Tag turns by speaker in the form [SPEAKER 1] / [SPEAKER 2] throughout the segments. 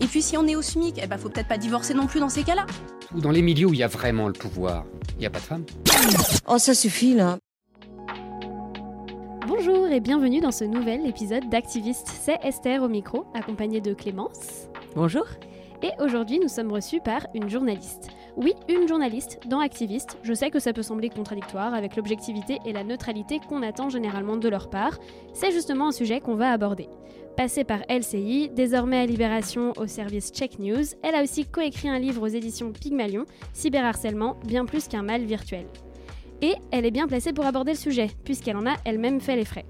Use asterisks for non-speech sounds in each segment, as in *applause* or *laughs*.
[SPEAKER 1] Et puis si on est au SMIC, eh ben faut peut-être pas divorcer non plus dans ces cas-là.
[SPEAKER 2] Dans les milieux où il y a vraiment le pouvoir, il n'y a pas de femmes.
[SPEAKER 3] Oh ça suffit là.
[SPEAKER 4] Bonjour et bienvenue dans ce nouvel épisode d'Activiste. C'est Esther au micro, accompagnée de Clémence.
[SPEAKER 5] Bonjour.
[SPEAKER 4] Et aujourd'hui, nous sommes reçus par une journaliste. Oui, une journaliste dans Activiste. Je sais que ça peut sembler contradictoire avec l'objectivité et la neutralité qu'on attend généralement de leur part. C'est justement un sujet qu'on va aborder. Passée par LCI, désormais à Libération au service Check News, elle a aussi coécrit un livre aux éditions Pygmalion, Cyberharcèlement, bien plus qu'un mal virtuel. Et elle est bien placée pour aborder le sujet, puisqu'elle en a elle-même fait les frais.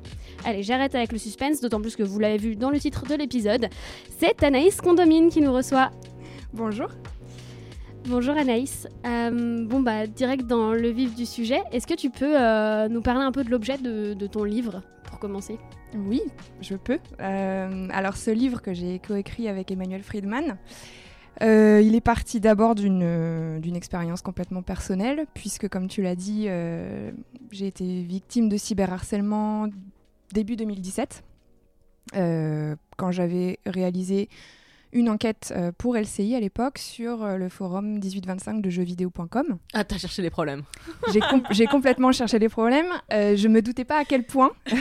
[SPEAKER 4] Allez, j'arrête avec le suspense, d'autant plus que vous l'avez vu dans le titre de l'épisode. C'est Anaïs Condomine qui nous reçoit.
[SPEAKER 6] Bonjour.
[SPEAKER 4] Bonjour Anaïs. Euh, bon bah direct dans le vif du sujet, est-ce que tu peux euh, nous parler un peu de l'objet de, ton livre pour commencer?
[SPEAKER 6] Oui, je peux. Euh, alors ce livre que j'ai coécrit avec Emmanuel Friedman, il est parti d'abord d'une expérience complètement personnelle, puisque comme tu l'as dit, j'ai été victime de cyberharcèlement début 2017, euh, quand j'avais réalisé une enquête pour LCI à l'époque sur le forum 1825 de jeuxvideo.com.
[SPEAKER 5] Ah, t'as cherché les problèmes. *laughs*
[SPEAKER 6] J'ai com complètement cherché les problèmes. je me doutais pas à quel point. *laughs*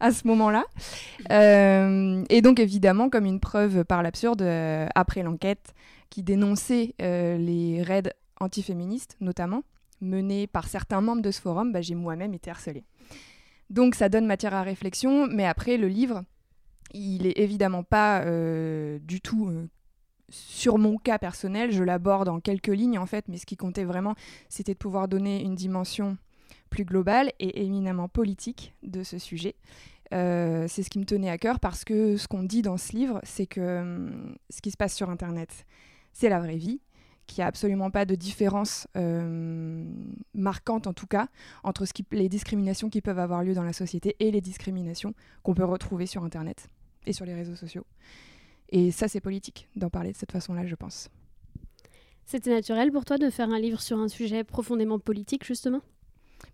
[SPEAKER 6] à ce moment-là. Euh, et donc, évidemment, comme une preuve par l'absurde, euh, après l'enquête qui dénonçait euh, les raids antiféministes, notamment, menés par certains membres de ce forum, bah, j'ai moi-même été harcelée. Donc, ça donne matière à réflexion, mais après, le livre, il est évidemment pas du tout sur mon cas personnel. Je l'aborde en quelques lignes, en fait, mais ce qui comptait vraiment, c'était de pouvoir donner une dimension plus globale et éminemment politique de ce sujet. Euh, c'est ce qui me tenait à cœur parce que ce qu'on dit dans ce livre, c'est que hum, ce qui se passe sur Internet, c'est la vraie vie, qu'il n'y a absolument pas de différence euh, marquante, en tout cas, entre les discriminations qui peuvent avoir lieu dans la société et les discriminations qu'on peut retrouver sur Internet et sur les réseaux sociaux. Et ça, c'est politique d'en parler de cette façon-là, je pense.
[SPEAKER 4] C'était naturel pour toi de faire un livre sur un sujet profondément politique, justement?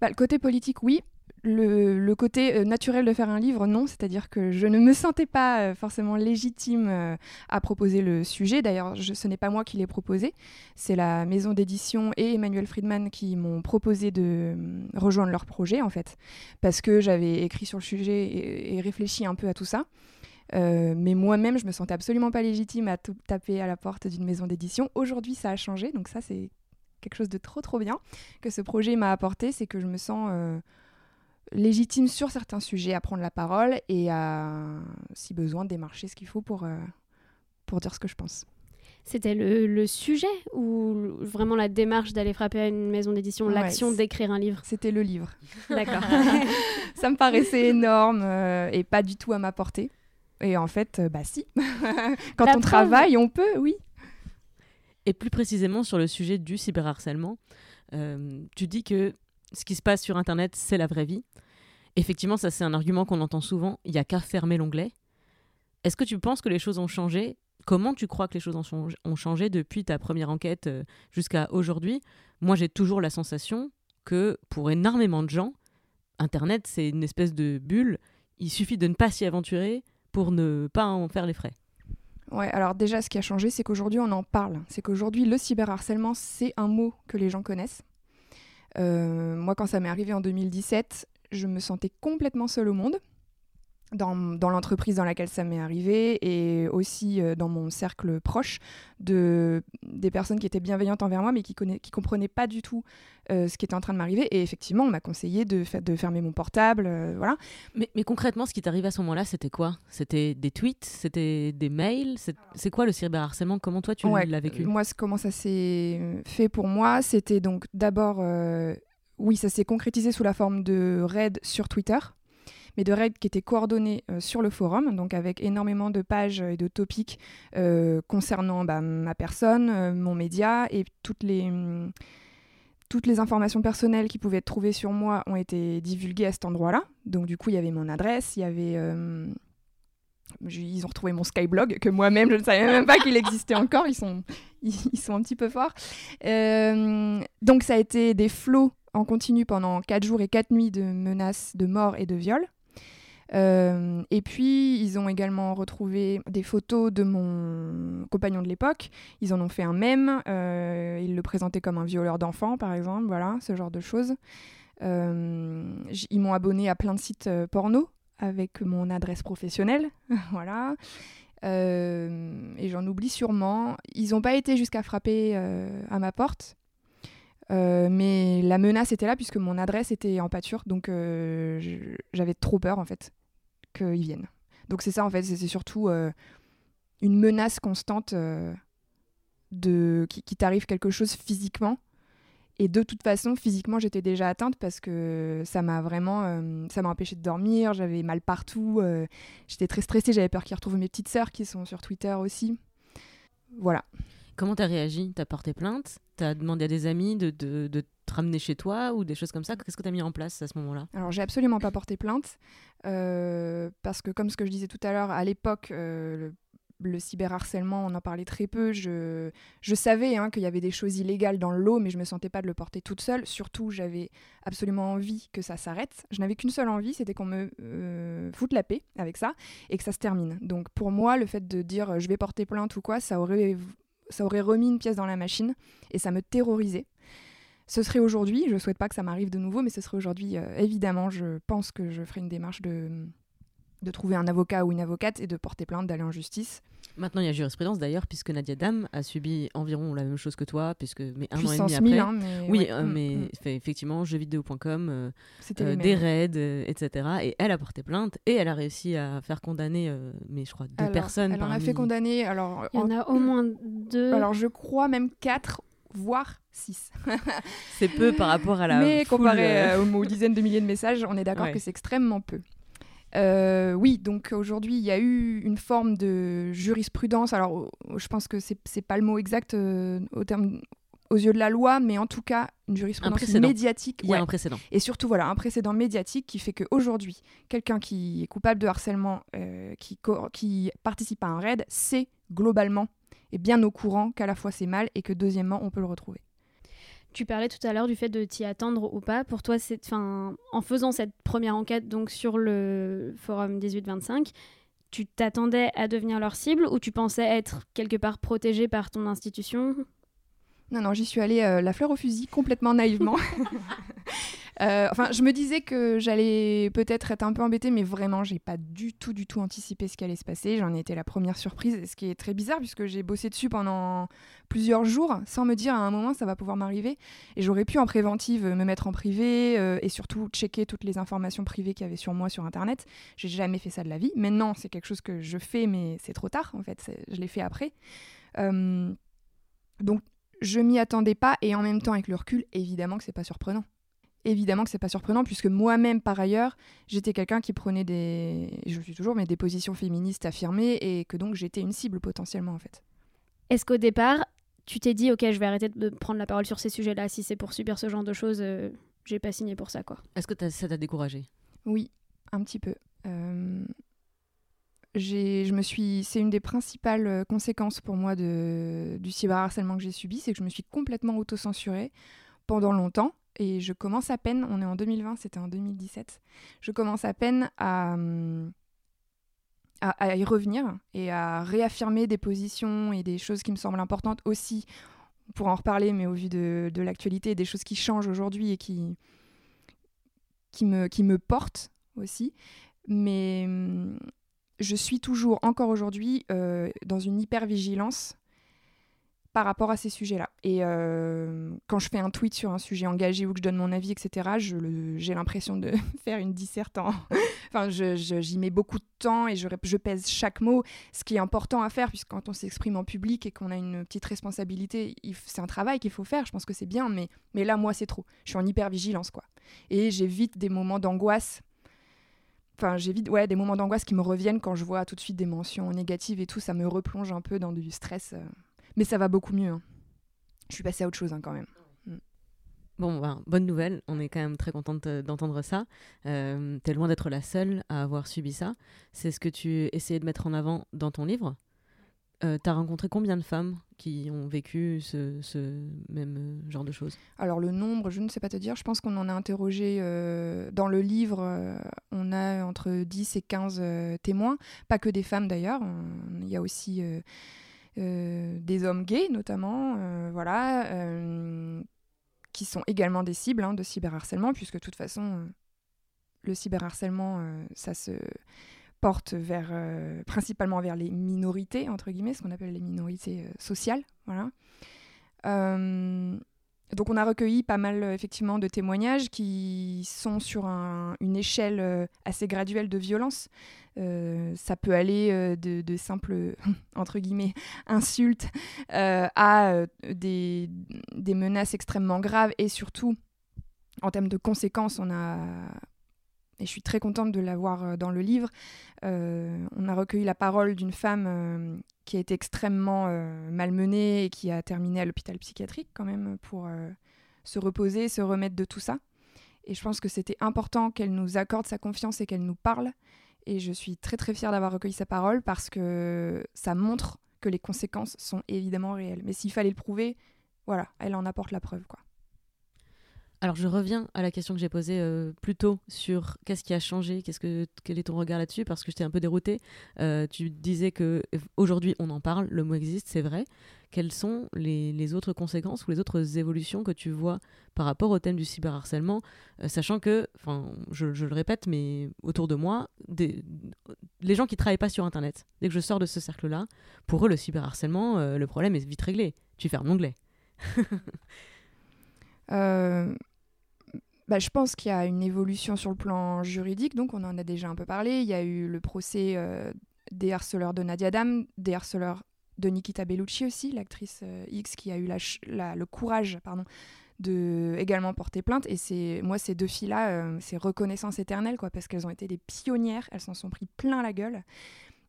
[SPEAKER 6] Bah, le côté politique, oui. Le, côté euh, naturel de faire un livre, non. C'est-à-dire que je ne me sentais pas euh, forcément légitime euh, à proposer le sujet. D'ailleurs, ce n'est pas moi qui l'ai proposé. C'est la maison d'édition et Emmanuel Friedman qui m'ont proposé de rejoindre leur projet, en fait. Parce que j'avais écrit sur le sujet et, et, réfléchi un peu à tout ça. Mais moi-même, je me sentais absolument pas légitime à taper à la porte d'une maison d'édition. Aujourd'hui, ça a changé, donc ça, c'est quelque chose de trop trop bien que ce projet m'a apporté, c'est que je me sens euh, légitime sur certains sujets à prendre la parole et à, si besoin, démarcher ce qu'il faut pour, euh, pour dire ce que je pense.
[SPEAKER 4] C'était le, sujet ou vraiment la démarche d'aller frapper à une maison d'édition, l'action d'écrire un livre?
[SPEAKER 6] C'était le livre.
[SPEAKER 4] D'accord. *laughs*
[SPEAKER 6] Ça me paraissait énorme euh, et pas du tout à ma portée. Et en fait, bah si. *laughs* Quand on travaille, on peut, oui.
[SPEAKER 5] Et plus précisément sur le sujet du cyberharcèlement, euh, tu dis que ce qui se passe sur Internet, c'est la vraie vie. Effectivement, ça c'est un argument qu'on entend souvent, il n'y a qu'à fermer l'onglet. Est-ce que tu penses que les choses ont changé? Comment tu crois que les choses ont changé depuis ta première enquête euh, jusqu'à aujourd'hui? Moi, j'ai toujours la sensation que pour énormément de gens, Internet, c'est une espèce de bulle. Il suffit de ne pas s'y aventurer pour ne pas en faire les frais.
[SPEAKER 6] Ouais, alors déjà, ce qui a changé, c'est qu'aujourd'hui, on en parle. C'est qu'aujourd'hui, le cyberharcèlement, c'est un mot que les gens connaissent. Euh, moi, quand ça m'est arrivé en 2017, je me sentais complètement seule au monde. Dans, dans l'entreprise dans laquelle ça m'est arrivé et aussi euh, dans mon cercle proche de des personnes qui étaient bienveillantes envers moi mais qui ne qui comprenaient pas du tout euh, ce qui était en train de m'arriver. Et effectivement on m'a conseillé de, de fermer mon portable euh, voilà.
[SPEAKER 5] Mais, mais, concrètement ce qui t'arrive à ce moment-là c'était quoi? C'était des tweets? C'était des mails? C'est quoi le cyberharcèlement? Comment toi tu l'as vécu?
[SPEAKER 6] moi comment ça s'est fait pour moi c'était donc d'abord oui ça s'est concrétisé sous la forme de raids sur Twitter mais de règles qui étaient coordonnées euh, sur le forum, donc avec énormément de pages et de topics euh, concernant bah, ma personne, euh, mon média et toutes les, mm, toutes les informations personnelles qui pouvaient être trouvées sur moi ont été divulguées à cet endroit-là. Donc du coup, il y avait mon adresse, il y avait... ils ont retrouvé mon Skyblog, que moi-même, je ne savais même pas qu'il existait encore. Ils sont, ils, sont un petit peu forts. donc, ça a été des flots en continu pendant 4 jours et 4 nuits de menaces de mort et de viol. Euh, et puis, ils ont également retrouvé des photos de mon compagnon de l'époque. Ils en ont fait un mème. Euh, ils le présentaient comme un violeur d'enfants, par exemple. Voilà, ce genre de choses. Euh, ils m'ont abonné à plein de sites porno avec mon adresse professionnelle. *laughs* voilà. et j'en oublie sûrement. Ils n'ont pas été jusqu'à frapper à ma porte. Mais la menace était là puisque mon adresse était en pâture, donc j'avais trop peur en fait qu'ils viennent. Donc c'est ça en fait, c'est surtout euh, une menace constante euh, de qui, t'arrive quelque chose physiquement. Et de toute façon, physiquement, j'étais déjà atteinte parce que ça m'a vraiment, euh, ça m'a empêché de dormir. J'avais mal partout. j'étais très stressée. J'avais peur qu'ils retrouvent mes petites sœurs qui sont sur Twitter aussi. Voilà.
[SPEAKER 5] Comment t'as réagi? T'as porté plainte? T'as demandé à des amis de, de, te ramener chez toi ou des choses comme ça? Qu'est-ce que t'as mis en place à ce moment-là?
[SPEAKER 6] Alors j'ai absolument pas porté plainte euh, parce que comme ce que je disais tout à l'heure, à l'époque, euh, le, cyberharcèlement, on en parlait très peu. Je, je savais hein, qu'il y avait des choses illégales dans l'eau, mais je me sentais pas de le porter toute seule. Surtout, j'avais absolument envie que ça s'arrête. Je n'avais qu'une seule envie, c'était qu'on me euh, foute la paix avec ça et que ça se termine. Donc pour moi, le fait de dire je vais porter plainte ou quoi, ça aurait ça aurait remis une pièce dans la machine et ça me terrorisait. Ce serait aujourd'hui, je souhaite pas que ça m'arrive de nouveau, mais ce serait aujourd'hui, euh, évidemment, je pense que je ferai une démarche de, de trouver un avocat ou une avocate et de porter plainte, d'aller en justice.
[SPEAKER 5] Maintenant, il y a jurisprudence d'ailleurs, puisque Nadia Dam a subi environ la même chose que toi, puisque mais un an et demi après.
[SPEAKER 6] Hein, mais
[SPEAKER 5] oui, euh, mm, mais mm. Fait, effectivement, jeuxvideo.com, euh, euh des raids, etc. Et elle a porté plainte et elle a réussi à faire condamner, mais je crois deux personnes.
[SPEAKER 6] Elle en a fait condamner. Alors,
[SPEAKER 4] il y en, a au moins deux.
[SPEAKER 6] Alors, je crois même quatre voire six.
[SPEAKER 5] c'est peu par rapport à la.
[SPEAKER 6] Mais comparé aux, dizaines de milliers de messages, on est d'accord que c'est extrêmement peu. Euh, oui, donc aujourd'hui, il y a eu une forme de jurisprudence. Alors, je pense que c'est pas le mot exact euh, au terme, aux yeux de la loi, mais en tout cas, une jurisprudence médiatique.
[SPEAKER 5] Il y a un précédent.
[SPEAKER 6] Et surtout, voilà, un précédent médiatique qui fait qu'aujourd'hui, quelqu'un qui est coupable de harcèlement, euh, qui, qui participe à un raid, c'est globalement et bien au courant qu'à la fois c'est mal et que deuxièmement, on peut le retrouver.
[SPEAKER 4] Tu parlais tout à l'heure du fait de t'y attendre ou pas. Pour toi, c'est, en faisant cette première enquête donc sur le forum 1825, tu t'attendais à devenir leur cible ou tu pensais être quelque part protégé par ton institution?
[SPEAKER 6] Non, non, j'y suis allée euh, la fleur au fusil, complètement naïvement. *laughs* Euh, enfin, je me disais que j'allais peut-être être un peu embêtée, mais vraiment, j'ai pas du tout, du tout anticipé ce qui allait se passer. J'en ai été la première surprise, ce qui est très bizarre puisque j'ai bossé dessus pendant plusieurs jours sans me dire à un moment ça va pouvoir m'arriver. Et j'aurais pu en préventive me mettre en privé euh, et surtout checker toutes les informations privées qu'il y avait sur moi sur Internet. J'ai jamais fait ça de la vie. Maintenant, c'est quelque chose que je fais, mais c'est trop tard en fait. Je l'ai fait après. Donc, je m'y attendais pas et en même temps, avec le recul, évidemment que c'est pas surprenant évidemment que c'est pas surprenant puisque moi-même par ailleurs j'étais quelqu'un qui prenait des je suis toujours mais des positions féministes affirmées et que donc j'étais une cible potentiellement en fait.
[SPEAKER 4] Est-ce qu'au départ tu t'es dit ok je vais arrêter de prendre la parole sur ces sujets-là si c'est pour subir ce genre de choses euh, j'ai pas signé pour ça quoi?
[SPEAKER 5] Est-ce que ça t'a découragé?
[SPEAKER 6] Oui un petit peu. Euh, je me suis c'est une des principales euh, conséquences pour moi du cyberharcèlement que j'ai subi c'est que je me suis complètement autocensurée pendant longtemps et je commence à peine, on est en 2020, c'était en 2017, je commence à peine à, à, y revenir et à réaffirmer des positions et des choses qui me semblent importantes aussi, pour en reparler, mais au vu de, de l'actualité, des choses qui changent aujourd'hui et qui, qui, me, qui me portent aussi. mais hum, je suis toujours, encore aujourd'hui, euh, dans une hyper-vigilance par rapport à ces sujets-là. Et euh, quand je fais un tweet sur un sujet engagé ou que je donne mon avis, etc., j'ai l'impression de *laughs* faire une disserte. *laughs* enfin, j'y mets beaucoup de temps et je, pèse chaque mot. Ce qui est important à faire, puisque quand on s'exprime en public et qu'on a une petite responsabilité, c'est un travail qu'il faut faire. Je pense que c'est bien, mais, mais là, moi, c'est trop. Je suis en hyper-vigilance, quoi. Et j'évite des moments d'angoisse enfin ouais des moments d'angoisse qui me reviennent quand je vois tout de suite des mentions négatives et tout ça me replonge un peu dans du stress euh. mais ça va beaucoup mieux hein. je suis passée à autre chose hein, quand même mm.
[SPEAKER 5] Bon, ben, bonne nouvelle, on est quand même très contente euh, d'entendre ça. Euh, T'es loin d'être la seule à avoir subi ça. C'est ce que tu essayais de mettre en avant dans ton livre? Euh, T'as rencontré combien de femmes qui ont vécu ce, même euh, genre de choses?
[SPEAKER 6] Alors le nombre, je ne sais pas te dire. Je pense qu'on en a interrogé euh, dans le livre. Euh, on a entre 10 et 15 témoins, pas que des femmes d'ailleurs. Il y a aussi des hommes gays notamment, voilà, qui sont également des cibles hein, de cyberharcèlement, puisque de toute façon, le cyberharcèlement, ça se porte vers, euh, principalement vers les minorités, entre guillemets, ce qu'on appelle les minorités euh, sociales. Voilà. Euh, donc on a recueilli pas mal effectivement de témoignages qui sont sur une échelle assez graduelle de violence. ça peut aller de, simples *laughs* entre guillemets insultes à des, des, menaces extrêmement graves et surtout en termes de conséquences, on a et je suis très contente de l'avoir euh, dans le livre. Euh, on a recueilli la parole d'une femme euh, qui a été extrêmement malmenée et qui a terminé à l'hôpital psychiatrique quand même pour se reposer, se remettre de tout ça. Et je pense que c'était important qu'elle nous accorde sa confiance et qu'elle nous parle. Et je suis très très fière d'avoir recueilli sa parole parce que ça montre que les conséquences sont évidemment réelles. Mais s'il fallait le prouver, voilà, elle en apporte la preuve. quoi.
[SPEAKER 5] Alors je reviens à la question que j'ai posée euh, plus tôt sur qu'est-ce qui a changé, qu'est-ce que quel est ton regard là-dessus parce que j'étais un peu déroutée. Euh, tu disais que aujourd'hui on en parle, le mot existe, c'est vrai. Quelles sont les, autres conséquences ou les autres évolutions que tu vois par rapport au thème du cyberharcèlement, euh, sachant que, je, le répète, mais autour de moi, les gens qui travaillent pas sur Internet, dès que je sors de ce cercle-là, pour eux le cyberharcèlement, le problème est vite réglé. Tu fermes l'onglet.
[SPEAKER 6] Euh, bah, je pense qu'il y a une évolution sur le plan juridique, donc on en a déjà un peu parlé. Il y a eu le procès euh, des harceleurs de Nadia Dam, des harceleurs de Nikita Bellucci aussi, l'actrice euh, X qui a eu le courage pardon, de également porter plainte. Et c'est moi, ces deux filles-là, euh, c'est reconnaissance éternelle, quoi, parce qu'elles ont été des pionnières, elles s'en sont pris plein la gueule.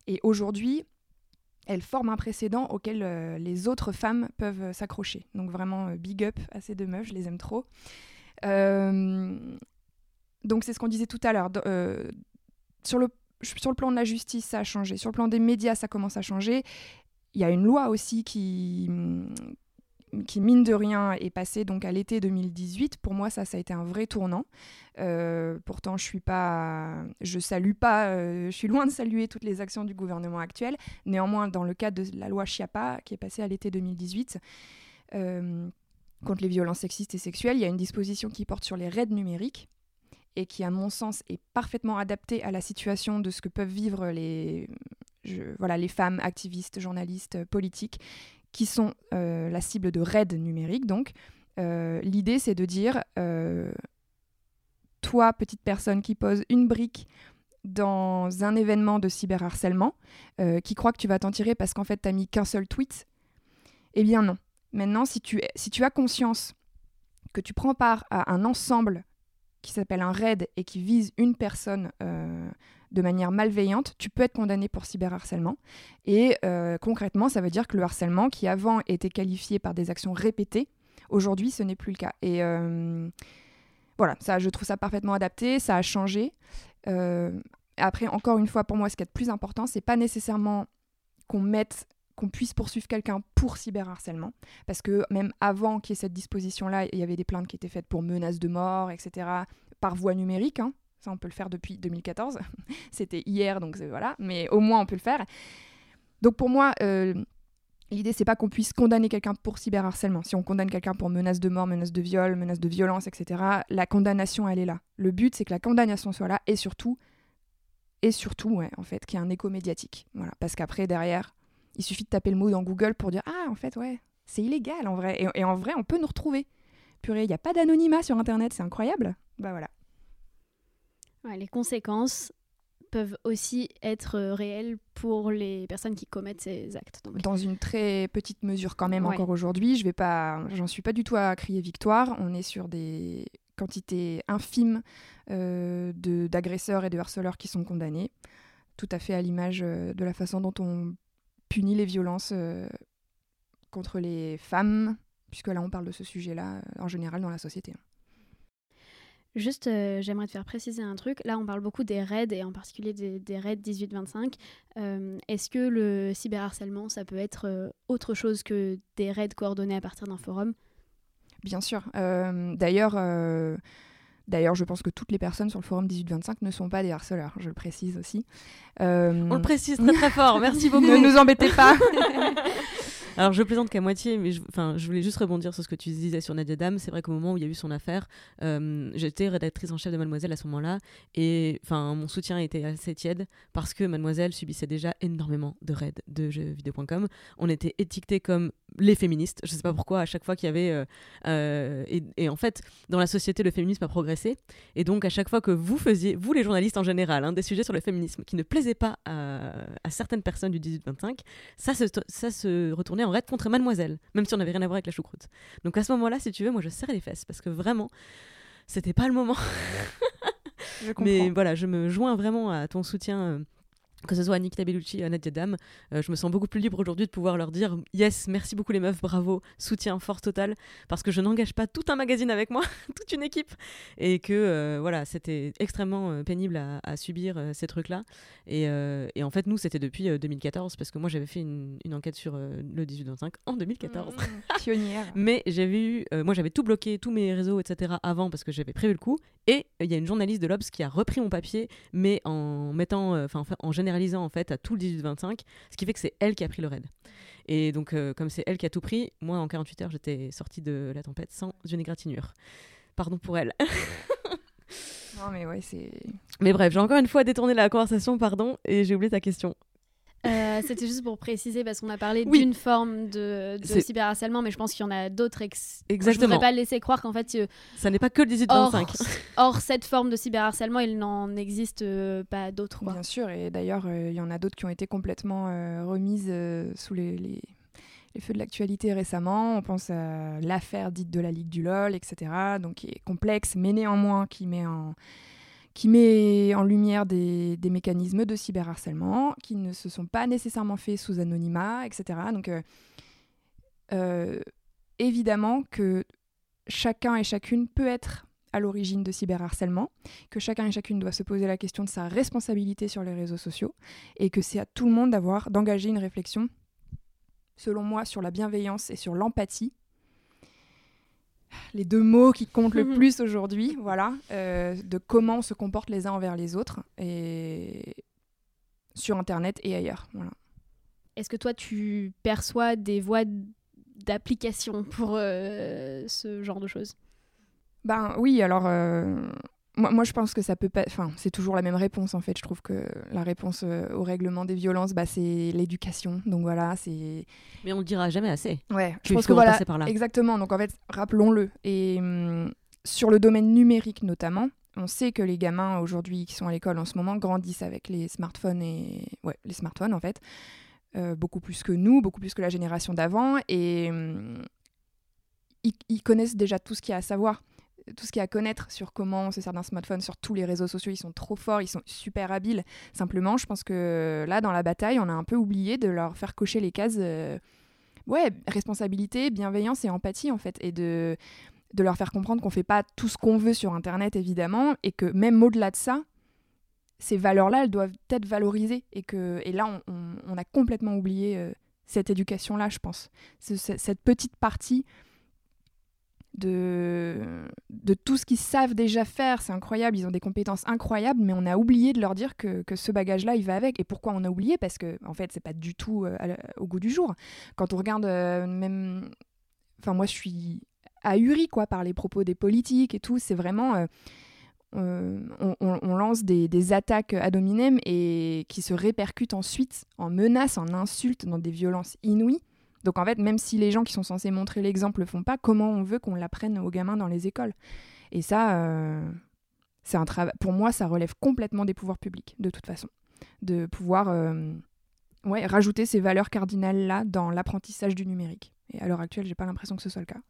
[SPEAKER 6] Et aujourd'hui, elles forment un précédent auquel les autres femmes peuvent s'accrocher. Donc vraiment, big up à ces deux meufs, je les aime trop. Euh, donc c'est ce qu'on disait tout à l'heure. Euh, sur, le, sur le plan de la justice, ça a changé. Sur le plan des médias, ça commence à changer. Il y a une loi aussi qui, qui mine de rien est passée donc à l'été 2018. Pour moi, ça, ça a été un vrai tournant. Euh, pourtant, je suis pas, je salue pas, je suis loin de saluer toutes les actions du gouvernement actuel. Néanmoins, dans le cadre de la loi Chiappa qui est passée à l'été 2018, contre les violences sexistes et sexuelles, il y a une disposition qui porte sur les raids numériques et qui, à mon sens, est parfaitement adaptée à la situation de ce que peuvent vivre les, femmes activistes, journalistes, politiques, qui sont euh, la cible de raids numériques. Donc, euh, l'idée, c'est de dire, euh, toi, petite personne qui pose une brique dans un événement de cyberharcèlement, qui croit que tu vas t'en tirer parce qu'en fait, tu n'as mis qu'un seul tweet, eh bien non. Maintenant, si tu, si tu as conscience que tu prends part à un ensemble qui s'appelle un raid et qui vise une personne euh, de manière malveillante, tu peux être condamné pour cyberharcèlement. Et euh, concrètement, ça veut dire que le harcèlement, qui avant était qualifié par des actions répétées, aujourd'hui, ce n'est plus le cas. Et euh, voilà, ça, je trouve ça parfaitement adapté, ça a changé. après, encore une fois, pour moi, ce qui est le plus important, c'est pas nécessairement qu'on mette qu'on puisse poursuivre quelqu'un pour cyberharcèlement. Parce que même avant qu'il y ait cette disposition-là, il y avait des plaintes qui étaient faites pour menaces de mort, etc., par voie numérique. Hein. Ça, on peut le faire depuis 2014. *laughs* C'était hier, donc voilà. Mais au moins, on peut le faire. Donc pour moi, euh, l'idée, c'est pas qu'on puisse condamner quelqu'un pour cyberharcèlement. Si on condamne quelqu'un pour menace de mort, menace de viol, menace de violence, etc., la condamnation, elle est là. Le but, c'est que la condamnation soit là et surtout et surtout, ouais, en fait, qu'il y ait un écho médiatique. Voilà, parce qu'après, derrière, il suffit de taper le mot dans Google pour dire Ah, en fait, ouais, c'est illégal en vrai. Et, et en vrai, on peut nous retrouver. Purée, il n'y a pas d'anonymat sur Internet, c'est incroyable. Bah voilà.
[SPEAKER 4] Ouais, les conséquences peuvent aussi être euh, réelles pour les personnes qui commettent ces actes. Donc,
[SPEAKER 6] Dans une très petite mesure quand même
[SPEAKER 4] Ouais.
[SPEAKER 6] encore aujourd'hui. Je vais pas, j'en suis pas du tout à crier victoire. On est sur des quantités infimes euh, d'agresseurs et de harceleurs qui sont condamnés, tout à fait à l'image euh, de la façon dont on punit les violences euh, contre les femmes, puisque là on parle de ce sujet-là euh, en général dans la société.
[SPEAKER 4] Juste, euh, j'aimerais te faire préciser un truc. Là, on parle beaucoup des raids et en particulier des, des raids 18-25. Euh, Est-ce que le cyberharcèlement, ça peut être euh, autre chose que des raids coordonnés à partir d'un forum?
[SPEAKER 6] Bien sûr. D'ailleurs, d'ailleurs, je pense que toutes les personnes sur le forum 18-25 ne sont pas des harceleurs. Je le précise aussi. Euh,
[SPEAKER 5] On le précise très très fort, merci *laughs* beaucoup.
[SPEAKER 6] ne nous embêtez pas. *laughs*
[SPEAKER 5] Alors je plaisante qu'à moitié, mais je, je voulais juste rebondir sur ce que tu disais sur Nadia Dam. C'est vrai qu'au moment où il y a eu son affaire, euh, j'étais rédactrice en chef de Mademoiselle à ce moment-là, et enfin mon soutien était assez tiède parce que Mademoiselle subissait déjà énormément de raids de jeuxvideo.com. On était étiquetés comme les féministes. Je sais pas pourquoi à chaque fois qu'il y avait euh, euh, et, et en fait dans la société le féminisme a progressé et donc à chaque fois que vous faisiez, vous les journalistes en général, hein, des sujets sur le féminisme qui ne plaisaient pas à, à certaines personnes du 18-25, ça se, ça se retournait en raid contre Mademoiselle, même si on n'avait rien à voir avec la choucroute. Donc à ce moment-là, si tu veux, moi je serrais les fesses parce que vraiment, c'était pas le moment.
[SPEAKER 6] Je *laughs* comprends.
[SPEAKER 5] Mais voilà, je me joins vraiment à ton soutien. Que ce soit Nikita Bellucci, à Nadia Dam, Euh, je me sens beaucoup plus libre aujourd'hui de pouvoir leur dire yes, merci beaucoup les meufs, bravo, soutien fort total, parce que je n'engage pas tout un magazine avec moi, *laughs* toute une équipe, et que euh, voilà, c'était extrêmement euh, pénible à, à subir euh, ces trucs-là. Et, et en fait, nous, c'était depuis euh, 2014, parce que moi, j'avais fait une, une enquête sur le 18-25 en 2014.
[SPEAKER 6] Pionnière. *laughs*
[SPEAKER 5] Mais j'avais eu, moi j'avais tout bloqué, tous mes réseaux, etc. avant parce que j'avais prévu le coup. Et il y a une journaliste de l'Obs qui a repris mon papier, mais en mettant, enfin en généralisant en fait à tout le 18-25, ce qui fait que c'est elle qui a pris le raid. Et donc euh, comme c'est elle qui a tout pris, moi en 48 heures j'étais sortie de la tempête sans une égratignure. Pardon pour elle.
[SPEAKER 6] Non mais ouais, c'est.
[SPEAKER 5] mais bref, j'ai encore une fois détourné la conversation, pardon, et j'ai oublié ta question.
[SPEAKER 4] Euh, C'était juste pour préciser parce qu'on a parlé
[SPEAKER 5] Oui.
[SPEAKER 4] d'une forme de, cyberharcèlement, mais je pense qu'il y en a d'autres. Ex... Je
[SPEAKER 5] Exactement.
[SPEAKER 4] voudrais pas laisser croire qu'en fait, euh,
[SPEAKER 5] Ça n'est pas que le
[SPEAKER 4] hors,
[SPEAKER 5] 18-25.
[SPEAKER 4] hors cette forme de cyberharcèlement, il n'en existe euh, pas d'autres.
[SPEAKER 6] Bien sûr, et d'ailleurs, euh, il y en a d'autres qui ont été complètement euh, remises euh, sous les, les- les feux de l'actualité récemment. On pense à l'affaire dite de la Ligue du LOL, etc., donc qui est complexe, mais néanmoins qui met en, qui met en lumière des, mécanismes de cyberharcèlement qui ne se sont pas nécessairement faits sous anonymat, etc. Donc, euh, euh, évidemment que chacun et chacune peut être à l'origine de cyberharcèlement, que chacun et chacune doit se poser la question de sa responsabilité sur les réseaux sociaux et que c'est à tout le monde d'engager une réflexion, selon moi, sur la bienveillance et sur l'empathie. Les deux mots qui comptent le *laughs* plus aujourd'hui, voilà, euh, de comment on se comporte les uns envers les autres et sur Internet et ailleurs. Voilà.
[SPEAKER 4] Est-ce que toi, tu perçois des voies d'application pour euh, ce genre de choses?
[SPEAKER 6] Ben oui, alors euh, moi, moi je pense que ça peut pas. Enfin, c'est toujours la même réponse en fait. Je trouve que la réponse euh, au règlement des violences, bah, c'est l'éducation. Donc voilà, c'est.
[SPEAKER 5] Mais on le dira jamais assez.
[SPEAKER 6] Ouais, je pense que voilà,
[SPEAKER 5] par là.
[SPEAKER 6] exactement. Donc en fait, rappelons-le. Et hum, sur le domaine numérique notamment, on sait que les gamins aujourd'hui qui sont à l'école en ce moment grandissent avec les smartphones et ouais, les smartphones en fait, Euh, beaucoup plus que nous, beaucoup plus que la génération d'avant, et hum, ils, ils connaissent déjà tout ce qu'il y a à savoir. Tout ce qu'il y a à connaître sur comment on se sert d'un smartphone, sur tous les réseaux sociaux, ils sont trop forts, ils sont super habiles. Simplement, je pense que là, dans la bataille, on a un peu oublié de leur faire cocher les cases euh, ouais, responsabilité, bienveillance et empathie en fait, et de, de leur faire comprendre qu'on fait pas tout ce qu'on veut sur Internet évidemment, et que même au-delà de ça, ces valeurs-là, elles doivent être valorisées, et que et là, on, a complètement oublié euh, cette éducation-là, je pense, Ce- ce- cette petite partie de, tout ce qu'ils savent déjà faire, c'est incroyable, ils ont des compétences incroyables, mais on a oublié de leur dire que, que ce bagage-là, il va avec. Et pourquoi on a oublié? Parce que, en fait, c'est pas du tout euh, au goût du jour. Quand on regarde euh, même. Enfin, moi, je suis ahurie, quoi, par les propos des politiques et tout. C'est vraiment. euh, on, on, lance des, des, attaques ad hominem et qui se répercutent ensuite en menaces, en insultes, dans des violences inouïes. Donc en fait, même si les gens qui sont censés montrer l'exemple le font pas, comment on veut qu'on l'apprenne aux gamins dans les écoles? Et ça, euh, c'est un travail. Pour moi, ça relève complètement des pouvoirs publics, de toute façon, de pouvoir euh, rajouter ces valeurs cardinales là dans l'apprentissage du numérique. Et à l'heure actuelle, j'ai pas l'impression que ce soit le cas.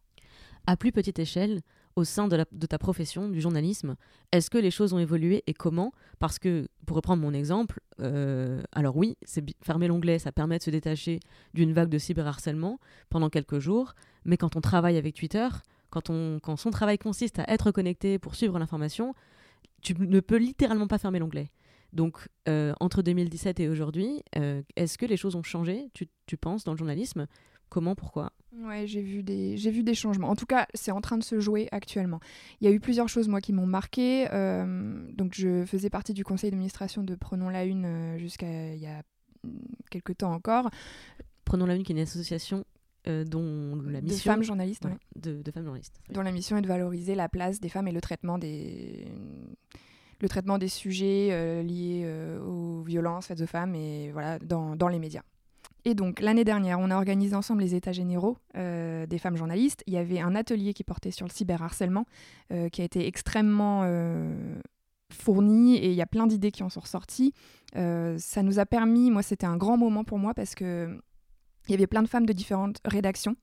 [SPEAKER 5] À plus petite échelle, au sein de, ta profession, du journalisme Est-ce que les choses ont évolué et comment? Parce que, pour reprendre mon exemple, euh, alors oui, c'est fermer l'onglet, ça permet de se détacher d'une vague de cyberharcèlement pendant quelques jours, mais quand on travaille avec Twitter, quand, quand son travail consiste à être connecté pour suivre l'information, tu ne peux littéralement pas fermer l'onglet. Donc, euh, entre 2017 et aujourd'hui, euh, est-ce que les choses ont changé, tu penses, dans le journalisme? Comment, pourquoi?
[SPEAKER 6] Ouais, j'ai vu des j'ai vu des changements. En tout cas, c'est en train de se jouer actuellement. Il y a eu plusieurs choses moi qui m'ont marqué. Euh, donc je faisais partie du conseil d'administration de Prenons la Une euh, jusqu'à il y a mm, quelques temps encore.
[SPEAKER 5] Prenons la Une qui est une association euh, dont la mission
[SPEAKER 6] de femmes journalistes,
[SPEAKER 5] de, femmes journalistes,
[SPEAKER 6] dont la mission est de valoriser la place des femmes et le traitement des le traitement des sujets liés aux violences faites aux femmes et voilà dans, dans les médias. Et donc l'année dernière, on a organisé ensemble les états généraux euh, des femmes journalistes. Il y avait un atelier qui portait sur le cyberharcèlement, euh, qui a été extrêmement euh, fourni et il y a plein d'idées qui en sont ressorties. ça nous a permis, moi c'était un grand moment pour moi parce que il y avait plein de femmes de différentes rédactions.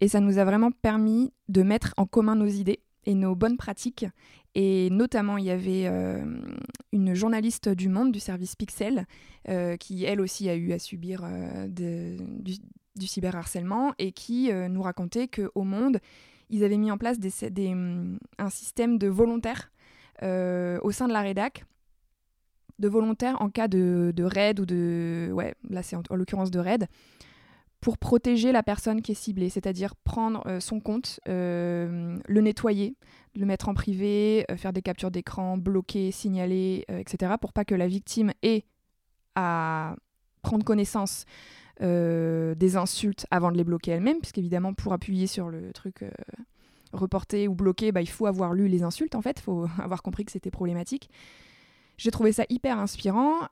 [SPEAKER 6] Et ça nous a vraiment permis de mettre en commun nos idées et nos bonnes pratiques. Et notamment, il y avait euh, une journaliste du Monde, du service Pixel, euh, qui elle aussi a eu à subir euh, du, du, cyberharcèlement et qui nous racontait qu'au Monde, ils avaient mis en place des, des, un système de volontaires au sein de la rédac de volontaires en cas de, de raid ou de... Ouais, là c'est en, en l'occurrence de raid pour protéger la personne qui est ciblée, c'est-à-dire prendre euh, son compte, euh, le nettoyer, le mettre en privé, euh, faire des captures d'écran, bloquer, signaler, etc., pour pas que la victime ait à prendre connaissance des insultes avant de les bloquer elle-même, puisqu'évidemment, pour appuyer sur le truc reporter ou bloquer, bah, il faut avoir lu les insultes, en fait, il faut *laughs* avoir compris que c'était problématique. J'ai trouvé ça hyper inspirant.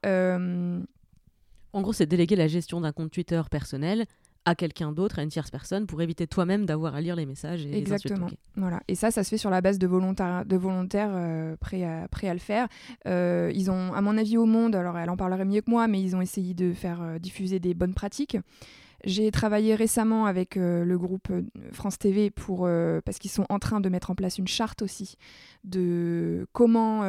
[SPEAKER 5] En gros, c'est déléguer la gestion d'un compte Twitter personnel à quelqu'un d'autre, à une tierce personne, pour éviter toi-même d'avoir à lire les messages et
[SPEAKER 6] Exactement.
[SPEAKER 5] Les
[SPEAKER 6] voilà. Et ça, ça se fait sur la base de volontaires, de volontaires euh, prêts, à, à, le faire. Euh, ils ont, à mon avis, au monde, alors elle en parlerait mieux que moi, mais ils ont essayé de faire euh, diffuser des bonnes pratiques. J'ai travaillé récemment avec le groupe France TV pour, parce qu'ils sont en train de mettre en place une charte aussi de comment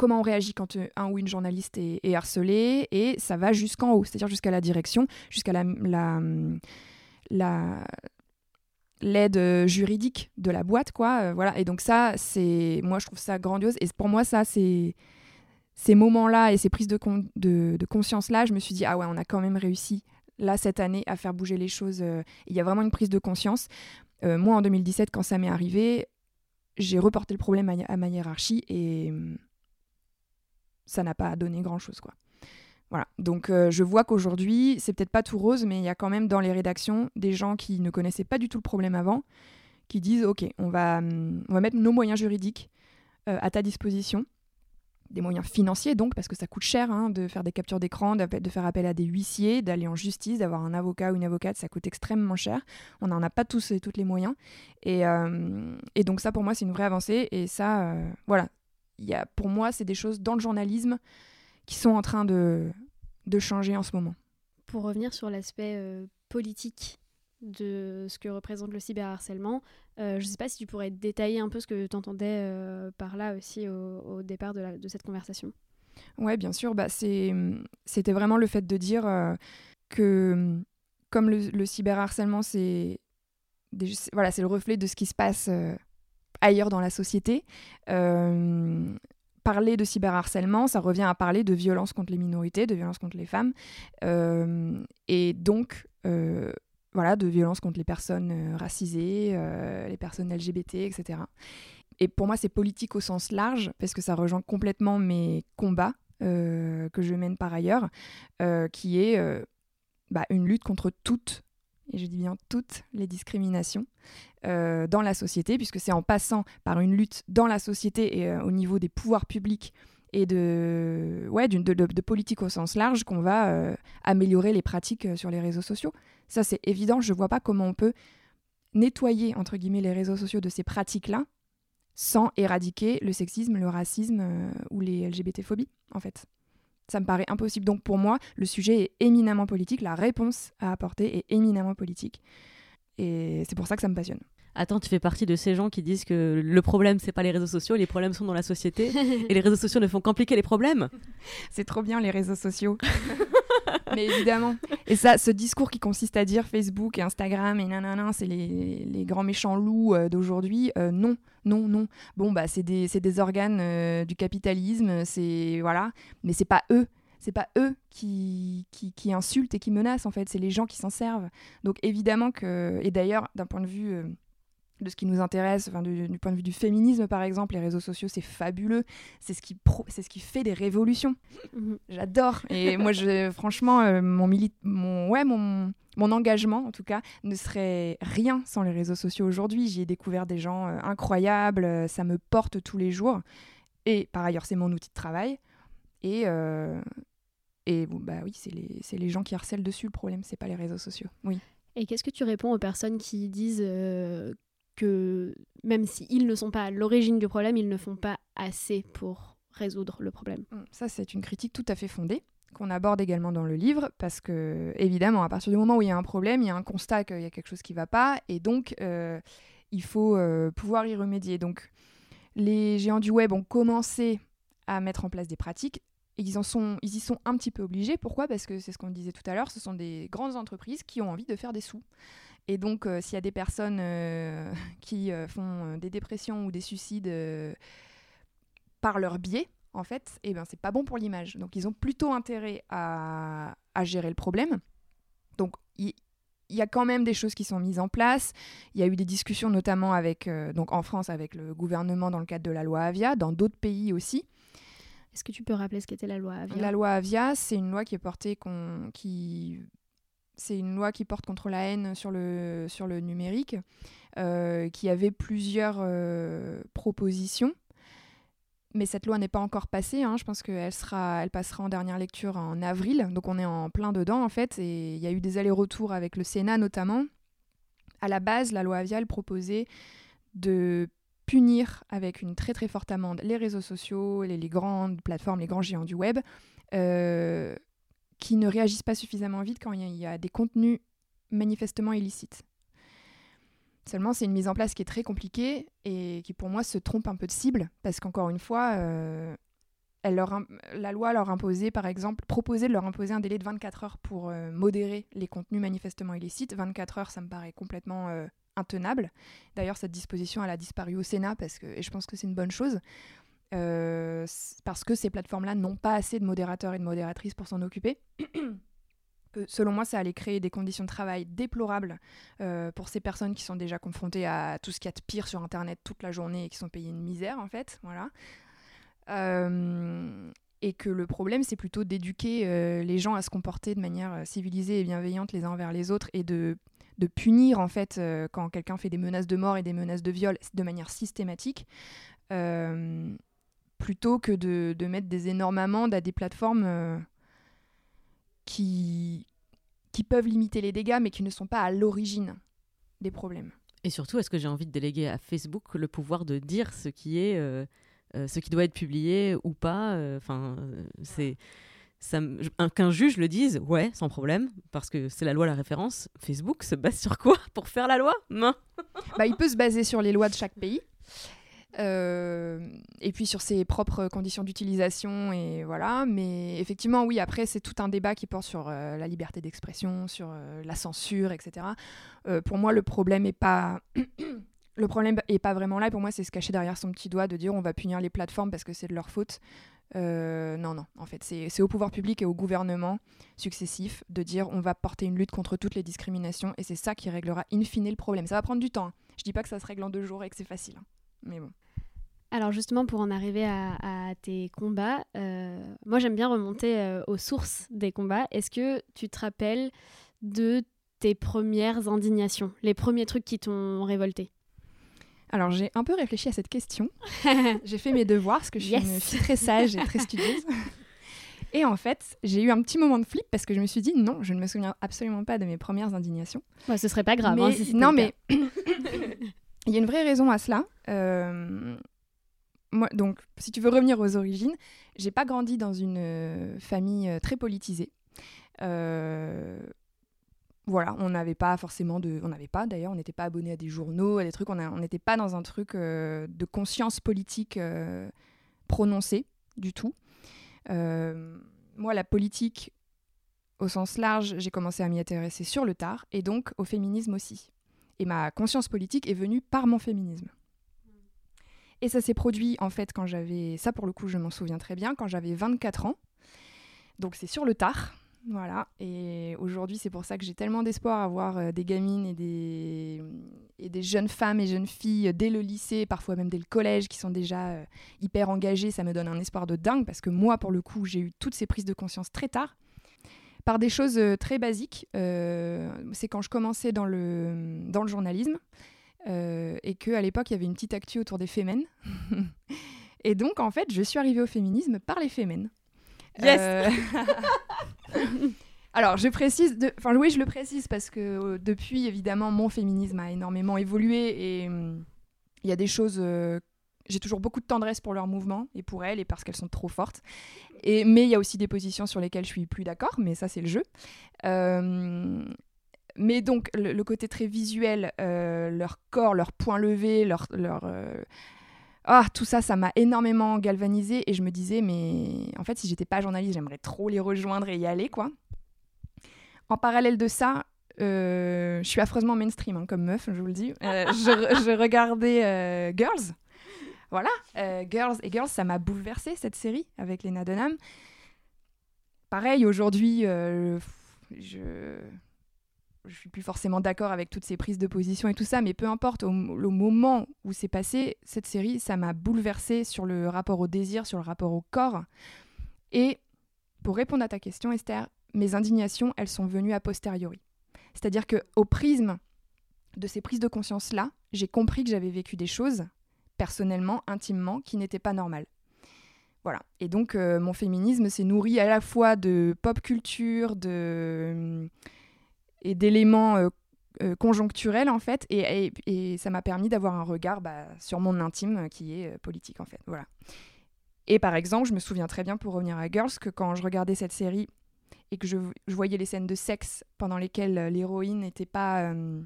[SPEAKER 6] comment on réagit quand euh, un ou une journaliste est, harcelé, et ça va jusqu'en haut, c'est-à-dire jusqu'à la direction, jusqu'à la, la, l'aide euh, juridique de la boîte, quoi. Euh, voilà. Et donc ça, c'est, moi, je trouve ça grandiose. Et pour moi, ça, c'est ces moments-là et ces prises de, conscience-là, je me suis dit, ah ouais, on a quand même réussi, là, cette année, à faire bouger les choses. Il y a vraiment une prise de conscience. moi, en 2017, quand ça m'est arrivé, j'ai reporté le problème à, à ma hiérarchie et ça n'a pas donné grand-chose, quoi. Voilà. Donc euh, je vois qu'aujourd'hui, c'est peut-être pas tout rose, mais il y a quand même dans les rédactions des gens qui ne connaissaient pas du tout le problème avant, qui disent ok, on va, hum, on va mettre nos moyens juridiques euh, à ta disposition, des moyens financiers donc, parce que ça coûte cher hein, de faire des captures d'écran, de faire appel à des huissiers, d'aller en justice, d'avoir un avocat ou une avocate, ça coûte extrêmement cher. On n'en a pas tous et toutes les moyens. Et, euh, et donc ça pour moi c'est une vraie avancée. Et ça, voilà, y a, pour moi, c'est des choses dans le journalisme qui sont en train de, de changer en ce moment.
[SPEAKER 4] Pour revenir sur l'aspect euh, politique de ce que représente le cyberharcèlement, euh, je ne sais pas si tu pourrais détailler un peu ce que tu entendais euh, par là aussi au, départ de, la, de, cette conversation.
[SPEAKER 6] Oui, bien sûr. Bah, C'était vraiment le fait de dire que comme le, le cyberharcèlement, c'est voilà, le reflet de ce qui se passe ailleurs dans la société. Euh, parler de cyberharcèlement, ça revient à parler de violence contre les minorités, de violence contre les femmes, euh, et donc euh, voilà, de violence contre les personnes racisées, les personnes LGBT, etc. Et pour moi, c'est politique au sens large, parce que ça rejoint complètement mes combats que je mène par ailleurs, qui est bah, une lutte contre toute et je dis bien toutes les discriminations euh, dans la société, puisque c'est en passant par une lutte dans la société et euh, au niveau des pouvoirs publics et de, ouais, politique au sens large qu'on va euh, améliorer les pratiques sur les réseaux sociaux. Ça, c'est évident. Je ne vois pas comment on peut nettoyer, les réseaux sociaux de ces pratiques-là sans éradiquer le sexisme, le racisme ou les LGBT-phobies, en fait. Ça me paraît impossible. Donc pour moi, le sujet est éminemment politique, la réponse à apporter est éminemment politique. Et c'est pour ça que ça me passionne.
[SPEAKER 5] Attends, tu fais partie de ces gens qui disent que le problème, c'est pas les réseaux sociaux, les problèmes sont dans la société, *laughs* et les réseaux sociaux ne font qu'ampliquer les problèmes.
[SPEAKER 6] C'est trop bien les réseaux sociaux. *laughs* Mais évidemment. Et ça, ce discours qui consiste à dire Facebook et Instagram et nanana, c'est les, les grands méchants loups euh, d'aujourd'hui, euh, non, non, non. Bon, bah, c'est des, c'est des organes euh, du capitalisme, c'est. Voilà. Mais c'est pas eux. C'est pas eux qui, qui, qui insultent et qui menacent, en fait. C'est les gens qui s'en servent. Donc, évidemment que. Et d'ailleurs, d'un point de vue. euh, de ce qui nous intéresse, enfin, du, du point de vue du féminisme par exemple, les réseaux sociaux c'est fabuleux, c'est ce qui c'est ce qui fait des révolutions.
[SPEAKER 4] Mhm.
[SPEAKER 6] J'adore. Et *laughs* moi, je, franchement, euh, mon, mili- mon, ouais, mon, mon engagement, en tout cas, ne serait rien sans les réseaux sociaux aujourd'hui. J'y ai découvert des gens euh, incroyables, euh, ça me porte tous les jours. Et par ailleurs, c'est mon outil de travail. Et, et bon, bah oui, c'est les, c'est les gens qui harcèlent dessus le problème, c'est pas les réseaux sociaux. Oui.
[SPEAKER 4] Et qu'est-ce que tu réponds aux personnes qui disent euh, que même s'ils ne sont pas à l'origine du problème, ils ne font pas assez pour résoudre le problème
[SPEAKER 6] Mm, Ça, c'est une critique tout à fait fondée qu'on aborde également dans le livre, parce que, évidemment, à partir du moment où il y a un problème, il y a un constat qu'il y a quelque chose qui ne va pas, et donc, euh, il faut euh, pouvoir y remédier. Donc, les géants du web ont commencé à mettre en place des pratiques, et ils, en sont, ils y sont un petit peu obligés. Pourquoi? Parce que c'est ce qu'on disait tout à l'heure, ce sont des grandes entreprises qui ont envie de faire des sous. Et donc, euh, s'il y a des personnes euh, *laughs* qui euh, font des dépressions ou des suicides par leur biais, en fait, eh ben, c'est pas bon pour l'image. Donc, ils ont plutôt intérêt à, à gérer le problème. Donc, il y a quand même des choses qui sont mises en place. Il y a eu des discussions notamment avec, donc en France avec le gouvernement dans le cadre de la loi Avia, dans d'autres pays aussi.
[SPEAKER 4] Est-ce que tu peux rappeler ce qu'était la loi Avia?
[SPEAKER 6] La loi Avia, c'est une loi qui est portée qui c'est une loi qui porte contre la haine sur le, numérique, euh, qui avait plusieurs euh, propositions. Mais cette loi n'est pas encore passée. hein. Je pense qu'elle elle passera en dernière lecture en avril. Donc on est en plein dedans en fait. Et il y a eu des allers-retours avec le Sénat notamment. À la base, la loi Avia elle proposait de punir avec une très très forte amende les réseaux sociaux, les, les grandes plateformes, les grands géants du web, euh, qui ne réagissent pas suffisamment vite quand il y, a- des contenus manifestement illicites. Seulement, c'est une mise en place qui est très compliquée et qui, pour moi, se trompe un peu de cible, parce qu'encore une fois, euh, la loi leur imposait, par exemple, proposait de leur imposer un délai de 24 heures pour euh, modérer les contenus manifestement illicites. 24 heures, ça me paraît complètement euh, intenable. D'ailleurs, cette disposition, elle a disparu au Sénat, parce que, et je pense que c'est une bonne chose. Euh, parce que ces plateformes-là n'ont pas assez de modérateurs et de modératrices pour s'en occuper. *clears throat* Selon moi, ça allait créer des conditions de travail déplorables euh, pour ces personnes qui sont déjà confrontées à tout ce qu'il y a de pire sur Internet toute la journée et qui sont payées une misère, en fait. Voilà. Euh, et que le problème, c'est plutôt d'éduquer les gens à se comporter de manière civilisée et bienveillante les uns envers les autres et de, de punir, en fait, quand quelqu'un fait des menaces de mort et des menaces de viol de manière systématique. Plutôt que de, de mettre des énormes amendes à des plateformes euh, qui, qui peuvent limiter les dégâts, mais qui ne sont pas à l'origine des problèmes.
[SPEAKER 5] Et surtout, est-ce que j'ai envie de déléguer à Facebook le pouvoir de dire ce qui est, euh, euh, ce qui doit être publié ou pas Enfin, c'est qu'un juge le dise, ouais, sans problème, parce que c'est la loi la référence. Facebook se base sur quoi pour faire la loi? Non.
[SPEAKER 6] bah, il peut se baser sur les lois de chaque pays. Euh, et puis sur ses propres conditions d'utilisation et voilà. Mais effectivement oui après c'est tout un débat qui porte sur euh, la liberté d'expression sur euh, la censure etc pour moi le problème est pas *clears throat* le problème est pas vraiment là. Pour moi c'est se cacher derrière son petit doigt de dire on va punir les plateformes parce que c'est de leur faute. Non non en fait c'est au pouvoir public et au gouvernement successifs de dire on va porter une lutte contre toutes les discriminations et c'est ça qui réglera in fine le problème. Ça va prendre du temps hein. je dis pas que ça se règle en deux jours et que c'est facile hein. Mais bon
[SPEAKER 4] Alors justement, pour en arriver à, à tes combats, euh, moi j'aime bien remonter euh, aux sources des combats. Est-ce que tu te rappelles de tes premières indignations, les premiers trucs qui t'ont révolté?
[SPEAKER 6] Alors j'ai un peu réfléchi à cette question. *laughs* j'ai fait mes devoirs parce que je suis
[SPEAKER 4] Yes.
[SPEAKER 6] une fille très sage et très studieuse. *laughs* Et en fait, j'ai eu un petit moment de flip parce que je me suis dit non, je ne me souviens absolument pas de mes premières indignations.
[SPEAKER 4] Ouais, ce serait pas grave.
[SPEAKER 6] Mais-
[SPEAKER 4] hein, si
[SPEAKER 6] non,
[SPEAKER 4] le
[SPEAKER 6] mais. *laughs* il y a une vraie raison à cela. Euh, donc, si tu veux revenir aux origines, j'ai pas grandi dans une euh, famille euh, très politisée. Voilà, on n'avait pas forcément de, on n'avait pas d'ailleurs, on n'était pas abonné à des journaux, à des trucs, on n'était pas dans un truc de conscience politique prononcée du tout. Moi, la politique, au sens large, j'ai commencé à m'y intéresser sur le tard, et donc au féminisme aussi. Et ma conscience politique est venue par mon féminisme. Et ça s'est produit en fait quand j'avais, ça pour le coup je m'en souviens très bien, quand j'avais 24 ans. Donc c'est sur le tard, voilà. Et aujourd'hui c'est pour ça que j'ai tellement d'espoir à voir euh, des gamines et des, et des jeunes femmes et jeunes filles euh, dès le lycée, parfois même dès le collège, qui sont déjà euh, hyper engagées. Ça me donne un espoir de dingue parce que moi pour le coup j'ai eu toutes ces prises de conscience très tard par des choses euh, très basiques. Euh, c'est quand je commençais dans le, dans le journalisme euh, et qu'à l'époque, il y avait une petite actu autour des fémènes. *laughs* et donc, en fait, je suis arrivée au féminisme par les fémènes.
[SPEAKER 5] Yes *laughs*
[SPEAKER 6] Alors, je précise, de... enfin oui, je le précise parce que euh, depuis, évidemment, mon féminisme a énormément évolué et hum, il y a des choses. euh, J'ai toujours beaucoup de tendresse pour leur mouvement et pour elles et parce qu'elles sont trop fortes. Et, mais il y a aussi des positions sur lesquelles je suis plus d'accord, mais ça, c'est le jeu. Euh, mais donc, le, côté très visuel, euh, leur corps, leur point levé, leur. leur euh, Ah, tout ça, ça m'a énormément galvanisé et je me disais, mais en fait, si j'étais pas journaliste, j'aimerais trop les rejoindre et y aller, quoi. En parallèle de ça, je suis affreusement mainstream hein, comme meuf, je vous le dis. Je, regardais Girls. Voilà, euh, Girls et Girls, ça m'a bouleversée cette série avec Lena Dunham. Pareil, aujourd'hui, euh, je je suis plus forcément d'accord avec toutes ces prises de position et tout ça, mais peu importe, au, moment où c'est passé, cette série, ça m'a bouleversée sur le rapport au désir, sur le rapport au corps. Et pour répondre à ta question, Esther, mes indignations, elles sont venues a posteriori. C'est-à-dire que au prisme de ces prises de conscience-là, j'ai compris que j'avais vécu des choses, personnellement, intimement, qui n'étaient pas normales. Voilà. Et donc, euh, mon féminisme s'est nourri à la fois de pop culture, de et d'éléments euh, euh, conjoncturels en fait et, ça m'a permis d'avoir un regard bah, sur mon intime euh, qui est euh, politique en fait voilà et par exemple je me souviens très bien pour revenir à Girls que quand je regardais cette série et que je, voyais les scènes de sexe pendant lesquelles euh, l'héroïne n'était pas euh,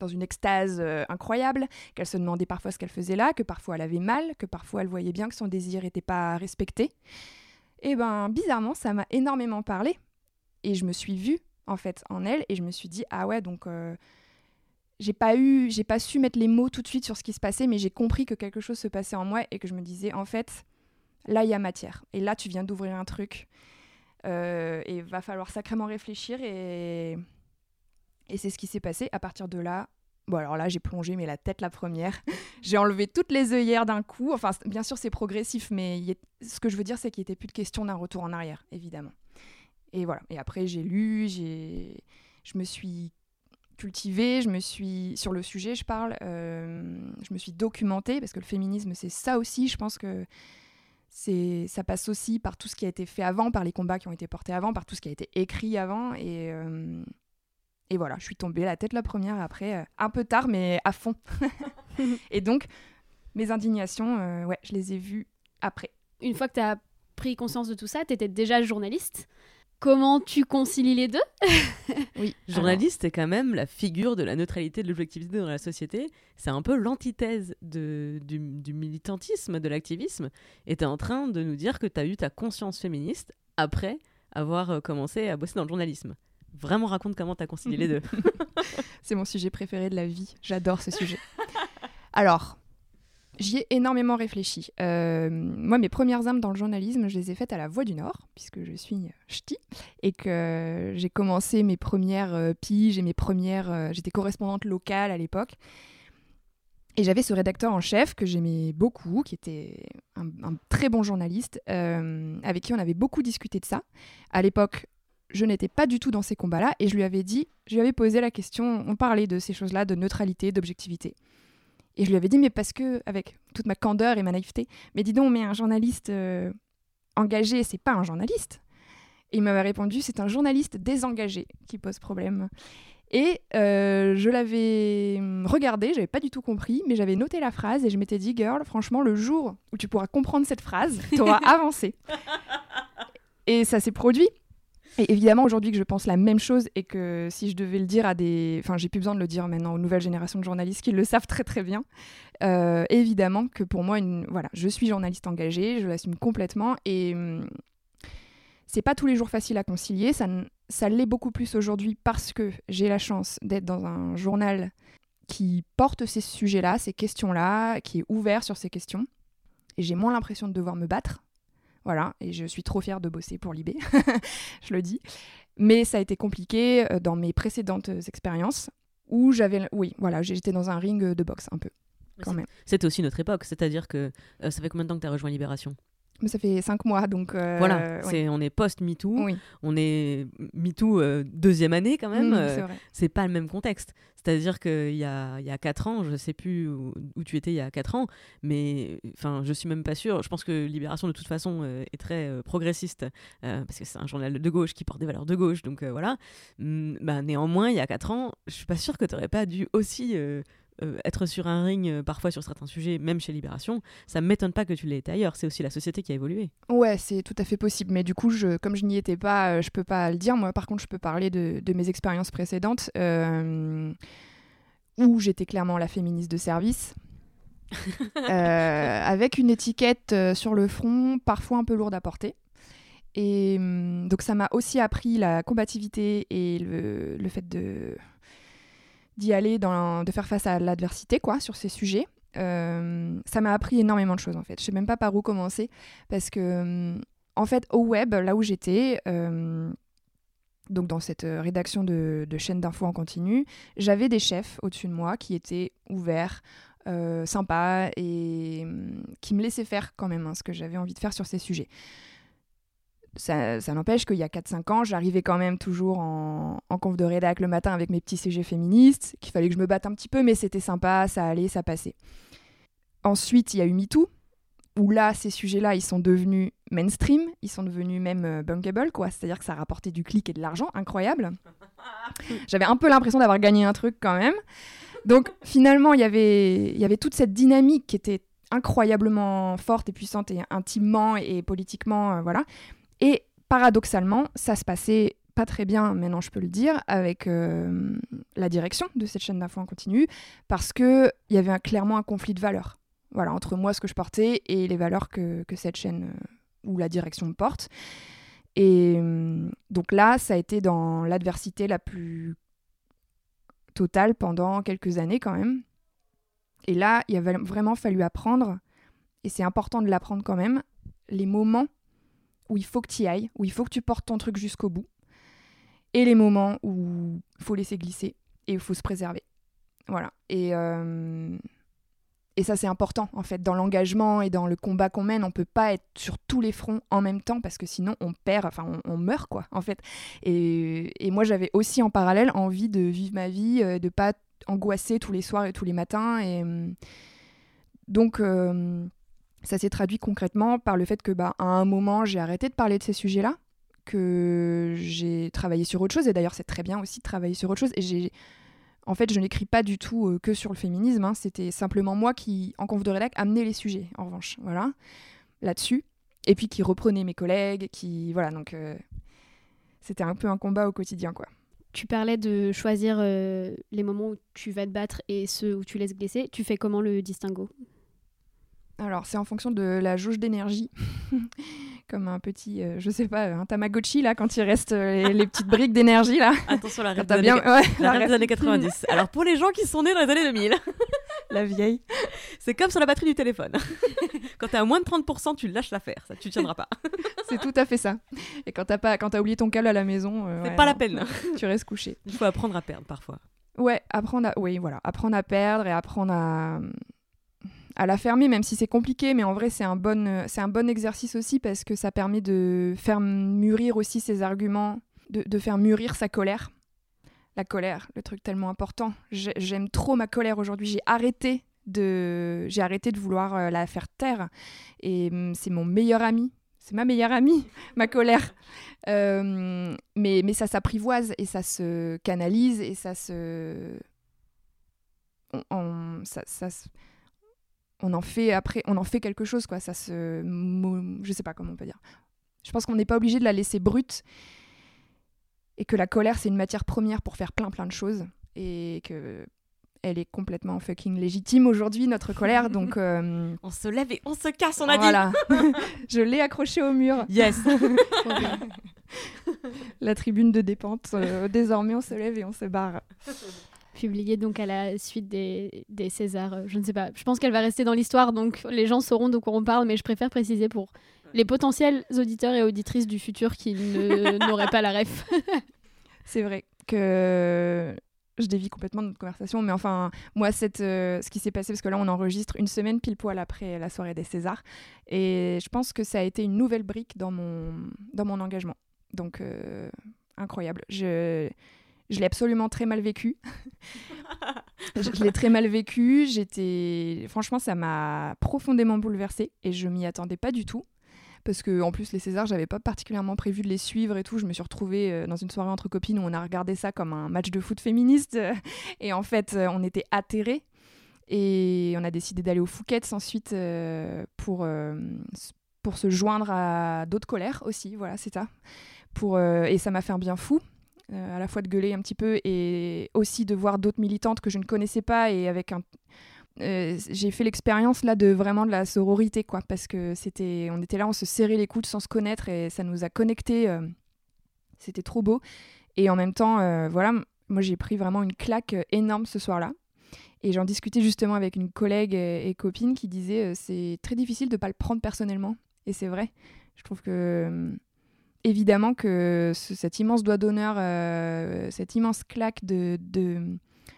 [SPEAKER 6] dans une extase euh, incroyable, qu'elle se demandait parfois ce qu'elle faisait là, que parfois elle avait mal, que parfois elle voyait bien que son désir n'était pas respecté. Et ben bizarrement, ça m'a énormément parlé et je me suis vue en fait en elle et je me suis dit ah ouais donc euh, j'ai pas eu j'ai pas su mettre les mots tout de suite sur ce qui se passait mais j'ai compris que quelque chose se passait en moi et que je me disais en fait là il y a matière et là tu viens d'ouvrir un truc euh, et va falloir sacrément réfléchir et et c'est ce qui s'est passé à partir de là Bon, alors là, j'ai plongé, mais la tête la première. *laughs* j'ai enlevé toutes les œillères d'un coup. Enfin, bien sûr, c'est progressif, mais ce que je veux dire, c'est qu'il n'était plus de question d'un retour en arrière, évidemment. Et voilà. Et après, j'ai lu, j'ai, je me suis cultivée, je me suis sur le sujet, je parle, euh, je me suis documentée parce que le féminisme, c'est ça aussi. Je pense que c'est, ça passe aussi par tout ce qui a été fait avant, par les combats qui ont été portés avant, par tout ce qui a été écrit avant. Et, euh, et voilà, je suis tombée la tête la première après, euh, un peu tard, mais à fond. *laughs* *laughs* et donc, mes indignations, euh, ouais, je les ai vues après.
[SPEAKER 4] Une fois que tu as pris conscience de tout ça, tu étais déjà journaliste. Comment tu concilies les deux? *laughs*
[SPEAKER 6] Oui.
[SPEAKER 5] Journaliste est quand même la figure de la neutralité, de l'objectivité dans la société. C'est un peu l'antithèse du, du militantisme, de l'activisme. Et tu es en train de nous dire que tu as eu ta conscience féministe après avoir euh, commencé à bosser dans le journalisme. Vraiment raconte comment tu as concilié les *laughs* deux. *laughs*
[SPEAKER 6] C'est mon sujet préféré de la vie. J'adore ce sujet. Alors, j'y ai énormément réfléchi. Euh, moi, mes premières armes dans le journalisme, je les ai faites à la Voix du Nord, puisque je suis ch'ti, et que j'ai commencé mes premières euh, piges et mes premières... euh, J'étais correspondante locale à l'époque. Et j'avais ce rédacteur en chef que j'aimais beaucoup, qui était un, un très bon journaliste, euh, avec qui on avait beaucoup discuté de ça. À l'époque, je n'étais pas du tout dans ces combats-là et je lui avais dit, je lui avais posé la question, on parlait de ces choses-là, de neutralité, d'objectivité. Et je lui avais dit, mais parce que, avec toute ma candeur et ma naïveté, mais dis donc, mais un journaliste euh, engagé, c'est pas un journaliste. Et il m'avait répondu, c'est un journaliste désengagé qui pose problème. Et euh, je l'avais regardé, j'avais pas du tout compris, mais j'avais noté la phrase et je m'étais dit, girl, franchement, le jour où tu pourras comprendre cette phrase, tu auras *laughs* avancé. Et ça s'est produit. Et évidemment, aujourd'hui que je pense la même chose et que si je devais le dire à des... Enfin, j'ai plus besoin de le dire maintenant aux nouvelles générations de journalistes qui le savent très très bien. Euh, évidemment que pour moi, une... voilà, je suis journaliste engagée, je l'assume complètement et hum, c'est pas tous les jours facile à concilier. Ça, ça l'est beaucoup plus aujourd'hui parce que j'ai la chance d'être dans un journal qui porte ces sujets-là, ces questions-là, qui est ouvert sur ces questions. Et j'ai moins l'impression de devoir me battre voilà, et je suis trop fière de bosser pour Libé, *laughs* je le dis. Mais ça a été compliqué euh, dans mes précédentes expériences où j'avais. Oui, voilà, j'étais dans un ring de boxe un peu, quand même.
[SPEAKER 5] C'était aussi notre époque, c'est-à-dire que euh, ça fait combien de temps que tu as rejoint Libération?
[SPEAKER 6] Mais ça fait cinq mois, donc...
[SPEAKER 5] Euh, voilà, c'est, on est post-MeToo, on est MeToo euh, deuxième année quand même,
[SPEAKER 6] Mmh,
[SPEAKER 5] euh,
[SPEAKER 6] c'est
[SPEAKER 5] pas le même contexte. C'est-à-dire qu'il y a, il y a quatre ans, je sais plus où, où tu étais il y a quatre ans, mais enfin, je suis même pas sûre. Je pense que Libération, de toute façon, euh, est très progressiste, parce que c'est un journal de gauche qui porte des valeurs de gauche, donc voilà. Hum, bah, néanmoins, il y a quatre ans, je suis pas sûre que tu n'aurais pas dû aussi euh, être sur un ring, euh, parfois sur certains sujets, même chez Libération. Ça m'étonne pas que tu l'aies été ailleurs. C'est aussi la société qui a évolué.
[SPEAKER 6] Ouais, c'est tout à fait possible. Mais du coup, je, comme je n'y étais pas, euh, je peux pas le dire. Moi, par contre, je peux parler de, de mes expériences précédentes euh, où j'étais clairement la féministe de service. *laughs* avec une étiquette sur le front parfois un peu lourde à porter. Et hum, donc ça m'a aussi appris la combativité et le, le fait de d'y aller, de faire face à l'adversité quoi sur ces sujets. Euh, ça m'a appris énormément de choses en fait. Je sais même pas par où commencer parce que en fait au web, là où j'étais, euh, donc dans cette euh, rédaction de, chaîne d'infos en continu, j'avais des chefs au-dessus de moi qui étaient ouverts, sympas et hum, qui me laissaient faire quand même hein, ce que j'avais envie de faire sur ces sujets. Ça, ça n'empêche qu'il y a 4-5 ans, j'arrivais quand même toujours en, en conf de rédac le matin avec mes petits CG féministes, qu'il fallait que je me batte un petit peu, mais c'était sympa, ça allait, ça passait. Ensuite, il y a eu MeToo, où là, ces sujets-là, ils sont devenus mainstream, ils sont devenus même euh, bankable, quoi. C'est-à-dire que ça rapportait du clic et de l'argent, incroyable. *laughs* J'avais un peu l'impression d'avoir gagné un truc quand même. Donc finalement, il y avait, il y avait toute cette dynamique qui était incroyablement forte et puissante et intimement et politiquement, euh, voilà. Et paradoxalement, ça se passait pas très bien, maintenant je peux le dire, avec euh, la direction de cette chaîne d'infos en continu, parce qu'il y avait clairement un conflit de valeurs. Voilà, entre moi, ce que je portais, et les valeurs que, cette chaîne euh, ou la direction porte. Et euh, donc là, ça a été dans l'adversité la plus totale pendant quelques années quand même. Et là, il avait vraiment fallu apprendre, et c'est important de l'apprendre quand même, les moments où il faut que tu y ailles, où il faut que tu portes ton truc jusqu'au bout, et les moments où il faut laisser glisser et il faut se préserver. Voilà. Et, euh, et ça, c'est important, en fait, dans l'engagement et dans le combat qu'on mène. On peut pas être sur tous les fronts en même temps parce que sinon, on perd, enfin, on, meurt, quoi, en fait. Et, moi, j'avais aussi en parallèle envie de vivre ma vie, euh, de pas angoisser tous les soirs et tous les matins. Et donc, euh, ça s'est traduit concrètement par le fait que, bah, à un moment, j'ai arrêté de parler de ces sujets-là, que j'ai travaillé sur autre chose. Et d'ailleurs, c'est très bien aussi de travailler sur autre chose. Et j'ai en fait, je n'écris pas du tout euh, que sur le féminisme. hein. C'était simplement moi qui, en conf de rédac, amenais les sujets, en revanche. Voilà, là-dessus. Et puis qui reprenait mes collègues, qui. Voilà, donc. euh, c'était un peu un combat au quotidien, quoi.
[SPEAKER 4] Tu parlais de choisir euh, les moments où tu vas te battre et ceux où tu laisses glisser. Tu fais comment le distinguo?
[SPEAKER 6] Alors, c'est en fonction de la jauge d'énergie. *laughs* Comme un petit, euh, je sais pas, un Tamagotchi, là, quand il reste euh, les, les petites briques d'énergie, là. *laughs*
[SPEAKER 5] Attention, la
[SPEAKER 6] Quand
[SPEAKER 5] rêve
[SPEAKER 6] t'as
[SPEAKER 5] des
[SPEAKER 6] bien-
[SPEAKER 5] années-
[SPEAKER 6] ouais, *laughs*
[SPEAKER 5] la
[SPEAKER 6] la
[SPEAKER 5] rêve des années 90. Alors, pour les gens qui sont nés dans les années 2000,
[SPEAKER 6] la vieille.
[SPEAKER 5] c'est comme sur la batterie du téléphone. Quand t'es à moins de 30%, tu lâches l'affaire. Ça, tu tiendras pas.
[SPEAKER 6] C'est tout à fait ça. Et quand t'as pas, quand t'as oublié ton câble à la maison, euh,
[SPEAKER 5] C'est
[SPEAKER 6] ouais,
[SPEAKER 5] pas la peine.
[SPEAKER 6] tu restes couché.
[SPEAKER 5] Il faut apprendre à perdre parfois.
[SPEAKER 6] Ouais, apprendre à, oui, voilà, apprendre à perdre et apprendre à, à la fermer, même si c'est compliqué, mais en vrai c'est un bon, euh, c'est un bon exercice aussi parce que ça permet de faire mûrir aussi ses arguments de, faire mûrir sa colère. La colère, le truc tellement important. J'ai- J'aime trop ma colère aujourd'hui. J'ai arrêté de, j'ai arrêté de vouloir euh, la faire taire. Et hum, c'est mon meilleur ami. C'est ma meilleure amie, *laughs* ma colère. Euh, mais, mais ça s'apprivoise et ça se canalise et ça se- on en fait après, on en fait quelque chose, quoi. Ça se. Je sais pas comment on peut dire. Je pense qu'on n'est pas obligé de la laisser brute et que la colère, c'est une matière première pour faire plein plein de choses et que elle est complètement fucking légitime aujourd'hui, notre colère. *laughs* Donc. euh,
[SPEAKER 5] On se lève et on se casse, on a
[SPEAKER 6] voilà. *laughs* Je l'ai accroché au mur.
[SPEAKER 5] Yes. *laughs*
[SPEAKER 6] La tribune de dépente. euh, désormais, on se lève et on se barre.
[SPEAKER 4] Publiée donc à la suite des, des Césars. euh, Je ne sais pas. Je pense qu'elle va rester dans l'histoire, donc les gens sauront de quoi on parle, mais je préfère préciser pour les potentiels auditeurs et auditrices du futur qui *laughs* n'auraient pas la ref.
[SPEAKER 6] C'est vrai que je dévie complètement de notre conversation, mais enfin, moi, cette, euh, ce qui s'est passé, parce que là, on enregistre une semaine pile poil après la soirée des Césars, et je pense que ça a été une nouvelle brique dans mon, dans mon engagement. Donc, euh, incroyable. Je, je l'ai absolument très mal vécu. je l'ai très mal vécu. J'étais, franchement, ça m'a profondément bouleversée, et je m'y attendais pas du tout. Parce que en plus les Césars j'avais pas particulièrement prévu de les suivre et tout. Je me suis retrouvée euh, dans une soirée entre copines où on a regardé ça comme un match de foot féministe. *laughs* Et en fait euh, on était atterrés. Et on a décidé d'aller au Fouquet's ensuite euh, pour pour se joindre à d'autres colères aussi. Voilà c'est ça. Pour et ça m'a fait un bien fou à la fois de gueuler un petit peu et aussi de voir d'autres militantes que je ne connaissais pas et avec un euh, j'ai fait l'expérience là de vraiment de la sororité quoi parce que c'était on était là on se serrait les coudes sans se connaître et ça nous a connectés euh, c'était trop beau. Et en même temps euh, voilà moi j'ai pris vraiment une claque euh, énorme ce soir-là. Et j'en discutais justement avec une collègue et, et copine qui disait euh, c'est très difficile de pas le prendre personnellement. Et c'est vrai. Je trouve que euh, évidemment que ce- cet immense doigt d'honneur euh, cette immense claque de, de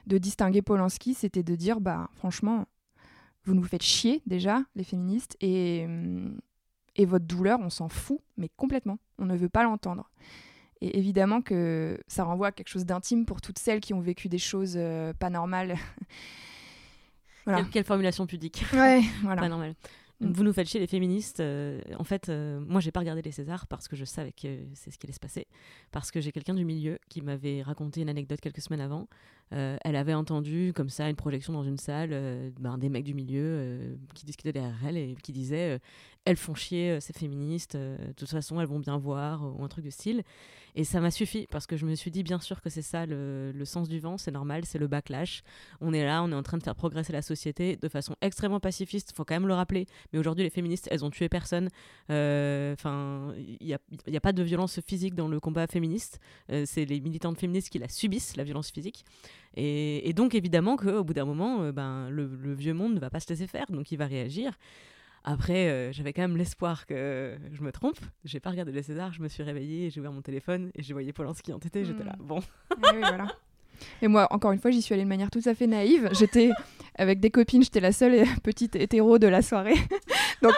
[SPEAKER 6] de distinguer Polanski, c'était de dire, bah franchement, vous nous faites chier déjà, les féministes, et, hum, et votre douleur, on s'en fout, mais complètement. On ne veut pas l'entendre. Et évidemment que ça renvoie à quelque chose d'intime pour toutes celles qui ont vécu des choses euh, pas normales. *laughs* voilà.
[SPEAKER 5] Quelle, quelle formulation pudique.
[SPEAKER 6] Ouais, *laughs* voilà.
[SPEAKER 5] Pas normal.
[SPEAKER 6] Mm.
[SPEAKER 5] Vous nous faites chier les féministes. euh, en fait, euh, moi, j'ai pas regardé les Césars parce que je savais que c'est ce qui allait se passer. Parce que j'ai quelqu'un du milieu qui m'avait raconté une anecdote quelques semaines avant. Euh, elle avait entendu comme ça une projection dans une salle euh, ben, des mecs du milieu qui discutaient derrière elle et qui disaient elles font chier euh, ces féministes. euh, de toute façon, elles vont bien voir euh, ou un truc de style. Et ça m'a suffi parce que je me suis dit bien sûr que c'est ça le, sens du vent, c'est normal, c'est le backlash. On est là, on est en train de faire progresser la société de façon extrêmement pacifiste. Faut quand même le rappeler. Mais aujourd'hui, les féministes, elles ont tué personne. Enfin, il n'y a, y a pas de violence physique dans le combat féministe. C'est les militantes féministes qui la subissent, la violence physique. Et, donc, évidemment, qu'au bout d'un moment, ben, le, le vieux monde ne va pas se laisser faire, donc il va réagir. Après, euh, j'avais quand même l'espoir que je me trompe. J'ai pas regardé les Césars, je me suis réveillée, j'ai ouvert mon téléphone et j'ai voyé Polanski en tété. J'étais là, bon.
[SPEAKER 6] Oui, oui, voilà. Et moi, encore une fois, j'y suis allée de manière tout à fait naïve. J'étais avec des copines, j'étais la seule *laughs* petite hétéro de la soirée. *laughs* Donc,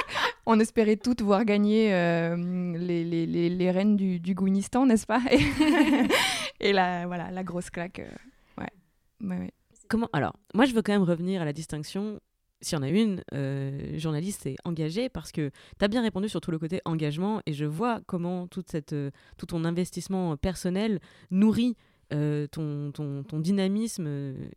[SPEAKER 6] on espérait toutes voir gagner euh, les, les, les, les reines du, du Gouinistan, n'est-ce pas? Et, *laughs* et la, voilà, la grosse claque. euh, ouais. Ouais, ouais.
[SPEAKER 5] Comment Alors, moi, je veux quand même revenir à la distinction. S'il y en a une, euh, journaliste et engagée, parce que tu as bien répondu sur tout le côté engagement, et je vois comment toute cette, euh, tout ton investissement personnel nourrit euh, ton, ton, ton dynamisme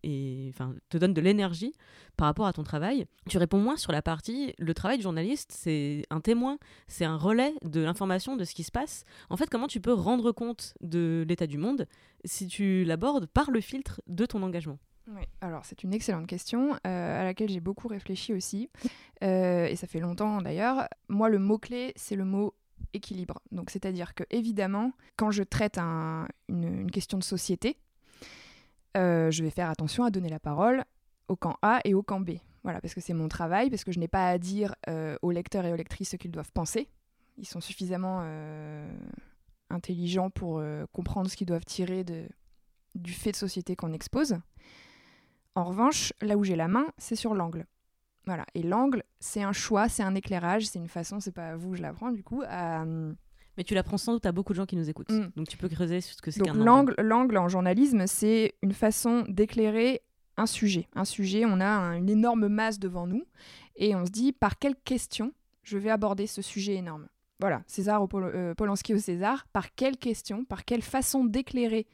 [SPEAKER 5] et te donne de l'énergie par rapport à ton travail. Tu réponds moins sur la partie, le travail du journaliste, c'est un témoin, c'est un relais de l'information, de ce qui se passe. En fait, comment tu peux rendre compte de l'état du monde si tu l'abordes par le filtre de ton engagement?
[SPEAKER 6] Oui, alors c'est une excellente question euh, à laquelle j'ai beaucoup réfléchi aussi. *laughs* Euh, et ça fait longtemps d'ailleurs. Moi, le mot-clé, c'est le mot équilibre. Donc, c'est-à-dire que, évidemment, quand je traite un- une, une question de société, euh, je vais faire attention à donner la parole au camp A et au camp B. Voilà, parce que c'est mon travail, parce que je n'ai pas à dire aux lecteurs et aux lectrices ce qu'ils doivent penser. Ils sont suffisamment intelligents pour comprendre ce qu'ils doivent tirer de, du fait de société qu'on expose. En revanche, là où j'ai la main, c'est sur l'angle. Voilà. Et l'angle, c'est un choix, c'est un éclairage, c'est une façon, c'est pas à vous, je l'apprends du coup, à,
[SPEAKER 5] Mais tu l'apprends sans doute à beaucoup de gens qui nous écoutent.
[SPEAKER 6] Mm.
[SPEAKER 5] Donc tu peux creuser sur ce que c'est qu'un angle.
[SPEAKER 6] l'angle, l'angle en journalisme, c'est une façon d'éclairer un sujet. Un sujet, on a un- une énorme masse devant nous et on se dit par quelle question je vais aborder ce sujet énorme? Voilà, César au Pol- euh, Polanski au César, par quelle question, par quelle façon d'éclairer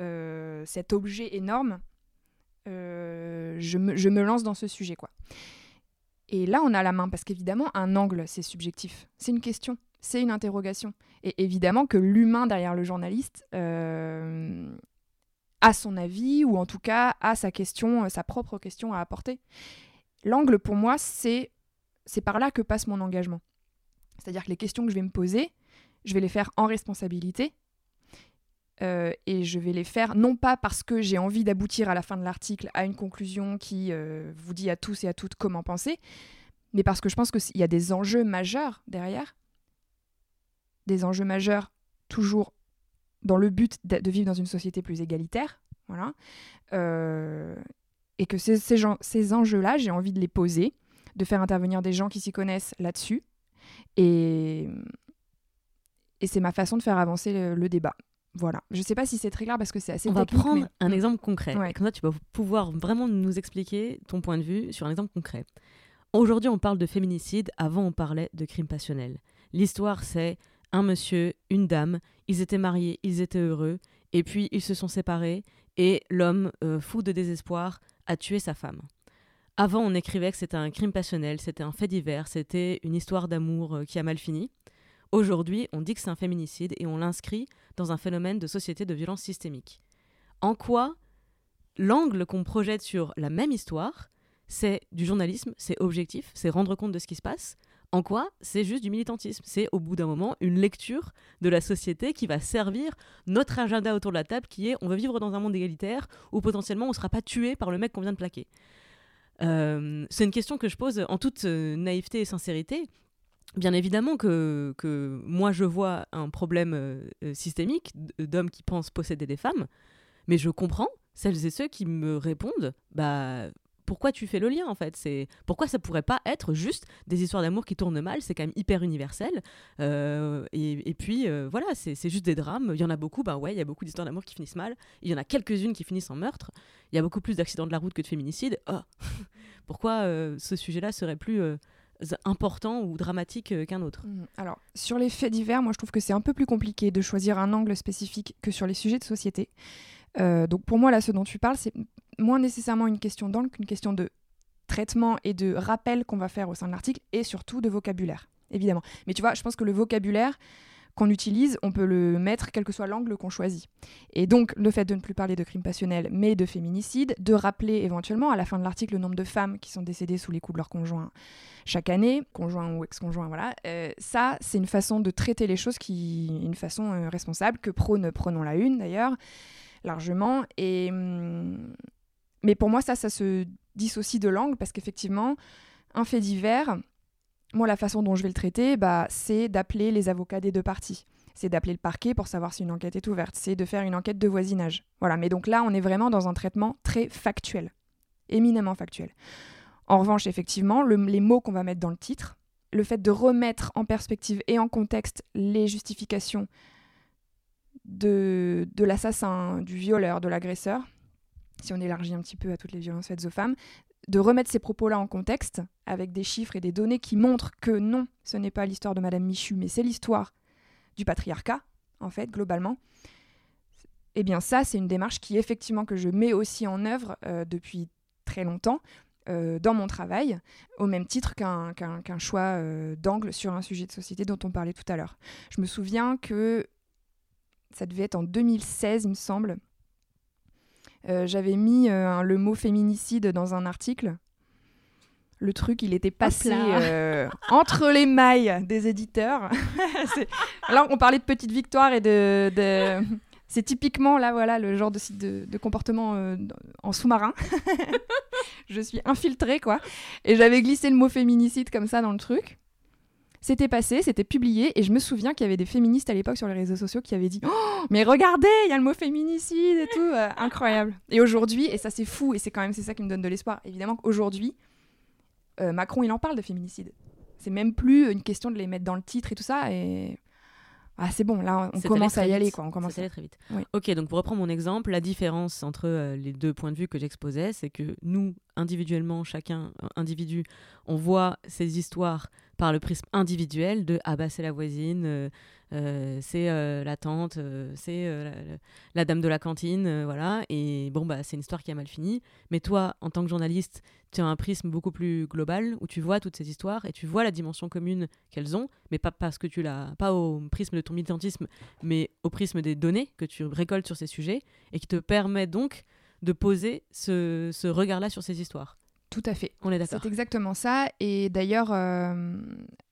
[SPEAKER 6] euh, cet objet énorme, euh, je, me, lance dans ce sujet. quoi. Et là, on a la main, parce qu'évidemment, un angle, c'est subjectif. C'est une question, c'est une interrogation. Et évidemment que l'humain derrière le journaliste euh, a son avis, ou en tout cas a sa question, euh, sa propre question à apporter. L'angle, pour moi, c'est c'est par là que passe mon engagement. C'est-à-dire que les questions que je vais me poser, je vais les faire en responsabilité. Euh, et je vais les faire non pas parce que j'ai envie d'aboutir à la fin de l'article à une conclusion qui euh, vous dit à tous et à toutes comment penser, mais parce que je pense qu'il y a des enjeux majeurs derrière, des enjeux majeurs toujours dans le but de, vivre dans une société plus égalitaire, voilà, Euh, et que ces, ces, enjeux-là, j'ai envie de les poser, de faire intervenir des gens qui s'y connaissent là-dessus, et, et c'est ma façon de faire avancer le débat. Voilà. Je sais pas si c'est très clair parce que c'est assez
[SPEAKER 5] On va prendre
[SPEAKER 6] mais-
[SPEAKER 5] un exemple concret.
[SPEAKER 6] Ouais.
[SPEAKER 5] Comme ça, tu vas pouvoir vraiment nous expliquer ton point de vue sur un exemple concret. Aujourd'hui, on parle de féminicide. Avant, on parlait de crime passionnel. L'histoire, c'est un monsieur, une dame. Ils étaient mariés, ils étaient heureux. Et puis, ils se sont séparés. Et l'homme, euh, fou de désespoir, a tué sa femme. Avant, on écrivait que c'était un crime passionnel, c'était un fait divers, c'était une histoire d'amour euh, qui a mal fini. Aujourd'hui, on dit que c'est un féminicide et on l'inscrit dans un phénomène de société de violence systémique. En quoi l'angle qu'on projette sur la même histoire, c'est du journalisme, c'est objectif, c'est rendre compte de ce qui se passe. En quoi c'est juste du militantisme? C'est au bout d'un moment une lecture de la société qui va servir notre agenda autour de la table qui est on veut vivre dans un monde égalitaire où potentiellement on ne sera pas tué par le mec qu'on vient de plaquer. Euh, c'est une question que je pose en toute euh, naïveté et sincérité. Bien évidemment que, moi je vois un problème euh, euh, systémique d- d'hommes qui pensent posséder des femmes, mais je comprends celles et ceux qui me répondent bah pourquoi tu fais le lien en fait? C'est pourquoi ça pourrait pas être juste des histoires d'amour qui tournent mal? C'est quand même hyper universel Euh, et, puis euh, voilà c'est juste des drames. Il y en a beaucoup ben ouais il y a beaucoup d'histoires d'amour qui finissent mal. Il y en a quelques-unes qui finissent en meurtre. Il y a beaucoup plus d'accidents de la route que de féminicides. Oh! *laughs* Pourquoi euh, ce sujet-là serait plus euh, important ou dramatique euh, qu'un autre
[SPEAKER 6] Mhm. Alors, sur les faits divers, moi je trouve que c'est un peu plus compliqué de choisir un angle spécifique que sur les sujets de société. Euh, donc pour moi, là, ce dont tu parles, c'est moins nécessairement une question d'angle qu'une question de traitement et de rappel qu'on va faire au sein de l'article et surtout de vocabulaire, évidemment. Mais tu vois, je pense que le vocabulaire qu'on utilise, on peut le mettre quel que soit l'angle qu'on choisit. Et donc, le fait de ne plus parler de crimes passionnels, mais de féminicide, de rappeler éventuellement à la fin de l'article le nombre de femmes qui sont décédées sous les coups de leur conjoint chaque année, conjoint ou ex-conjoint, voilà. Euh, ça, c'est une façon de traiter les choses qui, une façon euh, responsable que prône Prenons la Une d'ailleurs, largement. Et hum, mais pour moi, ça, ça se dissocie de l'angle parce qu'effectivement, un fait divers, moi, la façon dont je vais le traiter, bah, c'est d'appeler les avocats des deux parties. C'est d'appeler le parquet pour savoir si une enquête est ouverte. C'est de faire une enquête de voisinage. Voilà. Mais donc là, on est vraiment dans un traitement très factuel, éminemment factuel. En revanche, effectivement, le- les mots qu'on va mettre dans le titre, le fait de remettre en perspective et en contexte les justifications de, de l'assassin, du violeur, de l'agresseur, si on élargit un petit peu à toutes les violences faites aux femmes, de remettre ces propos-là en contexte avec des chiffres et des données qui montrent que non, ce n'est pas l'histoire de Madame Michu, mais c'est l'histoire du patriarcat, en fait, globalement. Eh bien, ça, c'est une démarche qui, effectivement, que je mets aussi en œuvre euh, depuis très longtemps euh, dans mon travail, au même titre qu'un choix euh, d'angle sur un sujet de société dont on parlait tout à l'heure. Je me souviens que ça devait être en 2016, il me semble. Euh, J'avais mis euh, le mot féminicide dans un article. Le truc, il était passé euh, entre les mailles des éditeurs. *laughs* Là, on parlait de petite victoire et de. de- C'est typiquement là, voilà, le genre de, de, de comportement euh, en sous-marin. *laughs* je suis infiltrée, quoi. Et j'avais glissé le mot féminicide comme ça dans le truc. C'était passé, c'était publié, et je me souviens qu'il y avait des féministes à l'époque sur les réseaux sociaux qui avaient dit Oh, mais regardez, il y a le mot féminicide et tout, euh, incroyable. Et aujourd'hui, et ça c'est fou, et c'est quand même c'est ça qui me donne de l'espoir, évidemment qu'aujourd'hui, euh, Macron il en parle de féminicide. C'est même plus une question de les mettre dans le titre et tout ça, et ah c'est bon, là on commence à y aller quoi, on commence.
[SPEAKER 5] C'est allé très vite.
[SPEAKER 6] Oui.
[SPEAKER 5] Ok, donc pour reprendre mon exemple, la différence entre euh, les deux points de vue que j'exposais, c'est que nous, individuellement, chacun, euh, individu, on voit ces histoires par le prisme individuel de ah bah c'est la voisine, euh, euh, c'est la tante, c'est la, dame de la cantine, voilà. Et bon bah c'est une histoire qui a mal fini. Mais toi, en tant que journaliste, tu as un prisme beaucoup plus global où tu vois toutes ces histoires et tu vois la dimension commune qu'elles ont, mais pas parce que tu l'as, pas au prisme de ton militantisme, mais au prisme des données que tu récoltes sur ces sujets et qui te permet donc de poser ce, ce regard-là sur ces histoires.
[SPEAKER 6] Tout à fait.
[SPEAKER 5] On est d'accord.
[SPEAKER 6] C'est exactement ça. Et d'ailleurs, euh,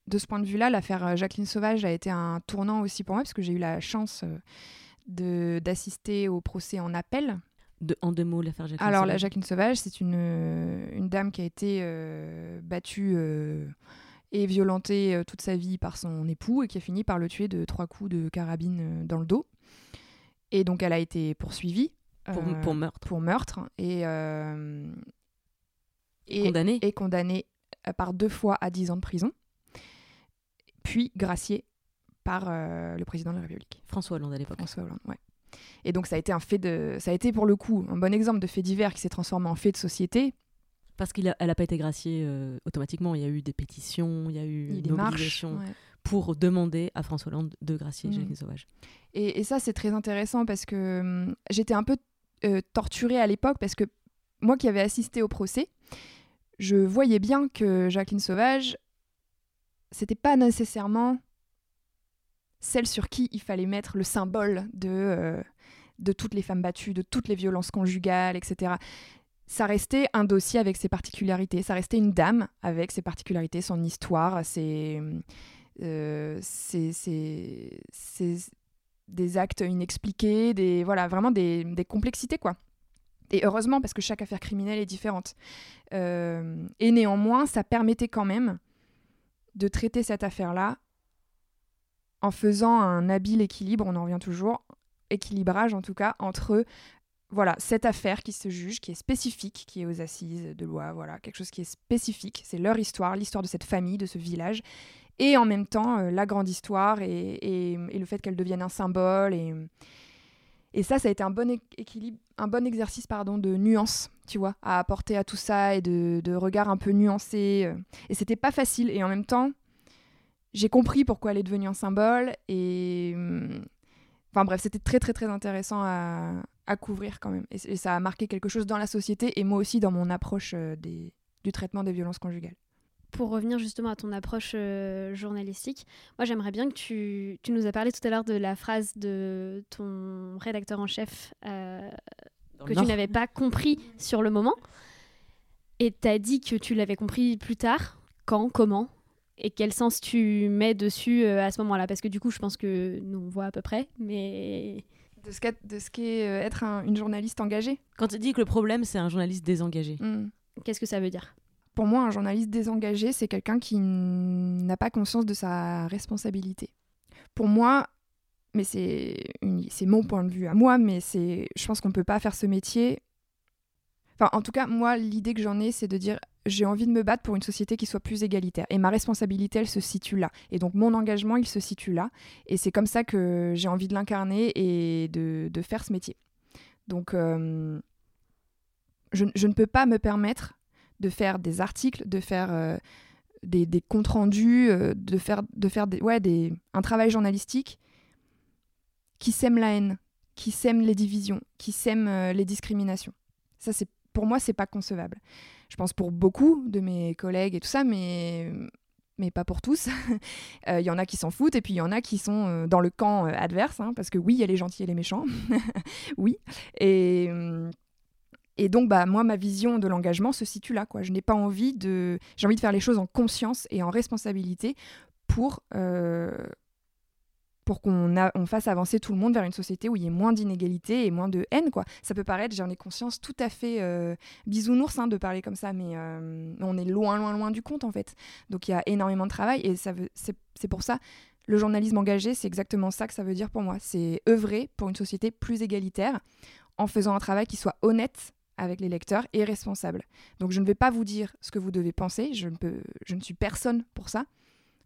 [SPEAKER 6] de ce point de vue-là, l'affaire euh, Jacqueline Sauvage a été un tournant aussi pour moi, parce que j'ai eu la chance euh, de- d'assister au procès en appel.
[SPEAKER 5] De, en deux mots, l'affaire Jacqueline
[SPEAKER 6] Alors, la. Jacqueline Sauvage, c'est une, une dame qui a été euh, battue euh, et violentée toute sa vie par son époux et qui a fini par le tuer de trois coups de carabine dans le dos. Et donc, elle a été poursuivie.
[SPEAKER 5] Pour-
[SPEAKER 6] euh,
[SPEAKER 5] pour meurtre.
[SPEAKER 6] Pour meurtre. Et, euh, et
[SPEAKER 5] Condamnée.
[SPEAKER 6] Et condamnée euh, par deux fois à 10 ans de prison. Puis graciée par euh, le président de la République.
[SPEAKER 5] François Hollande à l'époque.
[SPEAKER 6] François Hollande, ouais. Et donc ça a été un fait de, ça a été pour le coup un bon exemple de fait divers qui s'est transformé en fait de société.
[SPEAKER 5] Parce qu'elle n'a pas été graciée euh, automatiquement. Il y a eu des pétitions, il y a eu des
[SPEAKER 6] marches, ouais.
[SPEAKER 5] pour demander à François Hollande de gracier
[SPEAKER 6] Mhm.
[SPEAKER 5] Jacqueline Sauvage.
[SPEAKER 6] Et, et ça c'est très intéressant parce que hum, j'étais un peu euh, torturée à l'époque parce que moi qui avais assisté au procès, je voyais bien que Jacqueline Sauvage, c'était pas nécessairement celle sur qui il fallait mettre le symbole de, euh, de toutes les femmes battues, de toutes les violences conjugales, etc. Ça restait un dossier avec ses particularités. Ça restait une dame avec ses particularités, son histoire, ses, euh, ses- ses- ses- des actes inexpliqués, des, voilà, vraiment des, des complexités, quoi. Et heureusement, parce que chaque affaire criminelle est différente. Euh, et néanmoins, ça permettait quand même de traiter cette affaire-là en faisant un habile équilibre, on en revient toujours, équilibrage en tout cas, entre voilà, cette affaire qui se juge, qui est spécifique, qui est aux assises de loi, voilà, quelque chose qui est spécifique, c'est leur histoire, l'histoire de cette famille, de ce village, et en même temps euh, la grande histoire et, le fait qu'elle devienne un symbole. Et, ça, ça a été un bon équilibre, un bon exercice pardon, de nuance, tu vois, à apporter à tout ça et de, regard un peu nuancé. euh. Et c'était pas facile. Et en même temps, j'ai compris pourquoi elle est devenue un symbole. Et hum, enfin bref, c'était très très très intéressant à, à couvrir quand même. Et, et ça a marqué quelque chose dans la société et moi aussi dans mon approche euh, des, du traitement des violences conjugales.
[SPEAKER 4] Pour revenir justement à ton approche euh, journalistique, moi j'aimerais bien que tu, tu nous as parlé tout à l'heure de la phrase de ton rédacteur en chef euh, que tu n'avais pas compris sur le moment. Et tu as dit que tu l'avais compris plus tard. Quand, comment? Et quel sens tu mets dessus euh, à ce moment-là? Parce que du coup, je pense que nous on voit à peu près, mais.
[SPEAKER 6] De ce qu'est, être un- une journaliste engagée.
[SPEAKER 5] Quand tu dis que le problème, c'est un journaliste désengagé.
[SPEAKER 6] Hmm.
[SPEAKER 4] Qu'est-ce que ça veut dire?
[SPEAKER 6] Pour moi, un journaliste désengagé, c'est quelqu'un qui n'a pas conscience de sa responsabilité. Pour moi, mais c'est, mon point de vue à moi, mais c'est, je pense qu'on ne peut pas faire ce métier. Enfin, en tout cas, moi, l'idée que j'en ai, c'est de dire j'ai envie de me battre pour une société qui soit plus égalitaire. Et ma responsabilité, elle se situe là. Et donc, mon engagement, il se situe là. Et c'est comme ça que j'ai envie de l'incarner et de, faire ce métier. Donc, euh, je ne peux pas me permettre de faire des articles, de faire euh, des, comptes rendus, euh, de faire, de faire des, ouais, des, un travail journalistique qui sème la haine, qui sème les divisions, qui sème euh, les discriminations. Ça, pour moi, c'est pas concevable. Je pense pour beaucoup de mes collègues et tout ça, mais pas pour tous. Il *laughs* y en a qui s'en foutent et puis il y en a qui sont dans le camp adverse, hein, parce que oui, il y a les gentils et les méchants, *laughs* oui. Hum, et donc, bah, moi, ma vision de l'engagement se situe là. Quoi. Je n'ai pas envie de. J'ai envie de faire les choses en conscience et en responsabilité pour, euh, pour qu'on a- on fasse avancer tout le monde vers une société où il y ait moins d'inégalités et moins de haine. Quoi. Ça peut paraître, j'en ai conscience, tout à fait euh, bisounours hein, de parler comme ça, mais euh, on est loin, loin, loin du compte en fait. Donc il y a énormément de travail et ça veut- c'est pour ça. Le journalisme engagé, c'est exactement ça que ça veut dire pour moi. C'est œuvrer pour une société plus égalitaire en faisant un travail qui soit honnête avec les lecteurs et responsable. Donc je ne vais pas vous dire ce que vous devez penser, je ne, peux, je ne suis personne pour ça.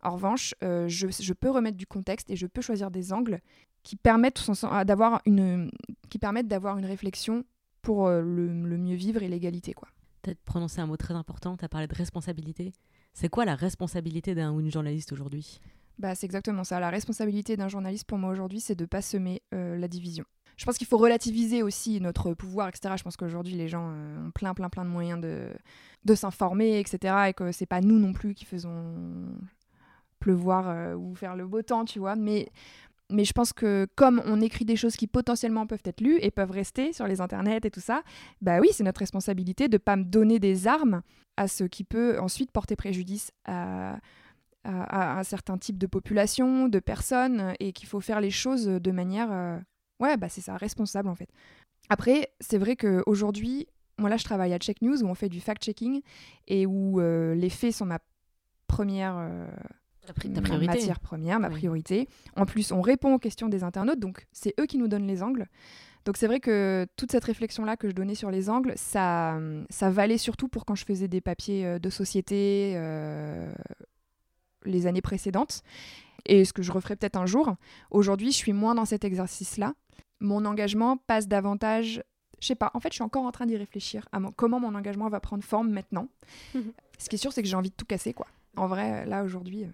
[SPEAKER 6] En revanche, euh, je, je peux remettre du contexte et je peux choisir des angles qui permettent son- d'avoir une, qui permettent d'avoir une réflexion pour euh, le, le mieux vivre et l'égalité. quoi.
[SPEAKER 5] Tu as prononcé un mot très important, tu as parlé de responsabilité. C'est quoi la responsabilité d'un ou une journaliste aujourd'hui?
[SPEAKER 6] Bah, c'est exactement ça. La responsabilité d'un journaliste pour moi aujourd'hui, c'est de pas semer euh, la division. Je pense qu'il faut relativiser aussi notre pouvoir, etc. Je pense qu'aujourd'hui, les gens euh, ont plein, plein, plein de moyens de, s'informer, etc. Et que c'est pas nous non plus qui faisons pleuvoir euh, ou faire le beau temps, tu vois. Mais, mais je pense que comme on écrit des choses qui potentiellement peuvent être lues et peuvent rester sur les internets et tout ça, bah oui, c'est notre responsabilité de pas me donner des armes à ce qui peut ensuite porter préjudice à, à, à un certain type de population, de personnes, et qu'il faut faire les choses de manière, euh, ouais, bah c'est ça, responsable en fait. Après, c'est vrai qu'aujourd'hui, moi là, je travaille à Check News où on fait du fact-checking et où euh, les faits sont ma première euh, ma
[SPEAKER 5] priorité.
[SPEAKER 6] matière première, ma
[SPEAKER 5] Oui.
[SPEAKER 6] priorité. En plus, on répond aux questions des internautes, donc c'est eux qui nous donnent les angles. Donc c'est vrai que toute cette réflexion-là que je donnais sur les angles, ça, ça valait surtout pour quand je faisais des papiers euh, de société euh, les années précédentes, et ce que je referai peut-être un jour. Aujourd'hui, je suis moins dans cet exercice-là. Mon engagement passe davantage... Je sais pas, en fait, je suis encore en train d'y réfléchir à mon- comment mon engagement va prendre forme maintenant.
[SPEAKER 4] Mhm.
[SPEAKER 6] Ce qui est sûr, c'est que j'ai envie de tout casser, quoi. En vrai, là, aujourd'hui... euh,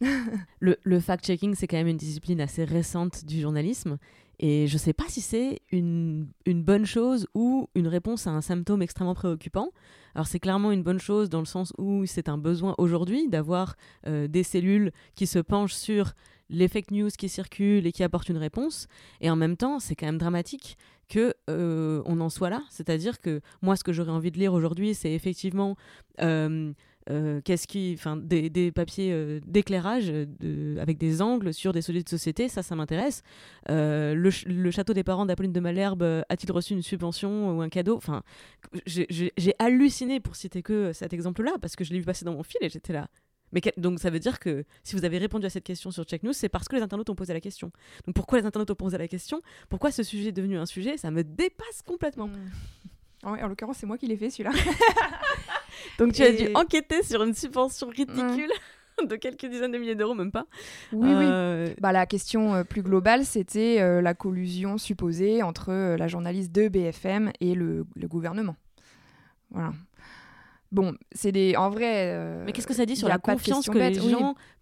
[SPEAKER 6] *laughs*
[SPEAKER 5] Le, le fact-checking, c'est quand même une discipline assez récente du journalisme. Et je ne sais pas si c'est une, bonne chose ou une réponse à un symptôme extrêmement préoccupant. Alors c'est clairement une bonne chose dans le sens où c'est un besoin aujourd'hui d'avoir euh, des cellules qui se penchent sur les fake news qui circulent et qui apportent une réponse. Et en même temps, c'est quand même dramatique que euh, on en soit là. C'est-à-dire que moi, ce que j'aurais envie de lire aujourd'hui, c'est effectivement euh, euh, qu'est-ce qui, enfin, des, des papiers euh, d'éclairage euh, avec des angles sur des sujets de société, ça, ça m'intéresse. Le, ch- le château des parents d'Apolline de Malherbe a-t-il reçu une subvention ou un cadeau? Enfin, j'ai- halluciné pour citer que cet exemple-là parce que je l'ai vu passer dans mon fil et j'étais là. Mais donc ça veut dire que si vous avez répondu à cette question sur Check News, c'est parce que les internautes ont posé la question. Donc pourquoi les internautes ont posé la question? Pourquoi ce sujet est devenu un sujet? Ça me dépasse complètement.
[SPEAKER 6] Ah ouais, en l'occurrence, c'est moi qui l'ai fait celui-là. *laughs*
[SPEAKER 5] Donc tu as dû enquêter sur une subvention ridicule *laughs* de quelques dizaines de milliers d'euros, même pas.
[SPEAKER 6] Oui,
[SPEAKER 5] Euh,
[SPEAKER 6] oui. Bah, la question euh, plus globale, c'était euh, la collusion supposée entre euh, la journaliste de BFM et le, le gouvernement. Voilà. Bon, c'est des. En vrai. euh,
[SPEAKER 5] Mais qu'est-ce que ça dit sur la confiance que
[SPEAKER 6] bête,
[SPEAKER 5] les
[SPEAKER 6] oui.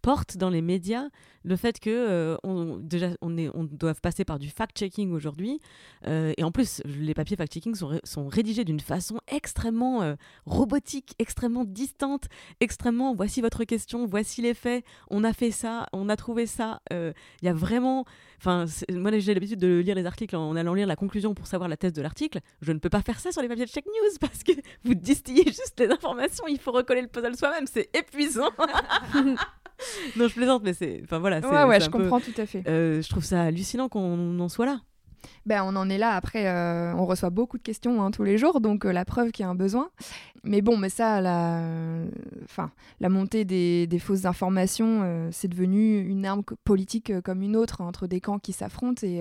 [SPEAKER 5] Portent dans les médias Le fait que euh, déjà on, doit passer par du fact-checking aujourd'hui, euh, et en plus les papiers fact-checking sont, ré- sont rédigés d'une façon extrêmement euh, robotique, extrêmement distante, extrêmement voici votre question, voici les faits, on a fait ça, on a trouvé ça. Il y a vraiment, enfin moi j'ai l'habitude de lire les articles en allant lire la conclusion pour savoir la thèse de l'article. Je ne peux pas faire ça sur les papiers de Check News *laughs* parce que vous distillez juste les informations, il faut recoller le puzzle soi-même, c'est épuisant. *laughs* *laughs* non, je plaisante, mais c'est. Enfin voilà. c'est-
[SPEAKER 6] Ouais, ouais, je
[SPEAKER 5] peu-
[SPEAKER 6] comprends tout à fait.
[SPEAKER 5] Euh, je trouve ça hallucinant qu'on en soit là.
[SPEAKER 6] Ben, on en est là. Après, euh, on reçoit beaucoup de questions hein, tous les jours, donc euh, la preuve qu'il y a un besoin. Mais bon, mais ça, la, enfin, la montée des, des fausses informations, c'est devenu une arme politique comme une autre hein, entre des camps qui s'affrontent et,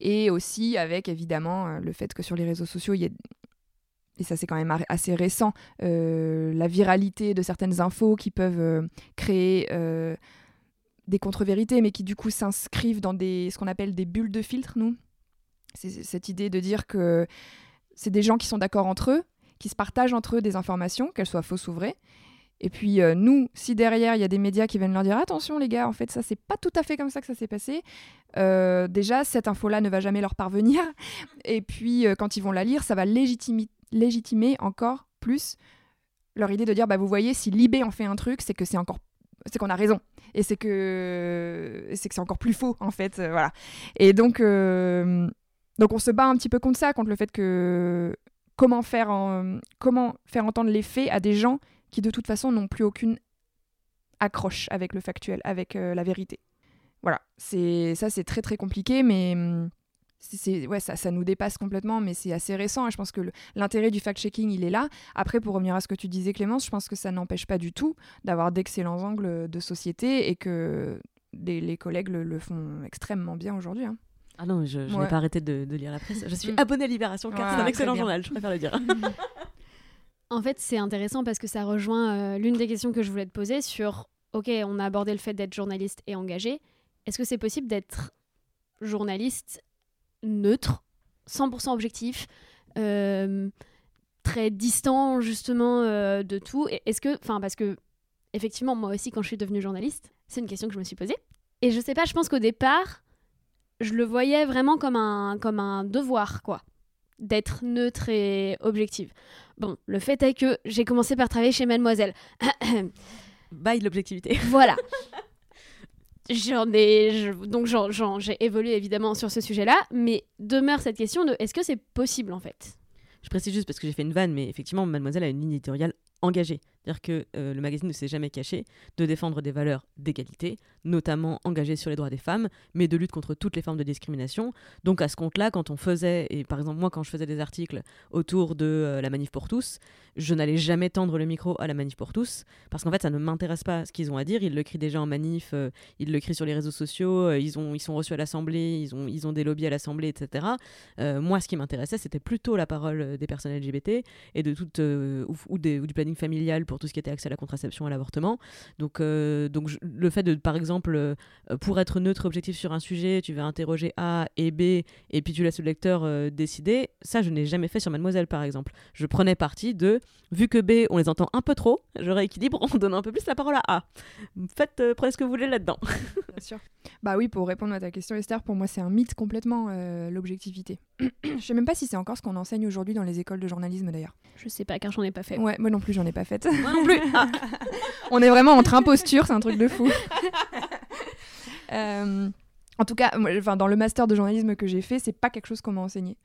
[SPEAKER 6] et aussi avec évidemment le fait que sur les réseaux sociaux, il y a et ça c'est quand même assez récent, euh, la viralité de certaines infos qui peuvent euh, créer euh, des contre-vérités, mais qui du coup s'inscrivent dans des, ce qu'on appelle des bulles de filtre, nous. C'est cette idée de dire que c'est des gens qui sont d'accord entre eux, qui se partagent entre eux des informations, qu'elles soient fausses ou vraies. Et puis nous, si derrière il y a des médias qui viennent leur dire attention les gars, en fait ça c'est pas tout à fait comme ça que ça s'est passé. déjà cette info-là ne va jamais leur parvenir. *laughs* Et puis quand ils vont la lire, ça va légitimi- légitimer encore plus leur idée de dire bah vous voyez si Libé en fait un truc, c'est que c'est encore c'est qu'on a raison. Et c'est que c'est que c'est encore plus faux en fait euh, voilà. Et donc euh, donc on se bat un petit peu contre ça contre le fait que comment faire en- comment faire entendre les faits à des gens qui de toute façon n'ont plus aucune accroche avec le factuel avec euh, la vérité. Voilà. C'est ça c'est très très compliqué mais hum, c'est- ouais ça, ça nous dépasse complètement mais c'est assez récent et je pense que l'intérêt du fact-checking il est là après pour revenir à ce que tu disais Clémence je pense que ça n'empêche pas du tout d'avoir d'excellents angles de société et que les, les collègues le, le font extrêmement bien aujourd'hui hein.
[SPEAKER 5] Ah non, je, je
[SPEAKER 6] Ouais.
[SPEAKER 5] n'ai pas arrêté de, de lire la presse. Je suis
[SPEAKER 6] Mm.
[SPEAKER 5] abonnée à Libération car c'est un excellent journal, je préfère le dire. *laughs*
[SPEAKER 4] En fait, c'est intéressant parce que ça rejoint euh, l'une des questions que je voulais te poser sur ok, on a abordé le fait d'être journaliste et engagé. Est-ce que c'est possible d'être journaliste neutre, 100% objectif, euh, très distant justement euh, de tout Est-ce que, enfin, parce que effectivement, moi aussi, quand je suis devenue journaliste, c'est une question que je me suis posée. Et je sais pas, je pense qu'au départ, je le voyais vraiment comme un, comme un devoir, quoi, d'être neutre et objective. Bon, le fait est que j'ai commencé par travailler chez Mademoiselle. *coughs*
[SPEAKER 5] Bye l'objectivité.
[SPEAKER 4] Voilà. *laughs* J'en ai, je- donc j'ai évolué évidemment sur ce sujet-là, mais demeure cette question de est-ce que c'est possible en fait?
[SPEAKER 5] Je précise juste parce que j'ai fait une vanne, mais effectivement, Mademoiselle a une ligne éditoriale engagée. C'est-à-dire que euh, le magazine ne s'est jamais caché de défendre des valeurs d'égalité, notamment engagées sur les droits des femmes, mais de lutte contre toutes les formes de discrimination. Donc à ce compte-là, quand on faisait, et par exemple moi quand je faisais des articles autour de euh, la manif pour tous, je n'allais jamais tendre le micro à la manif pour tous, parce qu'en fait ça ne m'intéresse pas ce qu'ils ont à dire, ils le crient déjà en manif, euh, ils le crient sur les réseaux sociaux, ils, ont, ils sont reçus à l'Assemblée, ils ont, ils ont des lobbies à l'Assemblée, etc. Moi ce qui m'intéressait c'était plutôt la parole des personnes LGBT et de toute, ou, ou du planning familial pour tout ce qui était accès à la contraception et à l'avortement. Donc, euh, donc le fait de, par exemple, euh, pour être neutre objectif sur un sujet, tu vas interroger A et B et puis tu laisses le lecteur euh, décider, ça je n'ai jamais fait sur Mademoiselle par exemple. Je prenais parti de, vu que B on les entend un peu trop, je rééquilibre *laughs* en donnant un peu plus la parole à A. Faites, prenez ce que vous voulez là-dedans.
[SPEAKER 6] Bien sûr. Bah oui, pour répondre à ta question, Esther, pour moi, c'est un mythe complètement, l'objectivité. Je sais même pas si c'est encore ce qu'on enseigne aujourd'hui dans les écoles de journalisme, d'ailleurs.
[SPEAKER 4] Je sais pas car j'en ai pas fait.
[SPEAKER 6] Ouais, moi non plus, j'en ai pas faite.
[SPEAKER 5] Moi non plus. *laughs* Ah.
[SPEAKER 6] On est vraiment entre imposture, c'est un truc de fou. *laughs* Euh, en tout cas, moi, enfin, dans le master de journalisme que j'ai fait, c'est pas quelque chose qu'on m'a enseigné.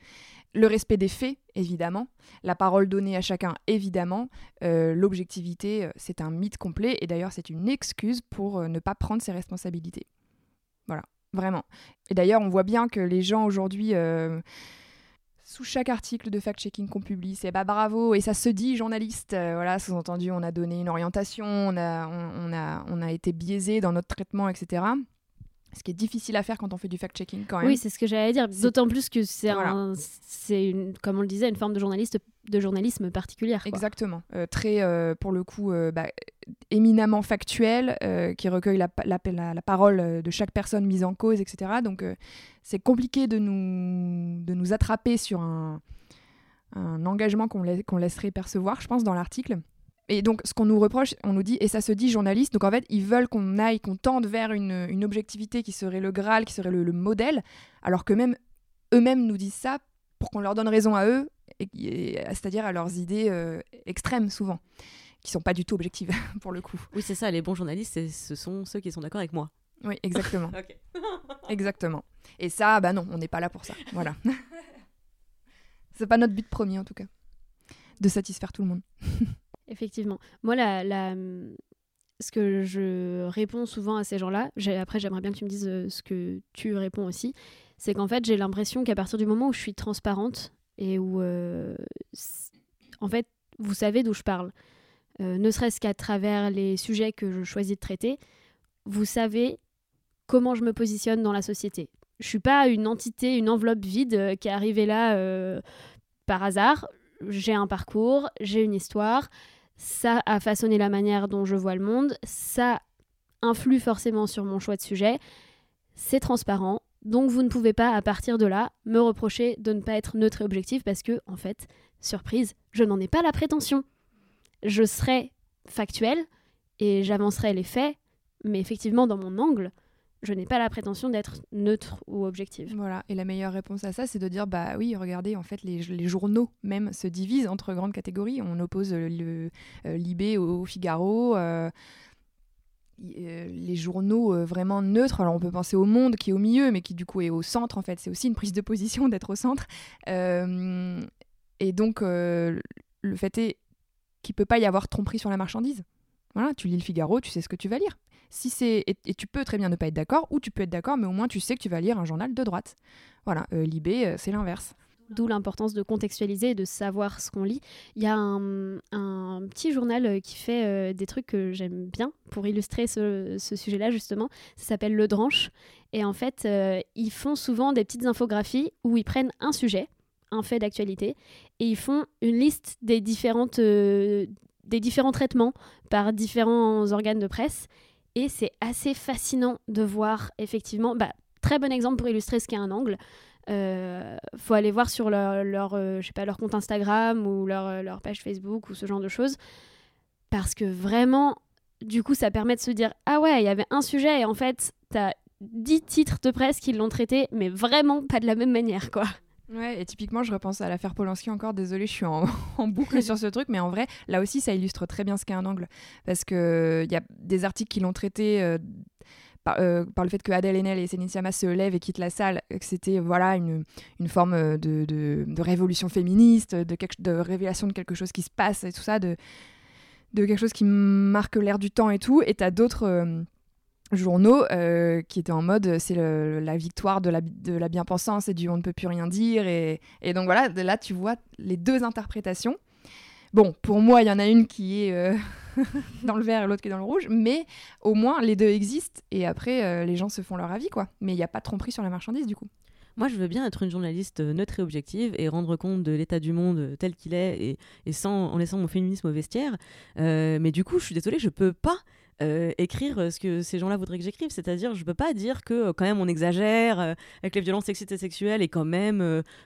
[SPEAKER 6] Le respect des faits, évidemment. La parole donnée à chacun, évidemment. Euh, L'objectivité, euh, c'est un mythe complet. Et d'ailleurs, c'est une excuse pour ne pas prendre ses responsabilités. Voilà, vraiment. Et d'ailleurs, on voit bien que les gens aujourd'hui, euh, sous chaque article de fact-checking qu'on publie, c'est bah bravo, et ça se dit journaliste. Euh, voilà, sous-entendu, on a donné une orientation, on a, on, on a, on a été biaisé dans notre traitement, etc. Ce qui est difficile à faire quand on fait du fact-checking quand même.
[SPEAKER 4] Oui, c'est ce que j'allais dire. D'autant plus que c'est
[SPEAKER 6] Voilà.
[SPEAKER 4] un, c'est une, comme on le disait, une forme de journaliste, de journalisme particulière.
[SPEAKER 6] Exactement. Euh, très, euh, pour le coup, euh, bah, éminemment factuel, qui recueille la, la, la- la parole de chaque personne mise en cause, etc. Donc, c'est compliqué de nous, de nous attraper sur un, engagement qu'on lai- qu'on laisserait percevoir, je pense, dans l'article. Et donc, ce qu'on nous reproche, on nous dit, et ça se dit journaliste, donc en fait, ils veulent qu'on aille, qu'on tende vers une, une objectivité qui serait le Graal, qui serait le, le modèle, alors que même eux-mêmes nous disent ça pour qu'on leur donne raison à eux, c'est-à-dire à leurs idées euh, extrêmes souvent, qui sont pas du tout objectives *laughs* pour le coup.
[SPEAKER 5] Oui, c'est ça, les bons journalistes, c'est- ce sont ceux qui sont d'accord avec moi.
[SPEAKER 6] Oui, exactement. *laughs* *laughs* Exactement. Et ça, bah non, on n'est pas là pour ça. Voilà. C'est pas notre but premier en tout cas, de satisfaire tout le monde.
[SPEAKER 4] Effectivement. Moi, la, la, ce que je réponds souvent à ces gens-là, après j'aimerais bien que tu me dises euh, ce que tu réponds aussi, c'est qu'en fait j'ai l'impression qu'à partir du moment où je suis transparente et où, euh, en fait, vous savez d'où je parle, euh, ne serait-ce qu'à travers les sujets que je choisis de traiter, vous savez comment je me positionne dans la société. Je suis pas une entité, une enveloppe vide euh, qui est arrivée là par hasard. J'ai un parcours, j'ai une histoire, ça a façonné la manière dont je vois le monde, ça influe forcément sur mon choix de sujet, c'est transparent, donc vous ne pouvez pas à partir de là me reprocher de ne pas être neutre et objectif parce que, en fait, surprise, je n'en ai pas la prétention. Je serai factuel et j'avancerai les faits, mais effectivement, dans mon angle, je n'ai pas la prétention d'être neutre ou objective.
[SPEAKER 6] Voilà, et la meilleure réponse à ça, c'est de dire bah oui, regardez, en fait, les, journaux même se divisent entre grandes catégories. On oppose le euh, Libé au Figaro. euh, les journaux euh, vraiment neutres, alors on peut penser au Monde qui est au milieu, mais qui du coup est au centre en fait. C'est aussi une prise de position *laughs* d'être au centre. Euh, et donc euh, le fait est qu'il peut pas y avoir tromperie sur la marchandise. Voilà, tu lis le Figaro, tu sais ce que tu vas lire. Si c'est et, et tu peux très bien ne pas être d'accord, ou tu peux être d'accord, mais au moins tu sais que tu vas lire un journal de droite. Voilà, euh, Libé, euh, c'est l'inverse.
[SPEAKER 4] D'où l'importance de contextualiser et de savoir ce qu'on lit. Il y a un, un petit journal euh, qui fait euh, des trucs que j'aime bien pour illustrer ce, sujet-là, justement. Ça s'appelle Le Dranche. Et en fait, euh, ils font souvent des petites infographies où ils prennent un sujet, un fait d'actualité, et ils font une liste des, différentes, des différents traitements par différents organes de presse. Et c'est assez fascinant de voir, effectivement, bah, très bon exemple pour illustrer ce qu'est un angle. Euh, faut aller voir sur leur, euh, je sais pas, leur compte Instagram ou leur, euh, leur page Facebook ou ce genre de choses. Parce que vraiment, du coup, ça permet de se dire Ah ouais, il y avait un sujet et en fait, t'as 10 titres de presse qui l'ont traité, mais vraiment pas de la même manière, quoi.
[SPEAKER 6] Ouais, et typiquement, je repense à l'affaire Polanski encore. Désolée, je suis en, *laughs* boucle sur ce truc, mais en vrai, là aussi, ça illustre très bien ce qu'est un angle. Parce qu'il y a des articles qui l'ont traité par, euh, par, le fait que Adèle Haenel et Céline Sciamma se lèvent et quittent la salle, que c'était voilà, une, une forme de, de, révolution féministe, de, révélation de quelque chose qui se passe et tout ça, de, de quelque chose qui marque l'air du temps et tout. Et tu as d'autres. Euh, journaux euh, qui étaient en mode c'est la victoire de la, de la bien-pensance et du on ne peut plus rien dire. Et, et, donc voilà, là tu vois les deux interprétations. Bon, pour moi, il y en a une qui est euh, *laughs* dans le vert et l'autre qui est dans le rouge, mais au moins les deux existent et après euh, les gens se font leur avis, quoi. Mais il n'y a pas de tromperie sur la marchandise du coup.
[SPEAKER 5] Moi, je veux bien être une journaliste neutre et objective et rendre compte de l'état du monde tel qu'il est et, et, sans, en laissant mon féminisme au vestiaire. mais du coup, je suis désolée, je peux pas euh, écrire ce que ces gens-là voudraient que j'écrive. C'est-à-dire, je peux pas dire que euh, quand même on exagère euh, avec les violences sexistes et sexuelles et quand même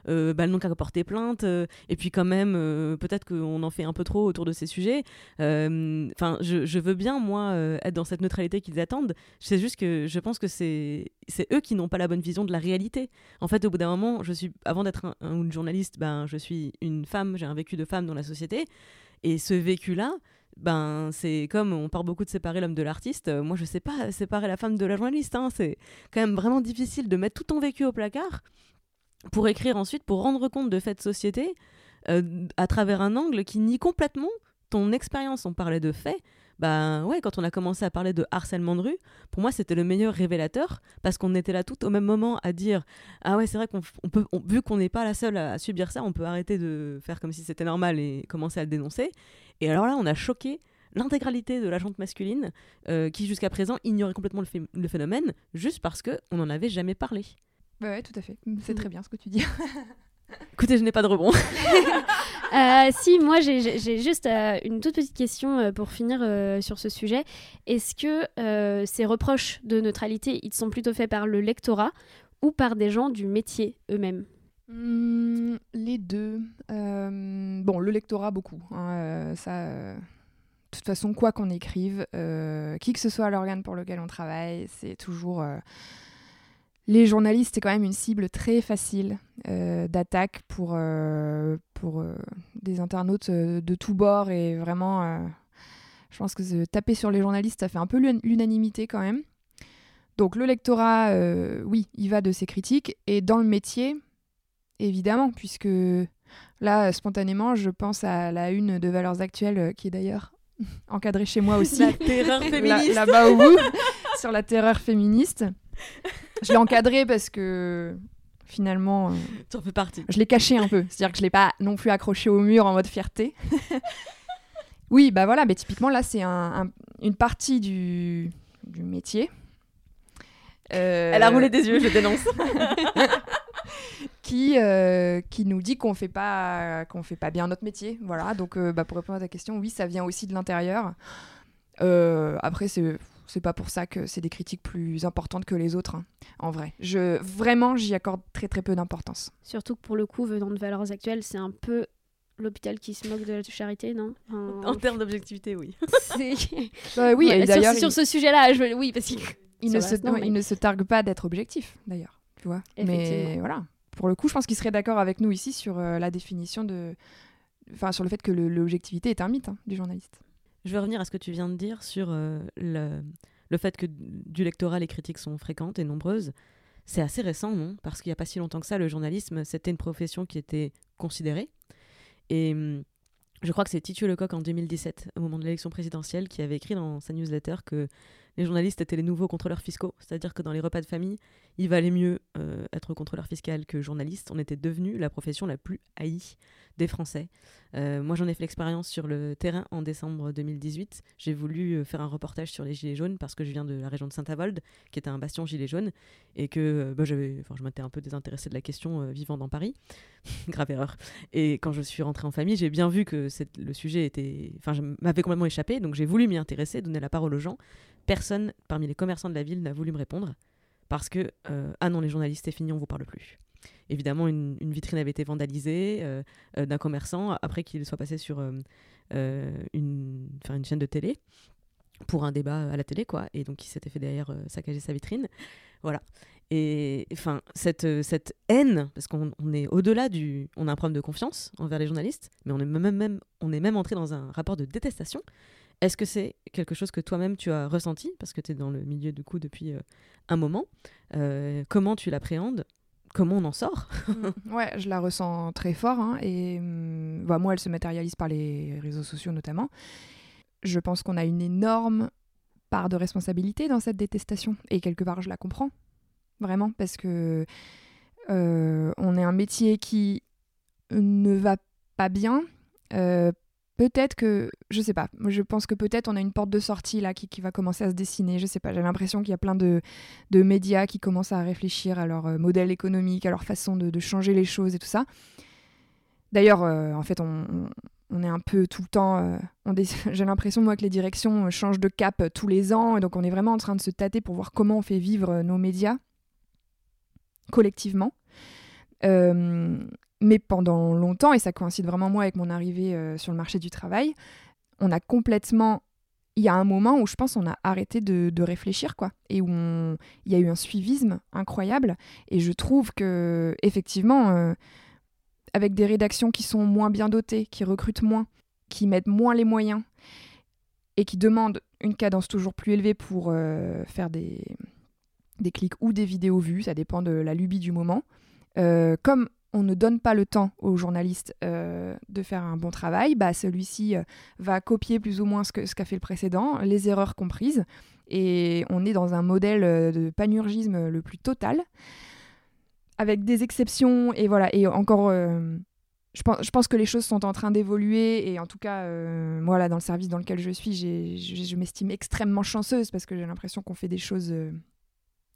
[SPEAKER 5] bah, le nom qu'à porter plainte et puis quand même peut-être qu'on en fait un peu trop autour de ces sujets. Enfin, je, veux bien moi être dans cette neutralité qu'ils attendent. C'est juste que je pense que c'est c'est eux qui n'ont pas la bonne vision de la réalité. En fait, au bout d'un moment, je suis avant d'être un, une journaliste, ben je suis une femme, j'ai un vécu de femme dans la société et ce vécu-là ben c'est comme on parle beaucoup de séparer l'homme de l'artiste. Euh, moi, je sais pas séparer la femme de la journaliste. Hein. C'est quand même vraiment difficile de mettre tout ton vécu au placard pour écrire ensuite, pour rendre compte de faits de société euh, à travers un angle qui nie complètement ton expérience. On parlait de faits. Ben ouais, quand on a commencé à parler de harcèlement de rue, pour moi c'était le meilleur révélateur parce qu'on était là tout au même moment à dire ah ouais c'est vrai qu'on peut vu qu'on n'est pas la seule à, subir ça, on peut arrêter de faire comme si c'était normal et commencer à le dénoncer. Et alors là, on a choqué l'intégralité de la jante masculine euh, qui jusqu'à présent ignorait complètement le, le phénomène juste parce qu'on n'en avait jamais parlé.
[SPEAKER 6] Bah ouais, tout à fait. C'est très bien ce que tu dis. *laughs*
[SPEAKER 5] Écoutez, je n'ai pas de rebond. *laughs*
[SPEAKER 4] euh, si, moi j'ai juste euh, une toute petite question euh, pour finir euh, sur ce sujet. Est-ce que ces reproches de neutralité, ils sont plutôt faits par le lectorat ou par des gens du métier eux-mêmes?
[SPEAKER 6] Mmh, les deux. Euh, bon, le lectorat, beaucoup. Hein, euh, ça, euh, de toute façon, quoi qu'on écrive, qui que ce soit l'organe pour lequel on travaille, c'est toujours. Les journalistes, c'est quand même une cible très facile d'attaque pour, pour des internautes de tous bords. Et vraiment, je pense que taper sur les journalistes, ça fait un peu l'unanimité quand même. Donc le lectorat, oui, il va de ses critiques. Et dans le métier, évidemment, puisque là, spontanément, je pense à la une de Valeurs Actuelles, euh, qui est d'ailleurs *laughs* encadrée chez moi aussi.
[SPEAKER 5] La terreur *laughs* féministe.
[SPEAKER 6] Là-bas au bout, *laughs* sur la terreur féministe. Je l'ai encadrée parce que finalement.
[SPEAKER 5] Euh, tu en fais partie.
[SPEAKER 6] Je l'ai caché un peu. C'est-à-dire que je l'ai pas non plus accroché au mur en mode fierté. *laughs* oui, bah voilà, mais typiquement là, c'est un, une partie du, du métier.
[SPEAKER 5] Euh... Elle a roulé des yeux, je dénonce. *laughs*
[SPEAKER 6] qui, euh, qui nous dit qu'on fait pas qu'on fait pas bien notre métier. Voilà. Donc euh, bah, pour répondre à ta question, oui, ça vient aussi de l'intérieur. Après, c'est c'est pas pour ça que c'est des critiques plus importantes que les autres, hein, en vrai. Je, vraiment, j'y accorde très très peu d'importance.
[SPEAKER 4] Surtout que pour le coup, venant de Valeurs Actuelles, c'est un peu l'hôpital qui se moque de la charité, non?
[SPEAKER 5] En termes d'objectivité, oui. *laughs*
[SPEAKER 6] bah, oui,
[SPEAKER 4] d'ailleurs, sur, ce sujet-là, je... oui, parce qu'il *laughs*
[SPEAKER 6] ne, se, il ne se targue pas d'être objectif, d'ailleurs. Tu vois Mais voilà pour le coup, je pense qu'il serait d'accord avec nous ici sur euh, la définition de. Enfin, sur le fait que l'objectivité est un mythe hein, du journaliste.
[SPEAKER 5] Je vais revenir à ce que tu viens de dire sur euh, le, le, fait que du lectorat, les critiques sont fréquentes et nombreuses. C'est assez récent, non? Parce qu'il n'y a pas si longtemps que ça, le journalisme, c'était une profession qui était considérée. Et hum, je crois que c'est Titu Lecoq en 2017, au moment de l'élection présidentielle, qui avait écrit dans sa newsletter que les journalistes étaient les nouveaux contrôleurs fiscaux, c'est-à-dire que dans les repas de famille, il valait mieux euh, être contrôleur fiscal que journaliste, on était devenu la profession la plus haïe des Français. Euh, moi, j'en ai fait l'expérience sur le terrain en décembre 2018. J'ai voulu euh, faire un reportage sur les Gilets jaunes parce que je viens de la région de Saint-Avold, qui était un bastion Gilets jaunes, et que bah, j'avais, je m'étais un peu désintéressée de la question vivant dans Paris. *laughs* Grave erreur. Et quand je suis rentrée en famille, j'ai bien vu que le sujet était, enfin, je complètement échappé, donc j'ai voulu m'y intéresser, donner la parole aux gens. Personne parmi les commerçants de la ville n'a voulu me répondre parce que euh, ah non, les journalistes, c'est fini, on vous parle plus. Évidemment, une, vitrine avait été vandalisée euh, euh, d'un commerçant après qu'il soit passé sur une, une chaîne de télé pour un débat à la télé, quoi. Et donc, il s'était fait derrière saccager sa vitrine. Voilà. Et enfin, cette, cette haine, parce qu'on on est au-delà du. On a un problème de confiance envers les journalistes, mais on est même, même, on est même entré dans un rapport de détestation. Est-ce que c'est quelque chose que toi-même tu as ressenti? Parce que tu es dans le milieu du coup depuis euh, un moment. Euh, comment tu l'appréhendes? Comment on en sort?
[SPEAKER 6] Ouais, je la ressens très fort. hein, et hum, bah, moi, elle se matérialise par les réseaux sociaux notamment. Je pense qu'on a une énorme part de responsabilité dans cette détestation. Et quelque part, je la comprends. Vraiment. Parce que euh, on est un métier qui ne va pas bien. Peut-être que, je sais pas, je pense que peut-être on a une porte de sortie là qui, qui va commencer à se dessiner. Je sais pas, j'ai l'impression qu'il y a plein de, de médias qui commencent à réfléchir à leur euh, modèle économique, à leur façon de, changer les choses et tout ça. D'ailleurs, euh, en fait, on, on- est un peu tout le temps. euh, *laughs* j'ai l'impression, moi, que les directions changent de cap tous les ans. Et donc, on est vraiment en train de se tâter pour voir comment on fait vivre nos médias collectivement. Mais pendant longtemps, et ça coïncide vraiment moi avec mon arrivée euh, sur le marché du travail, on a complètement. Il y a un moment où je pense on a arrêté de, réfléchir, quoi. Et où il y a eu un suivisme incroyable. Et je trouve que, effectivement, euh, avec des rédactions qui sont moins bien dotées, qui recrutent moins, qui mettent moins les moyens et qui demandent une cadence toujours plus élevée pour euh, faire des, des clics ou des vidéos vues, ça dépend de la lubie du moment. Comme on ne donne pas le temps aux journalistes euh, de faire un bon travail, bah celui-ci euh, va copier plus ou moins ce qu'a fait le précédent, les erreurs comprises, et on est dans un modèle euh, de panurgisme le plus total, avec des exceptions, et voilà, et encore... je pense, que les choses sont en train d'évoluer. Et en tout cas, moi, là, dans le service dans lequel je suis, je, m'estime extrêmement chanceuse parce que j'ai l'impression qu'on fait des choses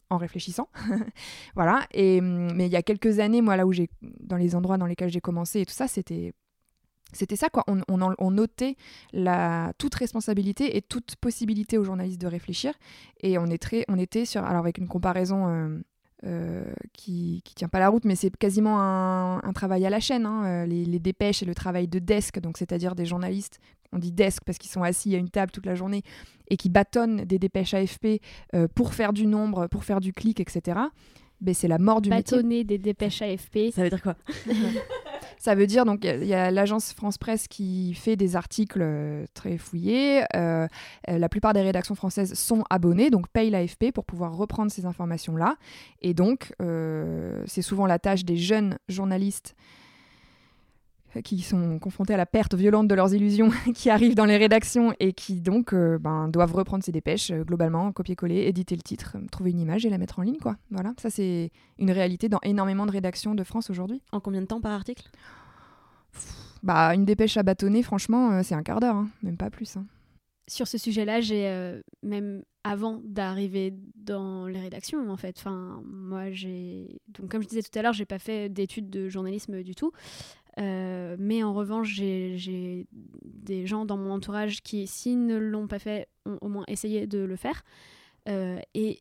[SPEAKER 6] en réfléchissant. *laughs* voilà. Et, hum, mais il y a quelques années, moi, là où j'ai, dans les endroits dans lesquels j'ai commencé et tout ça, c'était. C'était ça, quoi. On, on, notait la, toute responsabilité et toute possibilité aux journalistes de réfléchir. Et on, est très, on était sur. Alors, avec une comparaison euh, euh, qui, qui tient pas la route, mais c'est quasiment un, un travail à la chaîne. hein, euh, les, les dépêches et le travail de desk, donc c'est-à-dire des journalistes, on dit desk parce qu'ils sont assis à une table toute la journée et qui bâtonnent des dépêches AFP euh, pour faire du nombre, pour faire du clic, etc. Ben, c'est la mort du métier.
[SPEAKER 4] Bâtonner des dépêches AFP.
[SPEAKER 5] Ça veut dire quoi? *laughs*
[SPEAKER 6] Ça veut dire, donc, il y a- l'agence France Presse qui fait des articles euh, très fouillés. Euh, euh, la plupart des rédactions françaises sont abonnées, donc payent l'AFP pour pouvoir reprendre ces informations-là. Et donc, euh, c'est souvent la tâche des jeunes journalistes euh, qui sont confrontés à la perte violente de leurs illusions, *laughs* qui arrivent dans les rédactions et qui donc euh, ben, doivent reprendre ces dépêches euh, globalement, copier-coller, éditer le titre, euh, trouver une image et la mettre en ligne. Quoi. Voilà, ça c'est une réalité dans énormément de rédactions de France aujourd'hui.
[SPEAKER 5] En combien de temps par article?
[SPEAKER 6] Bah, une dépêche à bâtonner, franchement, euh, c'est un quart d'heure, hein, même pas plus. hein.
[SPEAKER 4] sur ce sujet-là, j'ai euh, même avant d'arriver dans les rédactions, en fait. Enfin, moi, j'ai donc comme je disais tout à l'heure, j'ai pas fait d'études de journalisme du tout. Euh, mais en revanche, j'ai des gens dans mon entourage qui, s'ils ne l'ont pas fait, ont au moins essayé de le faire. Euh, et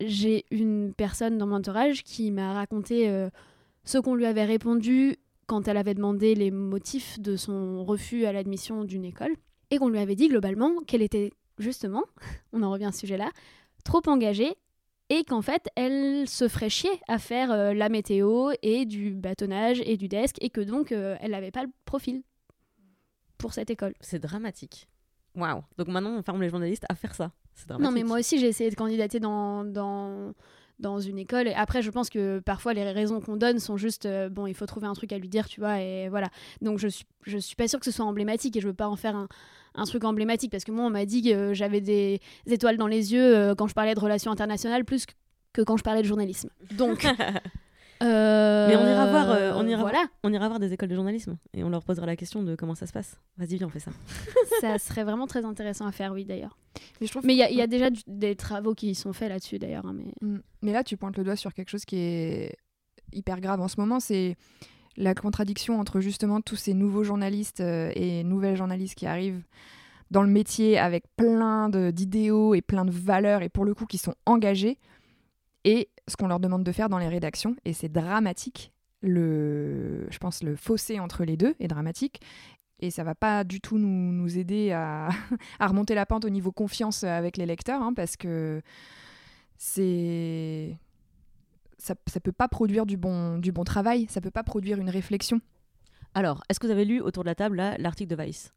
[SPEAKER 4] j'ai une personne dans mon entourage qui m'a raconté euh, ce qu'on lui avait répondu quand elle avait demandé les motifs de son refus à l'admission d'une école et qu'on lui avait dit globalement qu'elle était justement, *laughs* on en revient à ce sujet-là, trop engagée et qu'en fait elle se ferait chier à faire euh, la météo et du bâtonnage et du desk et que donc euh, elle n'avait pas le profil pour cette école.
[SPEAKER 5] C'est dramatique. Waouh. Donc maintenant, on ferme les journalistes à faire ça. C'est
[SPEAKER 4] Non mais moi aussi j'ai essayé de candidater dans, dans, dans une école et après je pense que parfois les raisons qu'on donne sont juste euh, bon il faut trouver un truc à lui dire tu vois et voilà donc je suis je suis pas sûre que ce soit emblématique et je veux pas en faire un, un truc emblématique parce que moi on m'a dit que j'avais des étoiles dans les yeux euh, quand je parlais de relations internationales plus que que quand je parlais de journalisme. Donc. *laughs*
[SPEAKER 5] Mais on ira voir, euh, on ira,
[SPEAKER 4] voilà.
[SPEAKER 5] on ira voir des écoles de journalisme et on leur posera la question de comment ça se passe. Vas-y, viens, on fait ça. *laughs*
[SPEAKER 4] ça serait vraiment très intéressant à faire, oui, d'ailleurs.
[SPEAKER 6] Mais je trouve
[SPEAKER 4] Mais il y, a- il y a déjà du- des travaux qui sont faits là-dessus, d'ailleurs. hein, mais...
[SPEAKER 6] Mm. Mais là, tu pointes le doigt sur quelque chose qui est hyper grave en ce moment, c'est la contradiction entre justement tous ces nouveaux journalistes euh, et nouvelles journalistes qui arrivent dans le métier avec plein d'idéaux et plein de valeurs et pour le coup qui sont engagés et ce qu'on leur demande de faire dans les rédactions et c'est dramatique. Le, je pense le fossé entre les deux est dramatique et ça va pas du tout nous, nous aider à, *laughs* à remonter la pente au niveau confiance avec les lecteurs hein, parce que c'est ça, ça peut pas produire du bon, du bon travail, ça peut pas produire une réflexion.
[SPEAKER 5] Alors, est-ce que vous avez lu autour de la table l'article de Vice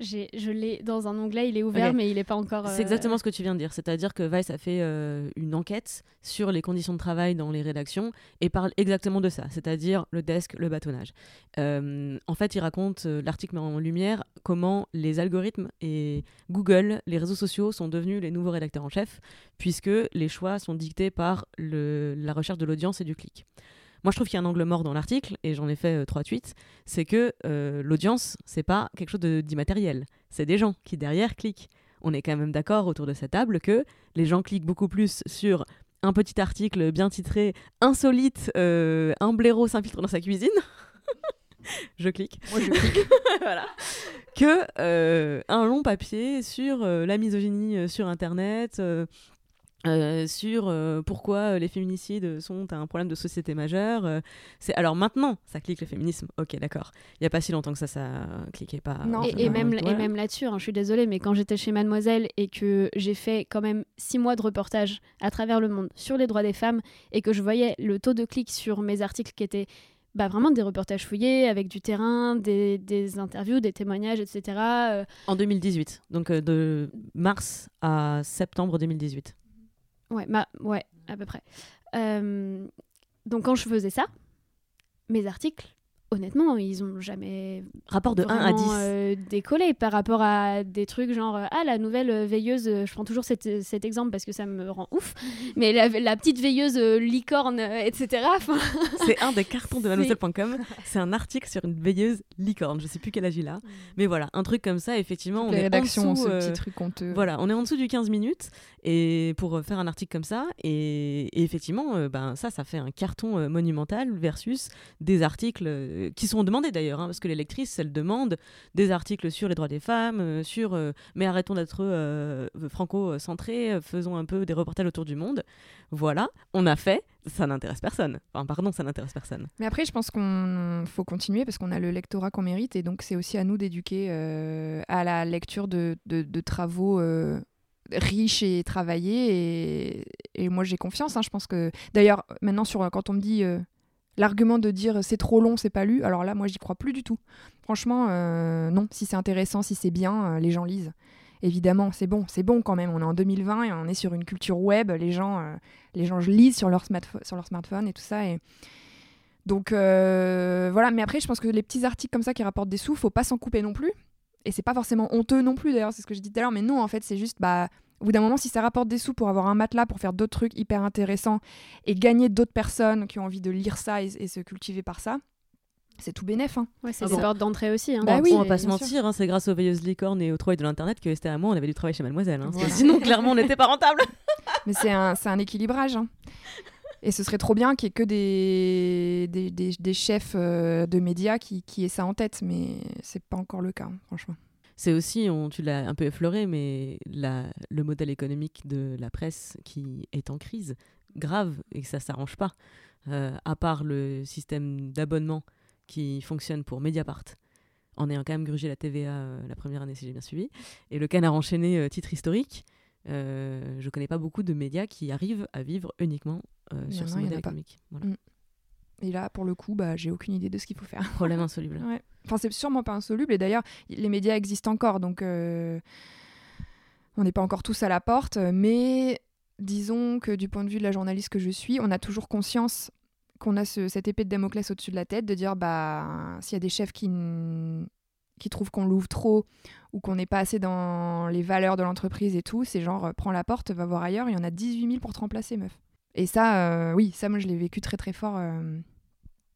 [SPEAKER 4] Je l'ai dans un onglet, il est ouvert, mais il n'est pas encore.
[SPEAKER 5] C'est
[SPEAKER 4] euh,
[SPEAKER 5] exactement ce que tu viens de dire. C'est-à-dire que Vice a fait euh, une enquête sur les conditions de travail dans les rédactions et parle exactement de ça, c'est-à-dire le desk, le bâtonnage. Euh, en fait, il raconte, euh, l'article met en lumière comment les algorithmes et Google, les réseaux sociaux sont devenus les nouveaux rédacteurs en chef, puisque les choix sont dictés par le- la recherche de l'audience et du clic. Moi, je trouve qu'il y a un angle mort dans l'article, et j'en ai fait euh, trois tweets, c'est que euh, l'audience, c'est pas quelque chose d'immatériel. C'est des gens qui, derrière, cliquent. On est quand même d'accord autour de cette table que les gens cliquent beaucoup plus sur un petit article bien titré Insolite, euh, un blaireau s'infiltre dans sa cuisine. *laughs* je clique.
[SPEAKER 6] Moi, je clique. *laughs*
[SPEAKER 5] voilà. Que euh, un long papier sur euh, la misogynie sur Internet. Euh, sur euh, pourquoi euh, les féminicides sont un problème de société majeur. c'est alors maintenant ça clique le féminisme. Ok, d'accord. Il y a pas si longtemps que ça, ça cliquait pas.
[SPEAKER 6] Non,
[SPEAKER 4] Et, même, et même là-dessus, hein, je suis désolée, mais quand j'étais chez Mademoiselle et que j'ai fait quand même six mois de reportage à travers le monde sur les droits des femmes et que je voyais le taux de clics sur mes articles qui étaient bah, vraiment des reportages fouillés avec du terrain, des, des interviews, des témoignages, etc.
[SPEAKER 5] En 2018, donc de mars à septembre 2018.
[SPEAKER 4] Ouais, ma- ouais, à peu près. Euh, donc quand je faisais ça, mes articles, honnêtement, ils ont jamais
[SPEAKER 5] Rapport de 1 à 10.
[SPEAKER 4] vraiment, euh, décollé par rapport à des trucs genre euh, ah la nouvelle veilleuse euh, je prends toujours cet, cet exemple parce que ça me rend ouf *laughs* mais la, la petite veilleuse euh, licorne etc *laughs*
[SPEAKER 5] C'est un des cartons de *laughs* mademoiselle.com. C'est un article sur une veilleuse licorne. Je sais plus quel âge il a. Mais voilà, un truc comme ça, effectivement, on
[SPEAKER 6] les
[SPEAKER 5] est
[SPEAKER 6] rédactions
[SPEAKER 5] en dessous,
[SPEAKER 6] ce
[SPEAKER 5] euh,
[SPEAKER 6] petit truc honteux.
[SPEAKER 5] Voilà, on est en dessous du 15 minutes et pour faire un article comme ça. Et, et effectivement, euh, ben, ça, ça fait un carton euh, monumental versus des articles euh, qui sont demandés d'ailleurs, hein, parce que les lectrices, elles demandent des articles sur les droits des femmes, euh, sur euh, mais arrêtons d'être franco-centrés, faisons un peu des reportages autour du monde. Voilà, on a fait, ça n'intéresse personne. Enfin, pardon, ça n'intéresse personne.
[SPEAKER 6] Mais après, je pense qu'on faut continuer parce qu'on a le lectorat qu'on mérite et donc c'est aussi à nous d'éduquer à la lecture de, travaux riches et travaillés. Et, moi, j'ai confiance. hein. Je pense que d'ailleurs, maintenant, sur quand on me dit l'argument de dire c'est trop long, c'est pas lu, alors là, moi, j'y crois plus du tout. Franchement, euh, non. Si c'est intéressant, si c'est bien, euh, les gens lisent. Évidemment, c'est bon, c'est bon quand même. On est en 2020 et on est sur une culture web. Les gens, euh, les gens lisent sur leur, sur leur smartphone et tout ça. Et donc voilà. Mais après, je pense que les petits articles comme ça qui rapportent des sous, faut pas s'en couper non plus. Et c'est pas forcément honteux non plus d'ailleurs. C'est ce que je dis tout à l'heure. Mais non, en fait, c'est juste bah. Au bout d'un moment, si ça rapporte des sous pour avoir un matelas, pour faire d'autres trucs hyper intéressants et gagner d'autres personnes qui ont envie de lire ça et, et se cultiver par ça, c'est tout bénef. Hein.
[SPEAKER 4] ouais, c'est
[SPEAKER 5] Ah
[SPEAKER 4] des
[SPEAKER 5] bon.
[SPEAKER 4] portes d'entrée aussi hein.
[SPEAKER 6] Bah
[SPEAKER 5] on,
[SPEAKER 6] oui,
[SPEAKER 5] on va pas se mentir, hein, c'est grâce aux veilleuses licornes et au travail de l'internet que Esther et moi on avait du travail chez Mademoiselle. hein,
[SPEAKER 6] Voilà.
[SPEAKER 5] sinon, clairement, on n'était pas rentable. *laughs*
[SPEAKER 6] Mais c'est un, équilibrage. hein. Et ce serait trop bien qu'il y ait que des, des, des- des chefs euh, de médias qui, qui aient ça en tête, mais c'est pas encore le cas, franchement.
[SPEAKER 5] C'est aussi, on, tu l'as un peu effleuré, mais la, le modèle économique de la presse qui est en crise grave et que ça s'arrange pas. Euh, à part le système d'abonnement qui fonctionne pour Mediapart, en ayant quand même grugé la TVA euh, la première année si j'ai bien suivi, et le canard enchaîné euh, titre historique. je connais pas beaucoup de médias qui arrivent à vivre uniquement sur
[SPEAKER 6] en
[SPEAKER 5] ce modèle économique. Voilà.
[SPEAKER 6] Mm. Et là, pour le coup, bah, j'ai aucune idée de ce qu'il faut faire.
[SPEAKER 5] Problème *laughs* insoluble.
[SPEAKER 6] Ouais. Enfin, c'est sûrement pas insoluble. Et d'ailleurs, les médias existent encore, donc euh, on n'est pas encore tous à la porte. Mais disons que du point de vue de la journaliste que je suis, on a toujours conscience qu'on a ce- cette épée de Damoclès au-dessus de la tête, de dire bah s'il y a des chefs qui qui trouvent qu'on l'ouvre trop ou qu'on n'est pas assez dans les valeurs de l'entreprise et tout, c'est genre euh, prends la porte, va voir ailleurs. Il y en a 18 000 pour te remplacer, meuf. Et ça, euh, oui, ça, moi, je l'ai vécu très très fort euh,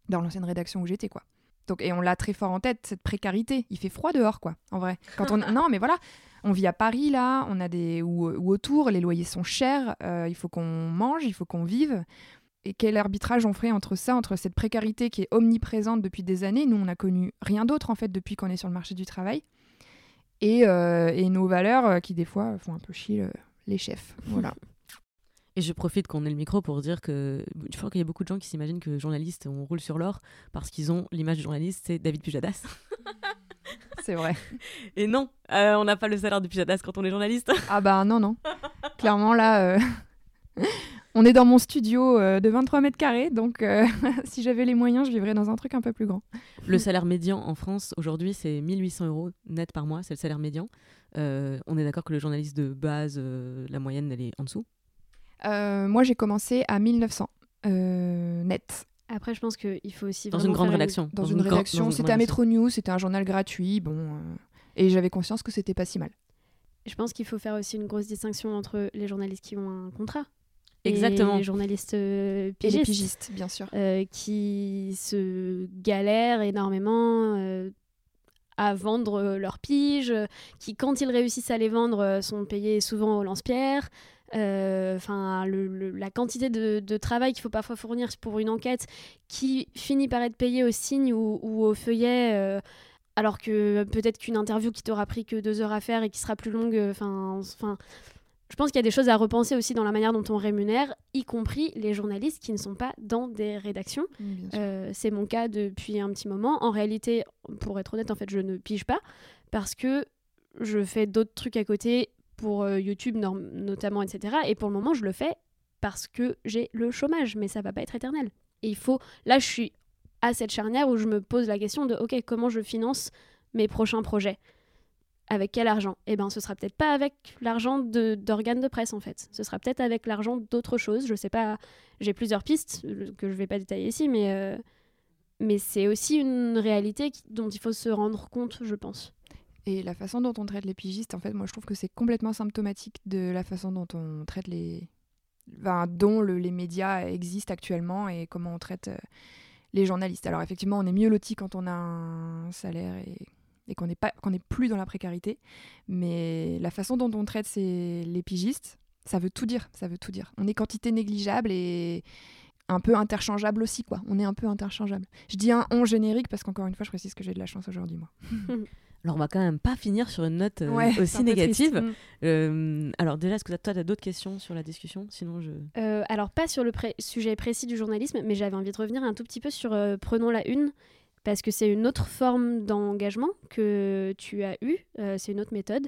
[SPEAKER 6] dans l'ancienne rédaction où j'étais, quoi. Donc, et on l'a très fort en tête, cette précarité. Il fait froid dehors, quoi, en vrai. Quand on... *laughs* non, mais voilà, on vit à Paris, là, on a des... ou, ou autour, les loyers sont chers, euh, il faut qu'on mange, il faut qu'on vive. Et quel arbitrage on ferait entre ça, entre cette précarité qui est omniprésente depuis des années, nous on n'a connu rien d'autre en fait depuis qu'on est sur le marché du travail, et, euh, et nos valeurs euh, qui des fois font un peu chier le- les chefs. Voilà. *laughs*
[SPEAKER 5] Et je profite qu'on ait le micro pour dire que je crois qu'il y a beaucoup de gens qui s'imaginent que journalistes, on roule sur l'or parce qu'ils ont l'image du journaliste, c'est David Pujadas. *laughs*
[SPEAKER 6] C'est vrai.
[SPEAKER 5] Et non, euh, on n'a pas le salaire de Pujadas quand on est journaliste.
[SPEAKER 6] Ah bah non, non. Clairement là, euh, *laughs* on est dans mon studio euh, de 23 mètres carrés, donc *laughs* si j'avais les moyens, je vivrais dans un truc un peu plus grand.
[SPEAKER 5] Le salaire médian en France aujourd'hui, c'est 1800 euros net par mois, c'est le salaire médian. On est d'accord que le journaliste de base, la moyenne, elle est en dessous
[SPEAKER 6] moi j'ai commencé à 1900 euh, net.
[SPEAKER 4] Après, je pense qu'il faut aussi
[SPEAKER 5] Dans une grande rédaction.
[SPEAKER 6] Dans,
[SPEAKER 5] Dans
[SPEAKER 6] une,
[SPEAKER 5] une grand-
[SPEAKER 6] rédaction, c'était à Metro News, c'était un journal gratuit, bon, euh, et j'avais conscience que c'était pas si mal.
[SPEAKER 4] Je pense qu'il faut faire aussi une grosse distinction entre les journalistes qui ont un contrat.
[SPEAKER 5] Exactement.
[SPEAKER 4] Et les journalistes euh,
[SPEAKER 6] Et les
[SPEAKER 4] pigistes,
[SPEAKER 6] pigistes, bien sûr.
[SPEAKER 4] euh, qui se galèrent énormément euh, à vendre euh, leurs piges, euh, qui, quand ils réussissent à les vendre, euh, sont payés souvent au lance-pierre. Euh, Enfin, la quantité de, de travail qu'il faut parfois fournir pour une enquête qui finit par être payée au signe ou, ou au feuillet, euh, alors que peut-être qu'une interview qui t'aura pris que deux heures à faire et qui sera plus longue. euh, Enfin, je pense qu'il y a des choses à repenser aussi dans la manière dont on rémunère, y compris les journalistes qui ne sont pas dans des rédactions. Euh, c'est mon cas depuis un petit moment. En réalité, pour être honnête, en fait, je ne pige pas parce que je fais d'autres trucs à côté pour euh, YouTube notamment, etc. Et pour le moment, je le fais parce que j'ai le chômage, mais ça va pas être éternel. Et il faut, là, je suis à cette charnière où je me pose la question de, ok, comment je finance mes prochains projets? Avec quel argent? Eh ben, ce sera peut-être pas avec l'argent d'organes de, presse, en fait. Ce sera peut-être avec l'argent d'autres choses. Je sais pas. J'ai plusieurs pistes euh, que je vais pas détailler ici, mais, euh, mais c'est aussi une réalité dont il faut se rendre compte, je pense.
[SPEAKER 6] Et la façon dont on traite les pigistes, en fait, moi je trouve que c'est complètement symptomatique de la façon dont on traite les. Enfin, dont le- les médias existent actuellement et comment on traite euh, les journalistes. Alors, effectivement, on est mieux loti quand on a un salaire et, et qu'on n'est pas qu'on n'est plus dans la précarité. Mais la façon dont on traite ces, les pigistes, ça veut tout dire. Ça veut tout dire. On est quantité négligeable et un peu interchangeable aussi, quoi. On est un peu interchangeable. Je dis un on générique parce qu'encore une fois, je précise que j'ai de la chance aujourd'hui, moi. *laughs*
[SPEAKER 5] Alors on va quand même pas finir sur une note euh,
[SPEAKER 6] Ouais,
[SPEAKER 5] aussi négative.
[SPEAKER 6] Mm.
[SPEAKER 5] Euh, alors déjà, est-ce que toi, tu as d'autres questions sur la discussion? Sinon, je...
[SPEAKER 4] Euh, alors, pas sur le pré- sujet précis du journalisme, mais j'avais envie de revenir un tout petit peu sur euh, Prenons la Une, parce que c'est une autre forme d'engagement que tu as eu, euh, c'est une autre méthode.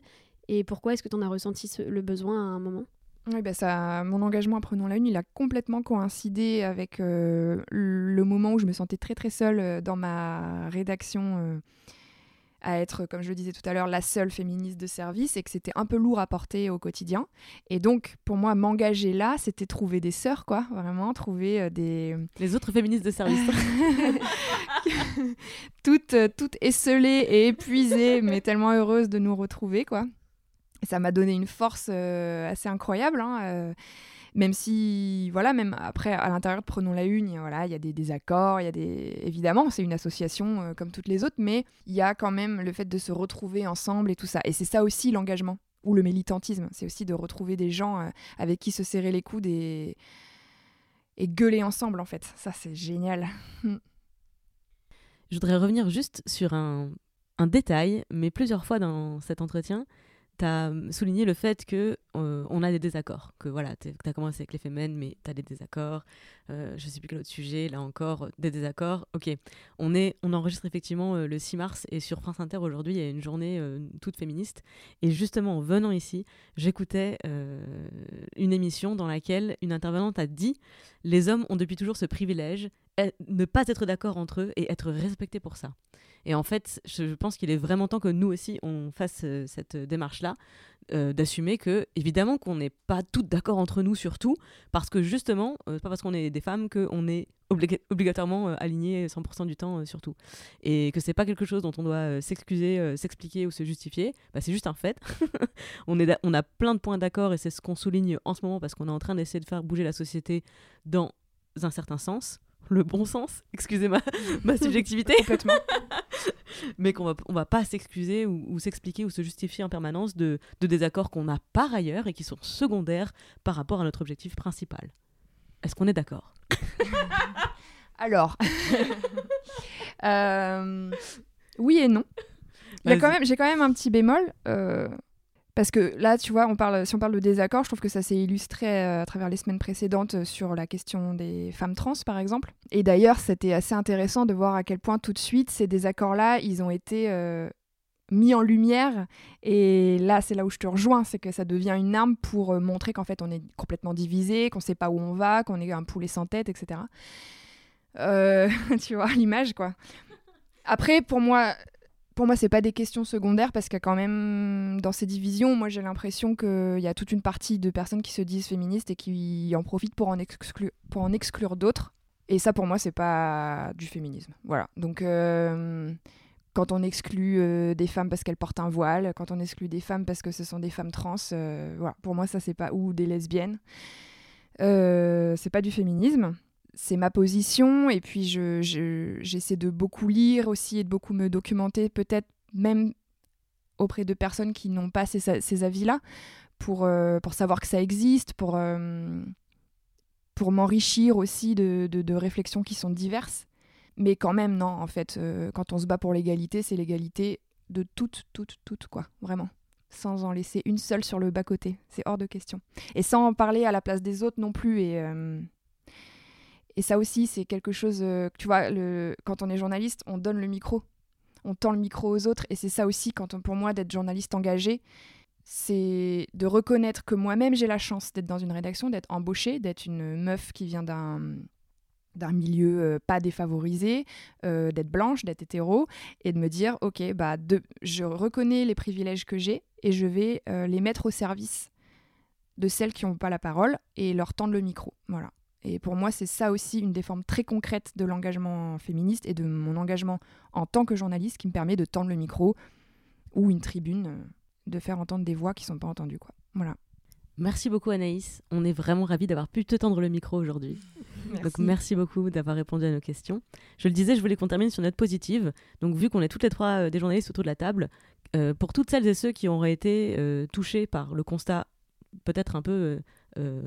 [SPEAKER 4] Et pourquoi est-ce que tu en as ressenti ce- le besoin à un moment?
[SPEAKER 6] Oui, bah ça, mon engagement à Prenons la Une, il a complètement coïncidé avec euh, le moment où je me sentais très très seule dans ma rédaction euh, à être, comme je le disais tout à l'heure, la seule féministe de service et que c'était un peu lourd à porter au quotidien. Et donc, pour moi, m'engager là, c'était trouver des sœurs, quoi, vraiment, trouver euh, des... *laughs*
[SPEAKER 5] Les autres féministes de service. *laughs*
[SPEAKER 6] toutes, euh, toutes esselées et épuisées, mais tellement heureuses de nous retrouver, quoi. Et ça m'a donné une force euh, assez incroyable, hein, euh, même si, voilà, même après, à l'intérieur de Prenons la Une, il y a- voilà, il y a des désaccords, il y a des... Évidemment, c'est une association euh, comme toutes les autres, mais il y a quand même le fait de se retrouver ensemble et tout ça. Et c'est ça aussi l'engagement, ou le militantisme, c'est aussi de retrouver des gens euh, avec qui se serrer les coudes et... et gueuler ensemble, en fait. Ça, c'est génial. *laughs*
[SPEAKER 5] Je voudrais revenir juste sur un, un détail, mais plusieurs fois dans cet entretien, tu as souligné le fait que euh, on a des désaccords, que voilà, tu as commencé avec les femmes, mais tu as des désaccords. Euh, je sais plus quel autre sujet, là encore, des désaccords. Ok, on, est, on enregistre effectivement euh, le 6 mars et sur France Inter aujourd'hui, il y a une journée euh, toute féministe. Et justement, en venant ici, j'écoutais une émission dans laquelle une intervenante a dit les hommes ont depuis toujours ce privilège, eh, ne pas être d'accord entre eux et être respectés pour ça. Et en fait, je pense qu'il est vraiment temps que nous aussi, on fasse euh, cette démarche-là, euh, d'assumer que, évidemment, qu'on n'est pas toutes d'accord entre nous sur tout, parce que justement, euh, c'est pas parce qu'on est des femmes qu'on est obliga- obligatoirement euh, aligné 100% du temps euh, sur tout. Et que c'est pas quelque chose dont on doit euh, s'excuser, euh, s'expliquer ou se justifier, bah, c'est juste un fait. *laughs* on, est d'a- on a plein de points d'accord et c'est ce qu'on souligne en ce moment parce qu'on est en train d'essayer de faire bouger la société dans un certain sens. Le bon sens, excusez ma, *laughs* ma *laughs* subjectivité.
[SPEAKER 6] Complètement.
[SPEAKER 5] Mais qu'on va, on va pas s'excuser ou, ou s'expliquer ou se justifier en permanence de, de désaccords qu'on a par ailleurs et qui sont secondaires par rapport à notre objectif principal. Est-ce qu'on est d'accord? *laughs*
[SPEAKER 6] Alors, *laughs* euh, oui et non. J'ai quand même un petit bémol. euh, parce que là, tu vois, si on parle de désaccord, je trouve que ça s'est illustré euh, à travers les semaines précédentes euh, sur la question des femmes trans, par exemple. Et d'ailleurs, c'était assez intéressant de voir à quel point tout de suite, ces désaccords-là, ils ont été euh, mis en lumière. Et là, c'est là où je te rejoins, c'est que ça devient une arme pour montrer qu'en fait, on est complètement divisé, qu'on sait pas où on va, qu'on est un poulet sans tête, etc. *laughs* Tu vois, l'image, quoi. Après, pour moi, pour moi, c'est pas des questions secondaires parce que quand même, dans ces divisions, moi, j'ai l'impression qu'il y a toute une partie de personnes qui se disent féministes et qui en profitent pour en, pour en exclure d'autres. Et ça, pour moi, c'est pas du féminisme. Voilà. Donc, euh, quand on exclut euh, des femmes parce qu'elles portent un voile, quand on exclut des femmes parce que ce sont des femmes trans, euh, voilà. Pour moi, ça, c'est pas ou des lesbiennes. C'est pas du féminisme c'est ma position et puis je, je- j'essaie de beaucoup lire aussi et de beaucoup me documenter peut-être même auprès de personnes qui n'ont pas ces, avis-là pour, euh, pour savoir que ça existe, pour, euh, pour m'enrichir aussi de, de- réflexions qui sont diverses. Mais quand même, non, en fait, euh, quand on se bat pour l'égalité, c'est l'égalité de toutes, toutes, toutes, quoi, vraiment. Sans en laisser une seule sur le bas-côté. C'est hors de question. Et sans en parler à la place des autres non plus. Et, et ça aussi, c'est quelque chose, euh, tu vois, quand on est journaliste, on donne le micro. On tend le micro aux autres. Et c'est ça aussi, quand on- pour moi, d'être journaliste engagé, c'est de reconnaître que moi-même, j'ai la chance d'être dans une rédaction, d'être embauchée, d'être une meuf qui vient d'un d'un milieu euh, pas défavorisé, euh, d'être blanche, d'être hétéro, et de me dire, ok, bah, je reconnais les privilèges que j'ai et je vais les mettre au service de celles qui n'ont pas la parole et leur tendre le micro. Voilà. Et pour moi, c'est ça aussi une des formes très concrètes de l'engagement féministe et de mon engagement en tant que journaliste qui me permet de tendre le micro ou une tribune, euh, de faire entendre des voix qui sont pas entendues. Quoi. Voilà.
[SPEAKER 5] Merci beaucoup Anaïs. On est vraiment ravis d'avoir pu te tendre le micro aujourd'hui.
[SPEAKER 6] Merci.
[SPEAKER 5] Donc merci beaucoup d'avoir répondu à nos questions. Je le disais, je voulais qu'on termine sur note positive. Donc vu qu'on est toutes les trois euh, des journalistes autour de la table, euh, pour toutes celles et ceux qui auraient été euh, touchés par le constat peut-être un peu euh,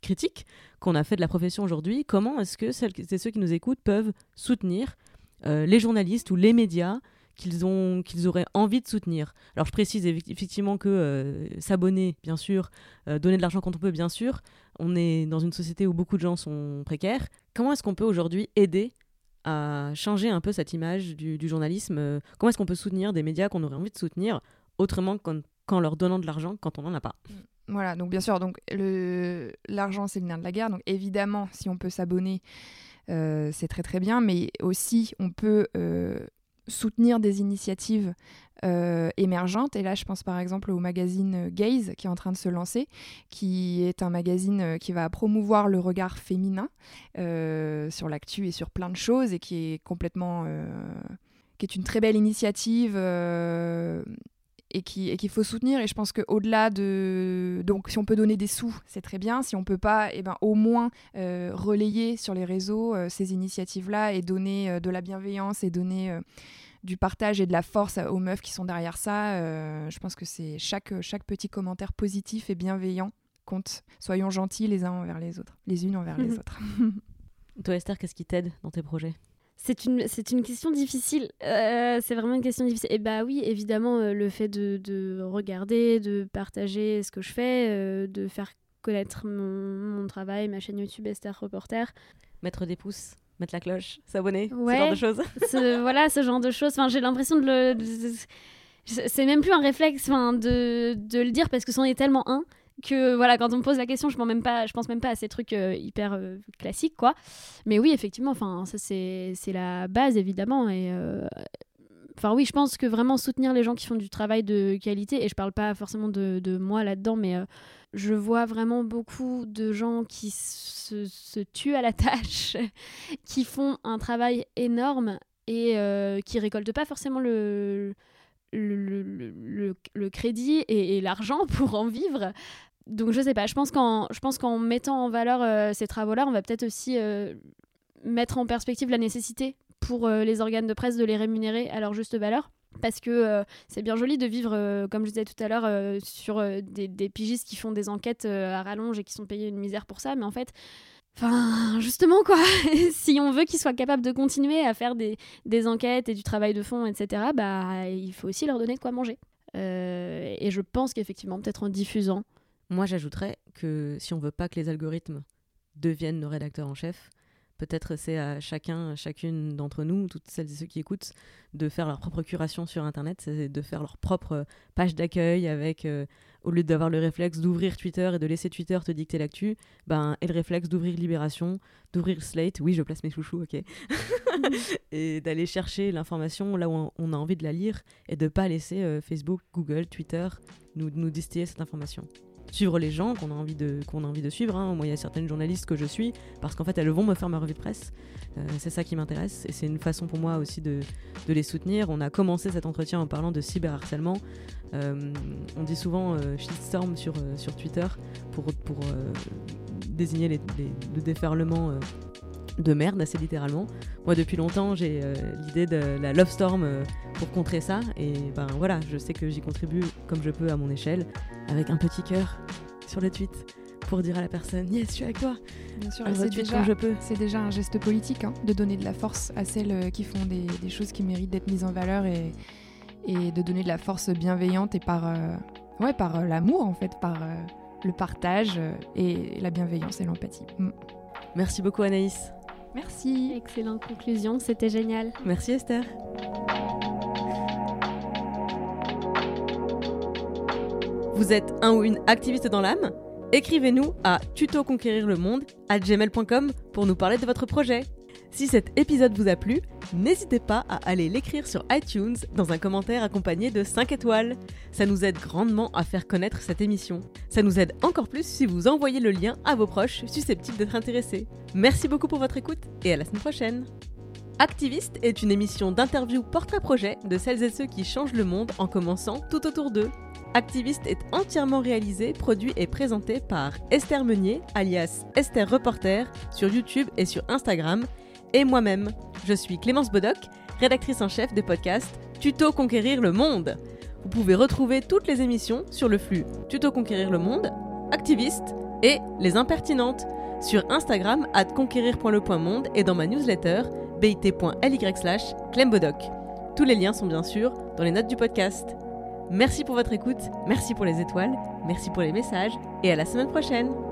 [SPEAKER 5] critique qu'on a fait de la profession aujourd'hui, comment est-ce que ceux qui nous écoutent peuvent soutenir euh, les journalistes ou les médias qu'ils ont qu'ils auraient envie de soutenir? Alors je précise eff- effectivement que euh, s'abonner, bien sûr, donner de l'argent quand on peut, bien sûr. On est dans une société où beaucoup de gens sont précaires. Comment est-ce qu'on peut aujourd'hui aider à changer un peu cette image du, journalisme? Comment est-ce qu'on peut soutenir des médias qu'on aurait envie de soutenir autrement qu'en, qu'en leur donnant de l'argent quand on n'en a pas?
[SPEAKER 6] Voilà, donc bien sûr, donc l'argent c'est le nerf de la guerre. Donc évidemment, si on peut s'abonner, euh, c'est très très bien, mais aussi on peut euh, soutenir des initiatives euh, émergentes. Et là, je pense par exemple au magazine Gaze qui est en train de se lancer, qui est un magazine qui va promouvoir le regard féminin sur l'actu et sur plein de choses et qui est complètement, qui est une très belle initiative. Et qui et qu'il faut soutenir. Et je pense que au-delà de donc si on peut donner des sous c'est très bien. Si on peut pas et ben au moins euh, relayer sur les réseaux euh, ces initiatives là et donner euh, de la bienveillance et donner du partage et de la force aux meufs qui sont derrière ça je pense que c'est chaque chaque petit commentaire positif et bienveillant compte. Soyons gentils les uns envers les autres les unes envers les autres. *laughs* *laughs*
[SPEAKER 5] Toi Esther, qu'est-ce qui t'aide dans tes projets?
[SPEAKER 4] C'est une, c'est une question difficile. Euh, c'est vraiment une question difficile. Et bah oui, évidemment, euh, le fait de, de regarder, de partager ce que je fais, euh, de faire connaître mon, mon travail, ma chaîne YouTube Esther Reporter.
[SPEAKER 5] Mettre des pouces, mettre la cloche, s'abonner,
[SPEAKER 4] Ouais.
[SPEAKER 5] ce genre de choses *laughs*
[SPEAKER 4] Ce- voilà, ce genre de choses. Enfin, j'ai l'impression de le. c'est même plus un réflexe enfin, de, de le dire parce que c'en est tellement un que voilà quand on me pose la question je pense même pas je pense même pas à ces trucs euh, hyper euh, classiques quoi. Mais oui effectivement enfin ça c'est la base évidemment et euh, Enfin oui, je pense que vraiment soutenir les gens qui font du travail de qualité, et je parle pas forcément de, de moi là-dedans, mais je vois vraiment beaucoup de gens qui se, se tuent à la *laughs* tâche, qui font un travail énorme et qui récoltent pas forcément le, le, le- le crédit et, l'argent *laughs* pour en vivre. Donc je sais pas, je pense qu'en, je pense qu'en mettant en valeur euh, ces travaux-là, on va peut-être aussi euh, mettre en perspective la nécessité pour euh, les organes de presse de les rémunérer à leur juste valeur. Parce que c'est bien joli de vivre, comme je disais tout à l'heure, sur des, des pigistes qui font des enquêtes à rallonge et qui sont payés une misère pour ça. Mais en fait, enfin, justement, quoi, *laughs* si on veut qu'ils soient capables de continuer à faire des, enquêtes et du travail de fond, etc., bah, il faut aussi leur donner de quoi manger. Euh, et je pense qu'effectivement, peut-être en diffusant,
[SPEAKER 5] Moi, j'ajouterais que si on veut pas que les algorithmes deviennent nos rédacteurs en chef, peut-être c'est à chacun, chacune d'entre nous, toutes celles et ceux qui écoutent, de faire leur propre curation sur Internet, de faire leur propre page d'accueil avec, euh, au lieu d'avoir le réflexe d'ouvrir Twitter et de laisser Twitter te dicter l'actu, ben, et le réflexe d'ouvrir Libération, d'ouvrir Slate, oui, je place mes chouchous, ok, *laughs* et d'aller chercher l'information là où on, a envie de la lire et de pas laisser euh, Facebook, Google, Twitter nous distiller cette information suivre les gens qu'on a envie de qu'on a envie de suivre. hein. Moi, il y a certaines journalistes que je suis parce qu'en fait, elles vont me faire ma revue de presse. Euh, c'est ça qui m'intéresse et c'est une façon pour moi aussi de, de les soutenir. On a commencé cet entretien en parlant de cyberharcèlement. Euh, on dit souvent euh, shitstorm sur, euh, sur Twitter pour, pour euh, désigner le déferlement de merde, assez littéralement. Moi, depuis longtemps, j'ai euh, l'idée de la Love Storm euh, pour contrer ça. Et ben voilà, je sais que j'y contribue comme je peux à mon échelle, avec un petit cœur sur le tweet pour dire à la personne Yes, je suis avec toi.
[SPEAKER 6] Bien sûr, c'est déjà,
[SPEAKER 5] je peux.
[SPEAKER 6] c'est déjà un geste politique hein, de donner de la force à celles euh, qui font des, des choses qui méritent d'être mises en valeur et, et de donner de la force bienveillante et par, euh, ouais, par l'amour en fait, par le partage et la bienveillance et l'empathie. Mm.
[SPEAKER 5] Merci beaucoup, Anaïs.
[SPEAKER 6] Merci.
[SPEAKER 4] excellente conclusion, c'était génial.
[SPEAKER 5] Merci, Esther. Vous êtes un ou une activiste dans l'âme? Écrivez-nous à tutoconquérirlemonde à gmail.com pour nous parler de votre projet. Si cet épisode vous a plu, n'hésitez pas à aller l'écrire sur iTunes dans un commentaire accompagné de 5 étoiles. Ça nous aide grandement à faire connaître cette émission. Ça nous aide encore plus si vous envoyez le lien à vos proches susceptibles d'être intéressés. Merci beaucoup pour votre écoute et à la semaine prochaine. Activiste est une émission d'interview portrait-projet de celles et ceux qui changent le monde en commençant tout autour d'eux. Activiste est entièrement réalisé, produit et présenté par Esther Meunier, alias Esther Reporter, sur YouTube et sur Instagram, et moi-même. Je suis Clémence Bodoc, rédactrice en chef des podcasts Tuto Conquérir le Monde. Vous pouvez retrouver toutes les émissions sur le flux Tuto Conquérir le Monde, Activiste et Les Impertinentes sur Instagram at conquérir.le.monde et dans ma newsletter bit.ly slash clembodoc. Tous les liens sont bien sûr dans les notes du podcast. Merci pour votre écoute, merci pour les étoiles, merci pour les messages et à la semaine prochaine.